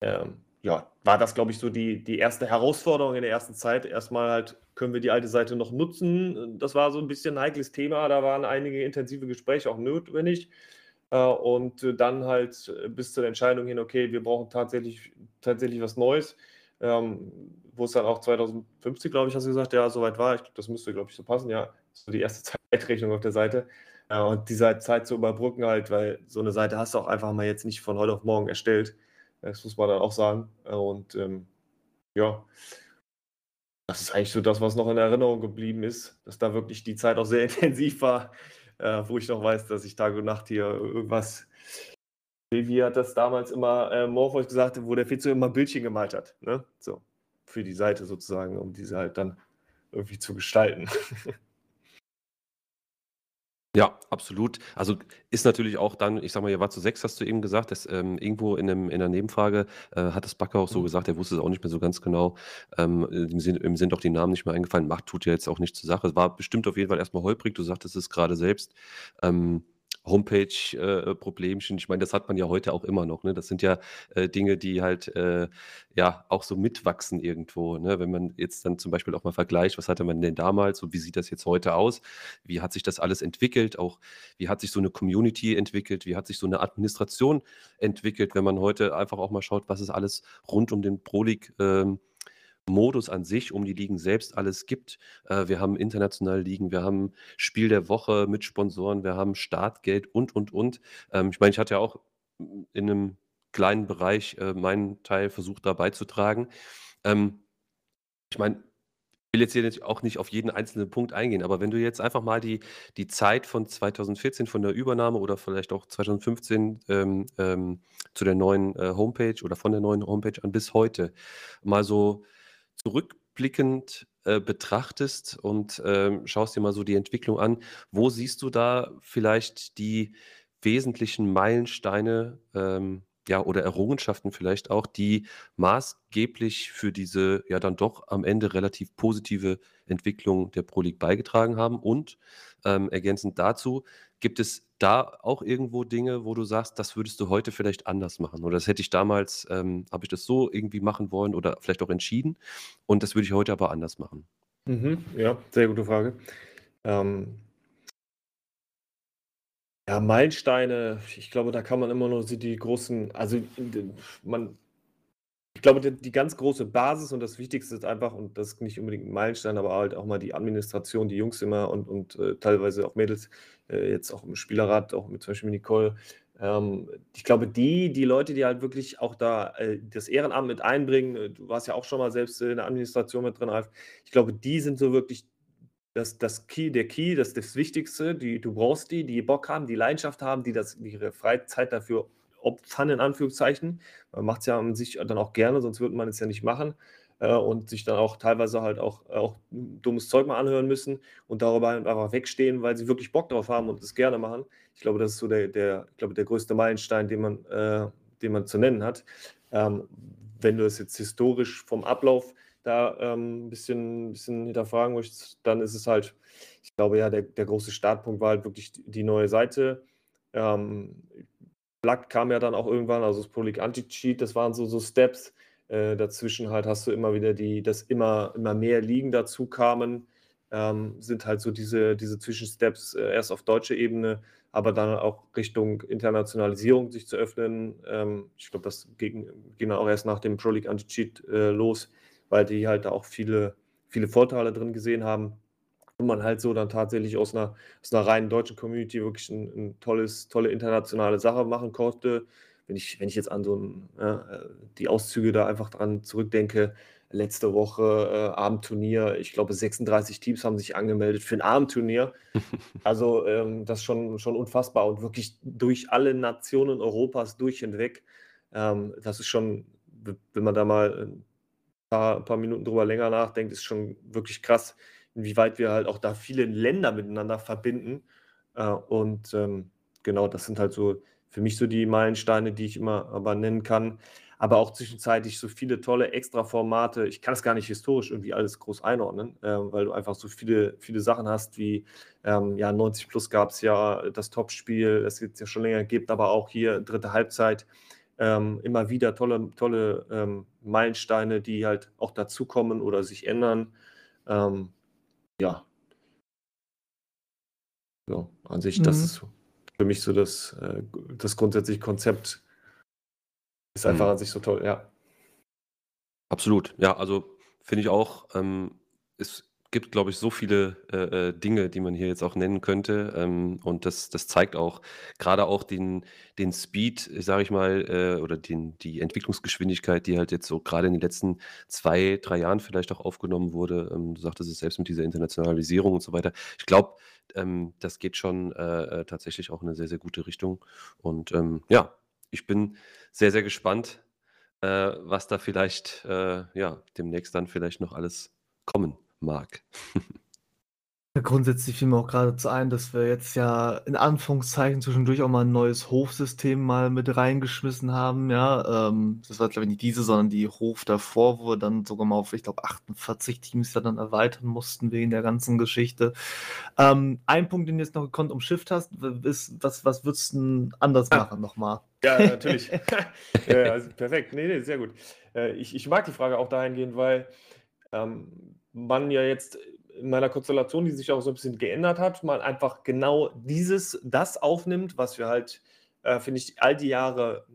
ähm, ja, war das, glaube ich, so die, die erste Herausforderung in der ersten Zeit. Erstmal halt, können wir die alte Seite noch nutzen? Das war so ein bisschen ein heikles Thema. Da waren einige intensive Gespräche auch notwendig. Äh, und dann halt bis zur Entscheidung hin, okay, wir brauchen tatsächlich, tatsächlich was Neues. Ähm, wo es dann auch 2050, glaube ich, hast du gesagt, ja, soweit war. Ich, das müsste, glaube ich, so passen, ja. So die erste Zeitrechnung auf der Seite. Äh, und diese Zeit zu überbrücken halt, weil so eine Seite hast du auch einfach mal jetzt nicht von heute auf morgen erstellt. Das muss man dann auch sagen. Und ähm, ja, Das ist eigentlich so das, was noch in Erinnerung geblieben ist, dass da wirklich die Zeit auch sehr intensiv war, äh, wo ich noch weiß, dass ich Tag und Nacht hier irgendwas wie hat das damals immer äh, Morpheus gesagt, wo der Fitzo immer Bildchen gemalt hat. Ne? So, für die Seite sozusagen, um diese halt dann irgendwie zu gestalten. Ja, absolut. Also ist natürlich auch dann, ich sag mal, ihr wart zu sechs, hast du eben gesagt, dass ähm, irgendwo in, einem, in einer Nebenfrage äh, hat das Backer auch so mhm. gesagt, er wusste es auch nicht mehr so ganz genau. Ähm, im, Sinn, Im sind doch die Namen nicht mehr eingefallen. Macht tut ja jetzt auch nicht zur Sache. Es war bestimmt auf jeden Fall erstmal holprig, du sagtest es gerade selbst. Ähm, Homepage-Problemchen. Äh, ich meine, das hat man ja heute auch immer noch. Ne? Das sind ja äh, Dinge, die halt äh, ja auch so mitwachsen irgendwo. Ne? Wenn man jetzt dann zum Beispiel auch mal vergleicht, was hatte man denn damals und wie sieht das jetzt heute aus? Wie hat sich das alles entwickelt? Auch wie hat sich so eine Community entwickelt? Wie hat sich so eine Administration entwickelt? Wenn man heute einfach auch mal schaut, was es alles rund um den Pro League ähm, Modus an sich, um die Ligen selbst alles gibt. Äh, wir haben internationale Ligen, wir haben Spiel der Woche mit Sponsoren, wir haben Startgeld und, und, und. Ähm, ich meine, ich hatte ja auch in einem kleinen Bereich äh, meinen Teil versucht, da beizutragen. Ähm, ich meine, ich will jetzt hier auch nicht auf jeden einzelnen Punkt eingehen, aber wenn du jetzt einfach mal die, die Zeit von 2014, von der Übernahme oder vielleicht auch 2015 ähm, ähm, zu der neuen äh, Homepage oder von der neuen Homepage an bis heute mal so zurückblickend äh, betrachtest und ähm, schaust dir mal so die Entwicklung an, wo siehst du da vielleicht die wesentlichen Meilensteine ähm, ja, oder Errungenschaften vielleicht auch, die maßgeblich für diese ja dann doch am Ende relativ positive Entwicklung der Pro League beigetragen haben? Und ähm, ergänzend dazu, gibt es da auch irgendwo Dinge, wo du sagst, das würdest du heute vielleicht anders machen? Oder das hätte ich damals, ähm, habe ich das so irgendwie machen wollen oder vielleicht auch entschieden und das würde ich heute aber anders machen? Mhm, ja, sehr gute Frage. Ähm, ja, Meilensteine, ich glaube, da kann man immer nur die großen, also man ich glaube, die, die, ganz große Basis und das Wichtigste ist einfach, und das ist nicht unbedingt ein Meilenstein, aber halt auch mal die Administration, die Jungs immer und, und äh, teilweise auch Mädels, äh, jetzt auch im Spielerrat, auch mit zum Beispiel Nicole. Ähm, ich glaube, die, die Leute, die halt wirklich auch da äh, das Ehrenamt mit einbringen, äh, du warst ja auch schon mal selbst in der Administration mit drin, Alf, ich glaube, die sind so wirklich das, das Key, der Key, das ist das Wichtigste. Die, du brauchst die, die Bock haben, die Leidenschaft haben, die das, ihre Freizeit dafür opfern, in Anführungszeichen. Man macht es ja an sich dann auch gerne, sonst würde man es ja nicht machen. Äh, und sich dann auch teilweise halt auch, auch dummes Zeug mal anhören müssen und darüber einfach wegstehen, weil sie wirklich Bock drauf haben und es gerne machen. Ich glaube, das ist so der, der, ich glaube, der größte Meilenstein, den man, äh, den man zu nennen hat. Ähm, wenn du es jetzt historisch vom Ablauf da ähm, ein bisschen, bisschen hinterfragen möchtest, dann ist es halt, ich glaube ja, der, der große Startpunkt war halt wirklich die neue Seite. Ähm, Black kam ja dann auch irgendwann, also das Pro League Anti-Cheat, das waren so, so Steps. Äh, dazwischen halt hast du immer wieder die, dass immer, immer mehr Ligen dazu kamen, ähm, sind halt so diese, diese Zwischensteps äh, erst auf deutscher Ebene, aber dann auch Richtung Internationalisierung sich zu öffnen. Ähm, ich glaube, das ging, ging dann auch erst nach dem Pro League Anti-Cheat äh, los, weil die halt auch viele, viele Vorteile drin gesehen haben und man halt so dann tatsächlich aus einer, aus einer reinen deutschen Community wirklich ein, ein tolles, tolle internationale Sache machen konnte. Wenn ich, wenn ich jetzt an so ein, ja, die Auszüge da einfach dran zurückdenke, letzte Woche äh, Abendturnier, ich glaube 36 Teams haben sich angemeldet für ein Abendturnier. Also ähm, das ist schon, schon unfassbar und wirklich durch alle Nationen Europas durch hinweg. Ähm, das ist schon, wenn man da mal ein paar, paar Minuten drüber länger nachdenkt, ist schon wirklich krass, inwieweit wir halt auch da viele Länder miteinander verbinden. Äh, und ähm, genau, das sind halt so für mich so die Meilensteine, die ich immer aber nennen kann. Aber auch zwischenzeitlich so viele tolle Extra-Formate. Ich kann es gar nicht historisch irgendwie alles groß einordnen, äh, weil du einfach so viele, viele Sachen hast, wie ähm, ja, 90 Plus gab es ja das Topspiel, das es ja schon länger gibt, aber auch hier dritte Halbzeit. Ähm, immer wieder tolle, tolle ähm, Meilensteine, die halt auch dazukommen oder sich ändern. Ähm, ja. So, an sich, das mhm. ist für mich so das, äh, das grundsätzliche Konzept ist einfach Mhm. an sich so toll, ja. Absolut. Ja, also finde ich auch, ähm, ist gibt, glaube ich, so viele äh, äh, Dinge, die man hier jetzt auch nennen könnte. Ähm, und das, das zeigt auch gerade auch den, den Speed, sage ich mal, äh, oder den, die Entwicklungsgeschwindigkeit, die halt jetzt so gerade in den letzten zwei, drei Jahren vielleicht auch aufgenommen wurde. Ähm, du sagtest es selbst mit dieser Internationalisierung und so weiter. Ich glaube, ähm, das geht schon äh, äh, tatsächlich auch in eine sehr, sehr gute Richtung. Und ähm, ja, ich bin sehr, sehr gespannt, äh, was da vielleicht ja, demnächst dann vielleicht noch alles kommen mag. Grundsätzlich fiel mir auch geradezu ein, dass wir jetzt ja in Anführungszeichen zwischendurch auch mal ein neues Hofsystem mal mit reingeschmissen haben, ja. Ähm, das war, glaube ich, nicht diese, sondern die Hof davor, wo wir dann sogar mal auf, ich glaube, 48 Teams ja dann erweitern mussten wegen der ganzen Geschichte. Ähm, ein Punkt, den du jetzt noch gekonnt umschifft hast, ist, was, was würdest du denn anders Ah. machen nochmal? Ja, natürlich. ja, also perfekt. Nee, nee, sehr gut. Äh, ich, ich mag die Frage auch dahingehend, weil ähm, man ja jetzt in meiner Konstellation, die sich auch so ein bisschen geändert hat, man einfach genau dieses, das aufnimmt, was wir halt, äh, finde ich, all die Jahre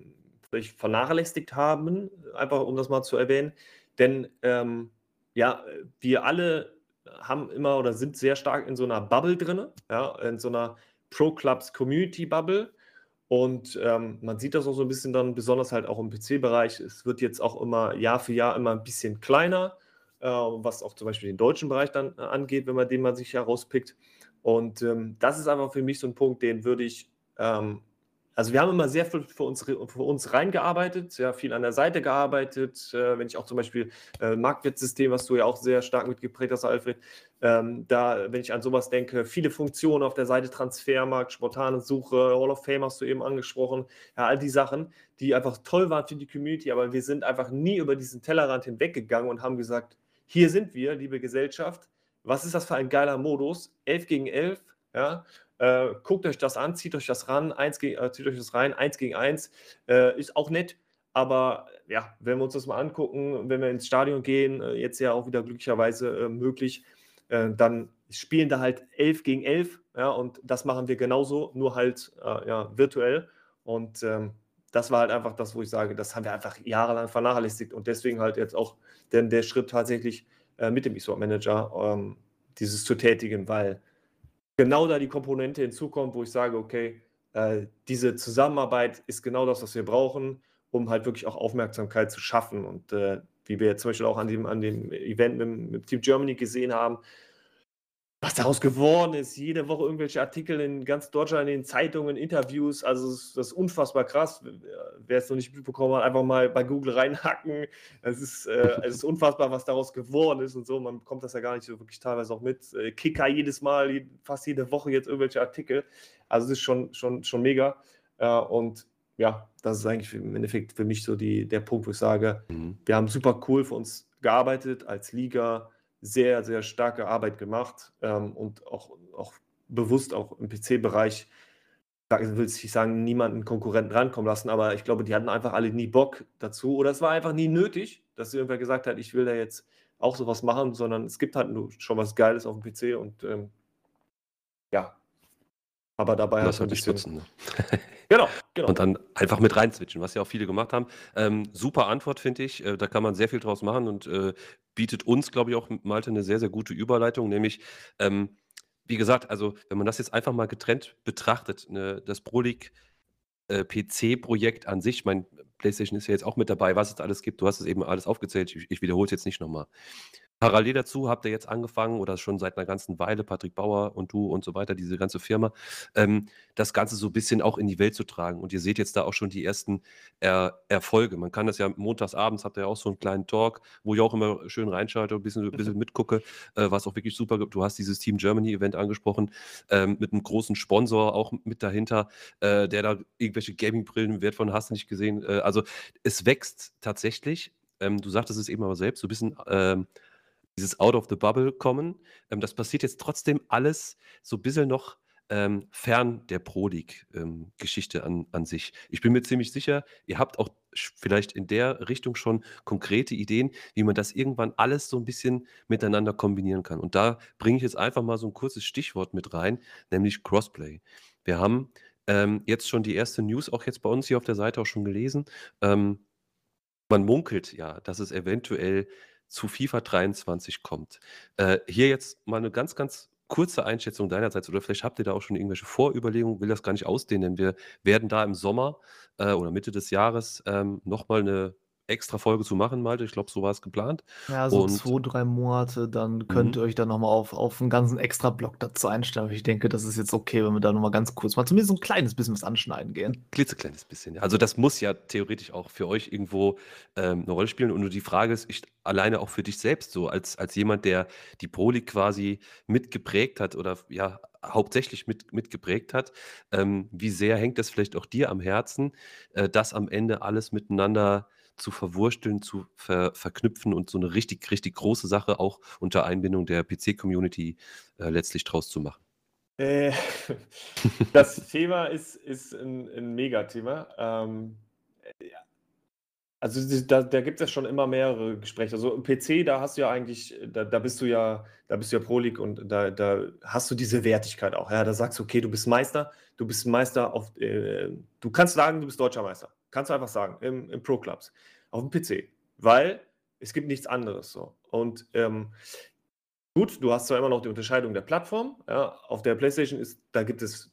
vielleicht vernachlässigt haben, einfach um das mal zu erwähnen. Denn ähm, ja, wir alle haben immer oder sind sehr stark in so einer Bubble drin, ja, in so einer Pro Clubs Community Bubble. Und ähm, man sieht das auch so ein bisschen dann, besonders halt auch im PC-Bereich. Es wird jetzt auch immer Jahr für Jahr immer ein bisschen kleiner, was auch zum Beispiel den deutschen Bereich dann äh, angeht, wenn man den mal sich herauspickt. Und ähm, das ist einfach für mich so ein Punkt, den würde ich, ähm, also wir haben immer sehr viel für uns, für uns reingearbeitet, sehr viel an der Seite gearbeitet. Äh, wenn ich auch zum Beispiel äh, Marktwertsystem, was du ja auch sehr stark mitgeprägt hast, Alfred, ähm, da, wenn ich an sowas denke, viele Funktionen auf der Seite Transfermarkt, spontane Suche, Hall of Fame hast du eben angesprochen, ja, all die Sachen, die einfach toll waren für die Community, aber wir sind einfach nie über diesen Tellerrand hinweggegangen und haben gesagt, hier sind wir, liebe Gesellschaft, was ist das für ein geiler Modus? 11 gegen 11, ja, äh, guckt euch das an, zieht euch das ran, eins gegen, äh, zieht euch das rein, 1 gegen 1, äh, ist auch nett, aber ja, wenn wir uns das mal angucken, wenn wir ins Stadion gehen, äh, jetzt ja auch wieder glücklicherweise äh, möglich, äh, dann spielen da halt 11 gegen 11, ja, und das machen wir genauso, nur halt ja, virtuell. Und ähm, das war halt einfach das, wo ich sage, das haben wir einfach jahrelang vernachlässigt und deswegen halt jetzt auch denn der Schritt tatsächlich äh, mit dem eSport Manager ähm, dieses zu tätigen, weil genau da die Komponente hinzukommt, wo ich sage, okay, äh, diese Zusammenarbeit ist genau das, was wir brauchen, um halt wirklich auch Aufmerksamkeit zu schaffen. Und äh, wie wir jetzt zum Beispiel auch an dem, an dem Event mit, mit Team Germany gesehen haben, was daraus geworden ist, jede Woche irgendwelche Artikel in ganz Deutschland, in den Zeitungen, Interviews, also das ist, unfassbar krass. Wer es noch nicht mitbekommen hat, einfach mal bei Google reinhacken. Es ist, äh, es ist unfassbar, was daraus geworden ist und so. Man bekommt das ja gar nicht so wirklich teilweise auch mit. Äh, Kicker jedes Mal, fast jede Woche jetzt irgendwelche Artikel. Also es ist schon, schon, schon mega. Äh, und ja, das ist eigentlich im Endeffekt für mich so die, der Punkt, wo ich sage, Mhm. wir haben super cool für uns gearbeitet als Liga, sehr, sehr starke Arbeit gemacht ähm, und auch, auch bewusst auch im PC-Bereich, ich will nicht sagen, niemanden Konkurrenten rankommen lassen, aber ich glaube, die hatten einfach alle nie Bock dazu oder es war einfach nie nötig, dass irgendwer gesagt hat, ich will da jetzt auch sowas machen, sondern es gibt halt nur schon was Geiles auf dem PC und ähm, ja, aber dabei halt Das so ein ich bisschen. Ne? Genau, genau. Und dann einfach mit reinzwitschen, was ja auch viele gemacht haben. Ähm, super Antwort, finde ich. Äh, da kann man sehr viel draus machen und äh, bietet uns, glaube ich, auch Malte eine sehr, sehr gute Überleitung. Nämlich, ähm, wie gesagt, also wenn man das jetzt einfach mal getrennt betrachtet, ne, das Pro League äh, PC-Projekt an sich, mein PlayStation ist ja jetzt auch mit dabei, was es alles gibt. Du hast es eben alles aufgezählt. Ich, ich wiederhole es jetzt nicht nochmal. Parallel dazu habt ihr jetzt angefangen oder schon seit einer ganzen Weile, Patrick Bauer und du und so weiter, diese ganze Firma, ähm, das Ganze so ein bisschen auch in die Welt zu tragen. Und ihr seht jetzt da auch schon die ersten er Erfolge. Man kann das ja montags abends, habt ihr ja auch so einen kleinen Talk, wo ich auch immer schön reinschalte und ein bisschen, ein bisschen mitgucke, äh, was auch wirklich super gibt. Du hast dieses Team Germany Event angesprochen, ähm, mit einem großen Sponsor auch mit dahinter, äh, der da irgendwelche Gaming-Brillen im Wert von hast du nicht gesehen. Äh, also es wächst tatsächlich. Ähm, du sagtest es eben aber selbst, so ein bisschen ähm, dieses Out of the Bubble kommen. Ähm, das passiert jetzt trotzdem alles so ein bisschen noch ähm, fern der Pro League-Geschichte an, an sich. Ich bin mir ziemlich sicher, ihr habt auch vielleicht in der Richtung schon konkrete Ideen, wie man das irgendwann alles so ein bisschen miteinander kombinieren kann. Und da bringe ich jetzt einfach mal so ein kurzes Stichwort mit rein, nämlich Crossplay. Wir haben ähm, jetzt schon die erste News auch jetzt bei uns hier auf der Seite auch schon gelesen. Ähm, man munkelt ja, dass es eventuell zu FIFA 23 kommt. Äh, hier jetzt mal eine ganz, ganz kurze Einschätzung deinerseits oder vielleicht habt ihr da auch schon irgendwelche Vorüberlegungen, will das gar nicht ausdehnen, denn wir werden da im Sommer äh, oder Mitte des Jahres ähm, nochmal eine extra Folge zu machen, Malte. Ich glaube, so war es geplant. Ja, so Und zwei, drei Monate, dann könnt Mhm. ihr euch dann nochmal auf, auf einen ganzen extra Block dazu einstellen. Aber ich denke, das ist jetzt okay, wenn wir da nochmal ganz kurz mal zumindest ein kleines bisschen was anschneiden gehen. klitzekleines bisschen. Ja. Also das muss ja theoretisch auch für euch irgendwo ähm, eine Rolle spielen. Und nur die Frage ist, ich, alleine auch für dich selbst so, als, als jemand, der die League quasi mitgeprägt hat oder ja hauptsächlich mit, mitgeprägt hat, ähm, wie sehr hängt das vielleicht auch dir am Herzen, äh, das am Ende alles miteinander zu verwursteln, zu ver verknüpfen und so eine richtig, richtig große Sache auch unter Einbindung der PC-Community äh, letztlich draus zu machen. Äh, das Thema ist, ist ein, ein Megathema. Ähm, ja. also die- da, da gibt es schon immer mehrere Gespräche. Also im PC, da hast du ja eigentlich, da, da bist du ja, da bist du ja Pro und da, da hast du diese Wertigkeit auch. Ja, da sagst du, okay, du bist Meister, du bist Meister auf, äh, du kannst sagen, du bist deutscher Meister. Kannst du einfach sagen, im, im Pro Clubs, auf dem PC. Weil es gibt nichts anderes so. Und ähm, Gut, du hast zwar immer noch die Unterscheidung der Plattform. Ja, auf der PlayStation ist, da gibt es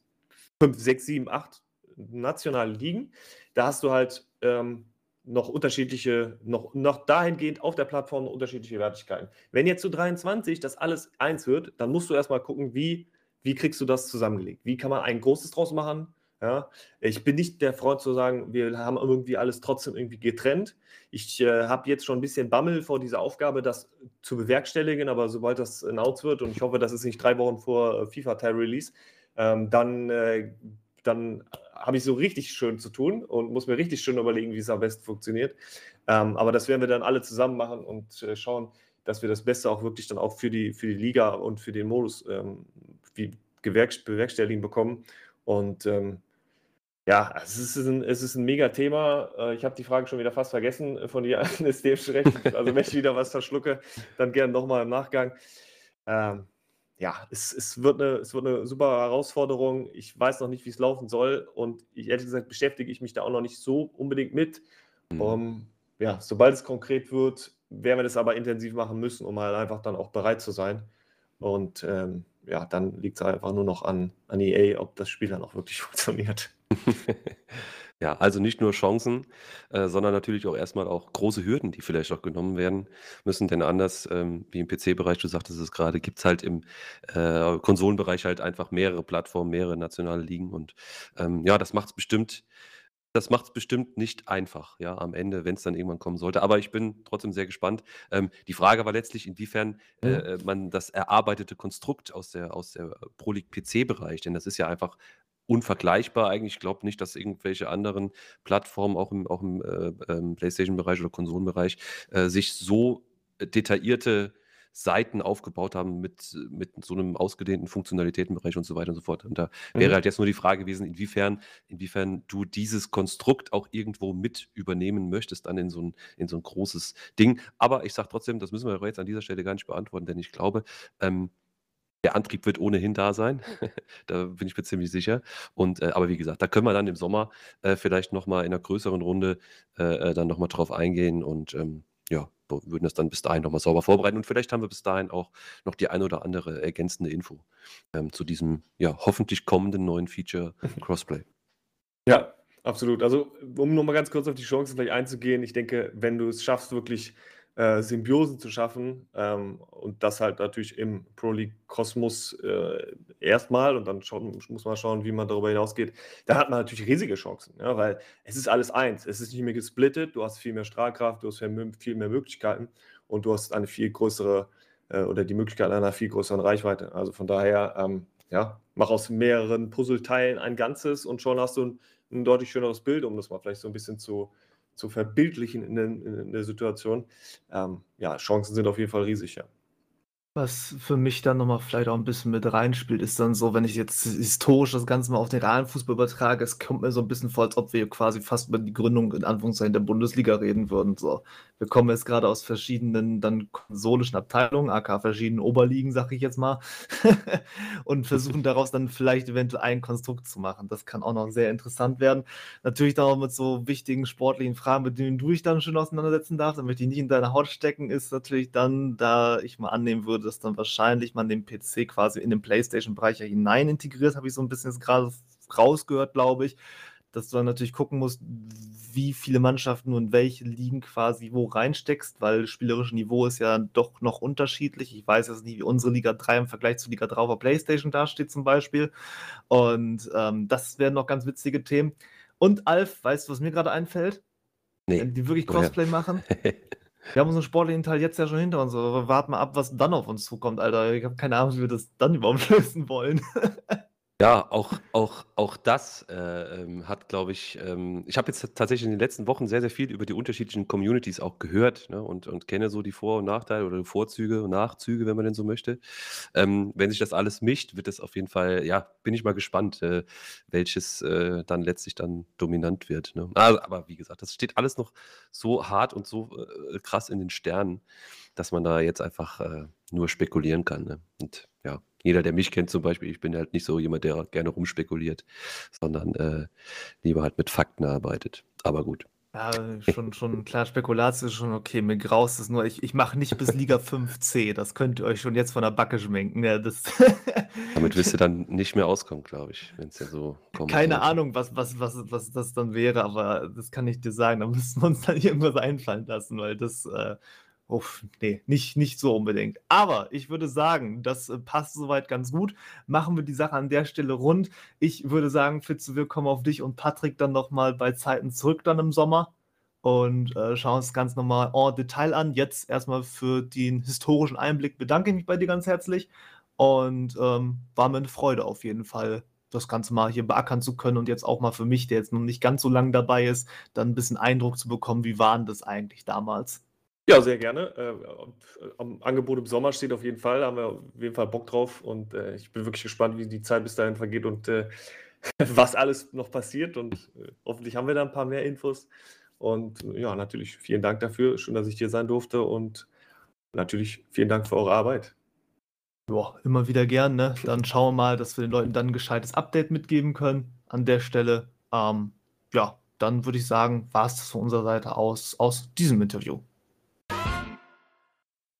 5, 6, 7, 8 nationale Ligen. Da hast du halt ähm, noch unterschiedliche, noch, noch dahingehend auf der Plattform unterschiedliche Wertigkeiten. Wenn jetzt zu 23 das alles eins wird, dann musst du erstmal gucken, wie, wie kriegst du das zusammengelegt? Wie kann man ein großes draus machen? Ja, ich bin nicht der Freund zu sagen, wir haben irgendwie alles trotzdem irgendwie getrennt. Ich äh, habe jetzt schon ein bisschen Bammel vor dieser Aufgabe, das zu bewerkstelligen, aber sobald das announced wird und ich hoffe, das ist nicht drei Wochen vor äh, FIFA-Teil-Release, ähm, dann, äh, dann habe ich so richtig schön zu tun und muss mir richtig schön überlegen, wie es am besten funktioniert. Ähm, aber das werden wir dann alle zusammen machen und äh, schauen, dass wir das Beste auch wirklich dann auch für die, für die Liga und für den Modus ähm, wie bewerkstelligen bekommen. Und ähm, ja, es ist ein, es ist ein mega Thema. Äh, Ich habe die Frage schon wieder fast vergessen äh, von dir, ist dementsprechend. Also, wenn ich wieder was verschlucke, dann gerne nochmal im Nachgang. Ähm, ja, es, es, wird eine, es wird eine super Herausforderung. Ich weiß noch nicht, wie es laufen soll. Und ich, ehrlich gesagt beschäftige ich mich da auch noch nicht so unbedingt mit. Mhm. Um, ja, sobald es konkret wird, werden wir das aber intensiv machen müssen, um halt einfach dann auch bereit zu sein. Und ähm, ja, dann liegt es einfach nur noch an, an EA, ob das Spiel dann auch wirklich funktioniert. Ja, also nicht nur Chancen, äh, sondern natürlich auch erstmal auch große Hürden, die vielleicht auch genommen werden müssen. Denn anders, ähm, wie im PC-Bereich, du sagtest es gerade, gibt es halt im äh, Konsolenbereich halt einfach mehrere Plattformen, mehrere nationale Ligen. Und ähm, ja, das macht es bestimmt, das macht es bestimmt nicht einfach, ja, am Ende, wenn es dann irgendwann kommen sollte. Aber ich bin trotzdem sehr gespannt. Ähm, die Frage war letztlich, inwiefern Mhm. äh, man das erarbeitete Konstrukt aus der, aus der Pro League PC-Bereich, denn das ist ja einfach unvergleichbar eigentlich. Ich glaube nicht, dass irgendwelche anderen Plattformen auch im, auch im äh, ähm, PlayStation-Bereich oder Konsolenbereich äh, sich so detaillierte Seiten aufgebaut haben mit, mit so einem ausgedehnten Funktionalitätenbereich und so weiter und so fort. Und da wäre Mhm. halt jetzt nur die Frage gewesen, inwiefern, inwiefern du dieses Konstrukt auch irgendwo mit übernehmen möchtest, dann in so ein, in so ein großes Ding. Aber ich sage trotzdem, das müssen wir jetzt an dieser Stelle gar nicht beantworten, denn ich glaube, ähm, der Antrieb wird ohnehin da sein. da bin ich mir ziemlich sicher. Und, äh, aber wie gesagt, da können wir dann im Sommer äh, vielleicht nochmal in einer größeren Runde äh, äh, dann nochmal drauf eingehen und ähm, ja, würden das dann bis dahin nochmal sauber vorbereiten. Und vielleicht haben wir bis dahin auch noch die ein oder andere ergänzende Info ähm, zu diesem ja hoffentlich kommenden neuen Feature Crossplay. Ja, absolut. Also, um noch mal ganz kurz auf die Chancen gleich einzugehen, ich denke, wenn du es schaffst, wirklich äh, Symbiosen zu schaffen ähm, und das halt natürlich im Pro League Kosmos äh, erstmal und dann schauen, muss man schauen, wie man darüber hinausgeht, da hat man natürlich riesige Chancen, ja, weil es ist alles eins. Es ist nicht mehr gesplittet, du hast viel mehr Strahlkraft, du hast viel mehr, Möglichkeiten und du hast eine viel größere äh, oder die Möglichkeit einer viel größeren Reichweite. Also von daher, ähm, ja, mach aus mehreren Puzzleteilen ein Ganzes und schon hast du ein, ein deutlich schöneres Bild, um das mal vielleicht so ein bisschen zu, zu verbildlichen in, den, in der Situation. Ähm, ja, Chancen sind auf jeden Fall riesig, ja. Was für mich dann nochmal vielleicht auch ein bisschen mit reinspielt, ist dann so, wenn ich jetzt historisch das Ganze mal auf den realen Fußball übertrage, es kommt mir so ein bisschen vor, als ob wir quasi fast über die Gründung in Anführungszeichen der Bundesliga reden würden. So, wir kommen jetzt gerade aus verschiedenen dann konsolischen Abteilungen, aka verschiedenen Oberligen, sag ich jetzt mal, und versuchen daraus dann vielleicht eventuell ein Konstrukt zu machen. Das kann auch noch sehr interessant werden. Natürlich dann auch mit so wichtigen sportlichen Fragen, mit denen du dich dann schön auseinandersetzen darfst, damit die nicht in deiner Haut stecken, ist natürlich dann, da ich mal annehmen würde, dass dann wahrscheinlich man den PC quasi in den PlayStation-Bereich ja hinein integriert, habe ich so ein bisschen gerade rausgehört, glaube ich. Dass du dann natürlich gucken musst, wie viele Mannschaften und welche Ligen quasi wo reinsteckst, weil das spielerische Niveau ist ja doch noch unterschiedlich. Ich weiß jetzt nicht, wie unsere Liga 3 im Vergleich zu Liga 3 auf der Playstation dasteht zum Beispiel. Und ähm, das wären noch ganz witzige Themen. Und Alf, weißt du, was mir gerade einfällt? Nee. Wenn die wirklich Cosplay machen. Wir haben unseren sportlichen Teil jetzt ja schon hinter uns, aber warten mal ab, was dann auf uns zukommt, Alter. Ich habe keine Ahnung, wie wir das dann überhaupt lösen wollen. Ja, auch, auch, auch das äh, ähm, hat, glaube ich, ähm, ich habe jetzt tatsächlich in den letzten Wochen sehr, sehr viel über die unterschiedlichen Communities auch gehört ne, und, und kenne so die Vor- und Nachteile oder Vorzüge und Nachzüge, wenn man denn so möchte. Ähm, wenn sich das alles mischt, wird es auf jeden Fall, ja, bin ich mal gespannt, äh, welches äh, dann letztlich dann dominant wird. Ne? Also, aber wie gesagt, das steht alles noch so hart und so äh, krass in den Sternen, dass man da jetzt einfach äh, nur spekulieren kann. Ne? Und ja, jeder, der mich kennt zum Beispiel, ich bin halt nicht so jemand, der gerne rumspekuliert, sondern äh, lieber halt mit Fakten arbeitet. Aber gut. Ja, schon, schon klar, Spekulation ist schon okay. Mir graust es nur, ich, ich mache nicht bis Liga 5C. Das könnt ihr euch schon jetzt von der Backe schminken. Ja, Damit wirst du dann nicht mehr auskommen, glaube ich, wenn es ja so kommt. Keine Ahnung, was, was, was, was das dann wäre, aber das kann ich dir sagen. Da müssten wir uns dann irgendwas einfallen lassen, weil das. Äh, Uff, nee, nicht, nicht so unbedingt. Aber ich würde sagen, das äh, passt soweit ganz gut. Machen wir die Sache an der Stelle rund. Ich würde sagen, Fitze, wir kommen auf dich und Patrick dann nochmal bei Zeiten zurück dann im Sommer und äh, schauen uns das Ganze nochmal en Detail an. Jetzt erstmal für den historischen Einblick bedanke ich mich bei dir ganz herzlich und ähm, war mir eine Freude auf jeden Fall, das Ganze mal hier beackern zu können und jetzt auch mal für mich, der jetzt noch nicht ganz so lange dabei ist, dann ein bisschen Eindruck zu bekommen, wie waren das eigentlich damals. Ja, sehr gerne. Äh, äh, am Angebot im Sommer steht auf jeden Fall. Da haben wir auf jeden Fall Bock drauf. Und äh, ich bin wirklich gespannt, wie die Zeit bis dahin vergeht und äh, was alles noch passiert. Und äh, hoffentlich haben wir da ein paar mehr Infos. Und ja, natürlich vielen Dank dafür. Schön, dass ich hier sein durfte. Und natürlich vielen Dank für eure Arbeit. Ja, immer wieder gern. Ne? Dann schauen wir mal, dass wir den Leuten dann ein gescheites Update mitgeben können an der Stelle. Ähm, ja, dann würde ich sagen, war es das von unserer Seite aus aus diesem Interview.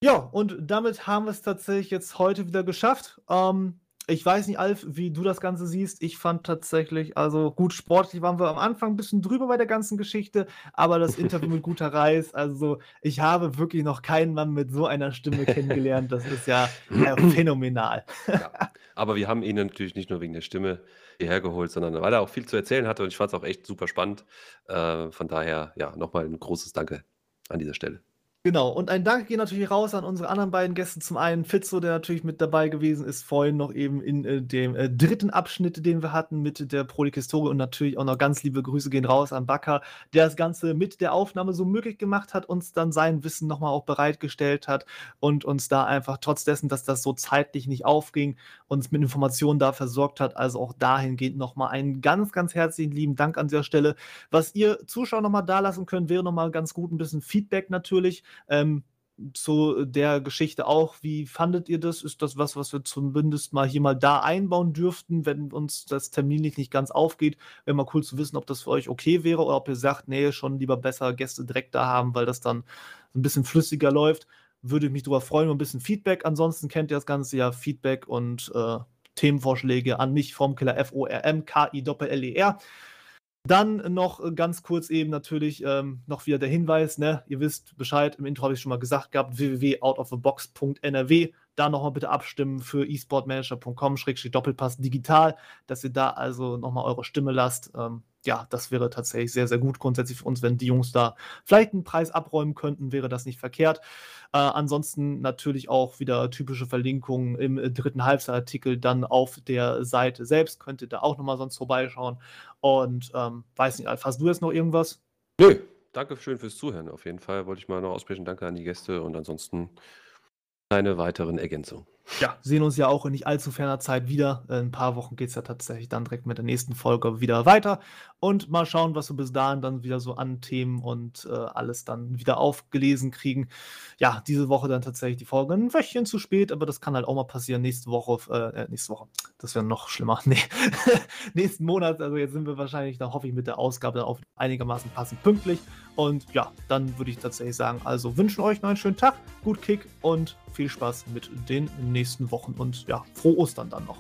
Ja, und damit haben wir es tatsächlich jetzt heute wieder geschafft. Ähm, ich weiß nicht, Alf, wie du das Ganze siehst. Ich fand tatsächlich, also gut, sportlich waren wir am Anfang ein bisschen drüber bei der ganzen Geschichte, aber das Interview mit guter Reis, also ich habe wirklich noch keinen Mann mit so einer Stimme kennengelernt. Das ist ja äh, phänomenal. Ja, aber wir haben ihn natürlich nicht nur wegen der Stimme hierher geholt, sondern weil er auch viel zu erzählen hatte und ich fand es auch echt super spannend. Äh, von daher, ja, nochmal ein großes Danke an dieser Stelle. Genau, und ein Dank geht natürlich raus an unsere anderen beiden Gäste. Zum einen Fitzo, der natürlich mit dabei gewesen ist, vorhin noch eben in äh, dem äh, dritten Abschnitt, den wir hatten mit der Prolik-Historie. Und natürlich auch noch ganz liebe Grüße gehen raus an Bakker, der das Ganze mit der Aufnahme so möglich gemacht hat, uns dann sein Wissen nochmal auch bereitgestellt hat und uns da einfach trotz dessen, dass das so zeitlich nicht aufging, uns mit Informationen da versorgt hat. Also auch dahingehend nochmal einen ganz, ganz herzlichen lieben Dank an dieser Stelle. Was ihr Zuschauer nochmal da lassen könnt, wäre nochmal ganz gut ein bisschen Feedback natürlich. Ähm, zu der Geschichte auch, wie fandet ihr das? Ist das was, was wir zumindest mal hier mal da einbauen dürften, wenn uns das terminlich nicht ganz aufgeht? Wäre mal cool zu wissen, ob das für euch okay wäre oder ob ihr sagt, nee, schon lieber besser Gäste direkt da haben, weil das dann ein bisschen flüssiger läuft. Würde ich mich darüber freuen, ein bisschen Feedback. Ansonsten kennt ihr das Ganze ja Feedback und äh, Themenvorschläge an mich, Formkiller F-O-R-M, K-I-L-L-E-R. Dann noch ganz kurz eben natürlich ähm, noch wieder der Hinweis, ne? ihr wisst Bescheid, im Intro habe ich schon mal gesagt gehabt, www.outofthebox.nrw, da nochmal bitte abstimmen für esportmanager.com-doppelpass digital, dass ihr da also nochmal eure Stimme lasst. Ähm, ja, das wäre tatsächlich sehr, sehr gut grundsätzlich für uns, wenn die Jungs da vielleicht einen Preis abräumen könnten, wäre das nicht verkehrt. Äh, ansonsten natürlich auch wieder typische Verlinkungen im äh, dritten Halbzeitartikel dann auf der Seite selbst. Könnt ihr da auch nochmal sonst vorbeischauen. Und ähm, weiß nicht, Alf, hast du jetzt noch irgendwas? Nö, danke schön fürs Zuhören. Auf jeden Fall wollte ich mal noch aussprechen. Danke an die Gäste und ansonsten keine weiteren Ergänzungen. Ja, sehen uns ja auch in nicht allzu ferner Zeit wieder. In ein paar Wochen geht es ja tatsächlich dann direkt mit der nächsten Folge wieder weiter. Und mal schauen, was wir bis dahin dann wieder so an Themen und äh, alles dann wieder aufgelesen kriegen. Ja, diese Woche dann tatsächlich die Folge ein Wöchchen zu spät, aber das kann halt auch mal passieren. Nächste Woche, äh, äh nächste Woche, das wäre noch schlimmer. Nee, nächsten Monat, also jetzt sind wir wahrscheinlich, da hoffe ich, mit der Ausgabe dann auch einigermaßen passend pünktlich. Und ja, dann würde ich tatsächlich sagen, also wünschen euch noch einen schönen Tag, gut Kick und viel Spaß mit den nächsten Wochen und ja, frohe Ostern dann noch.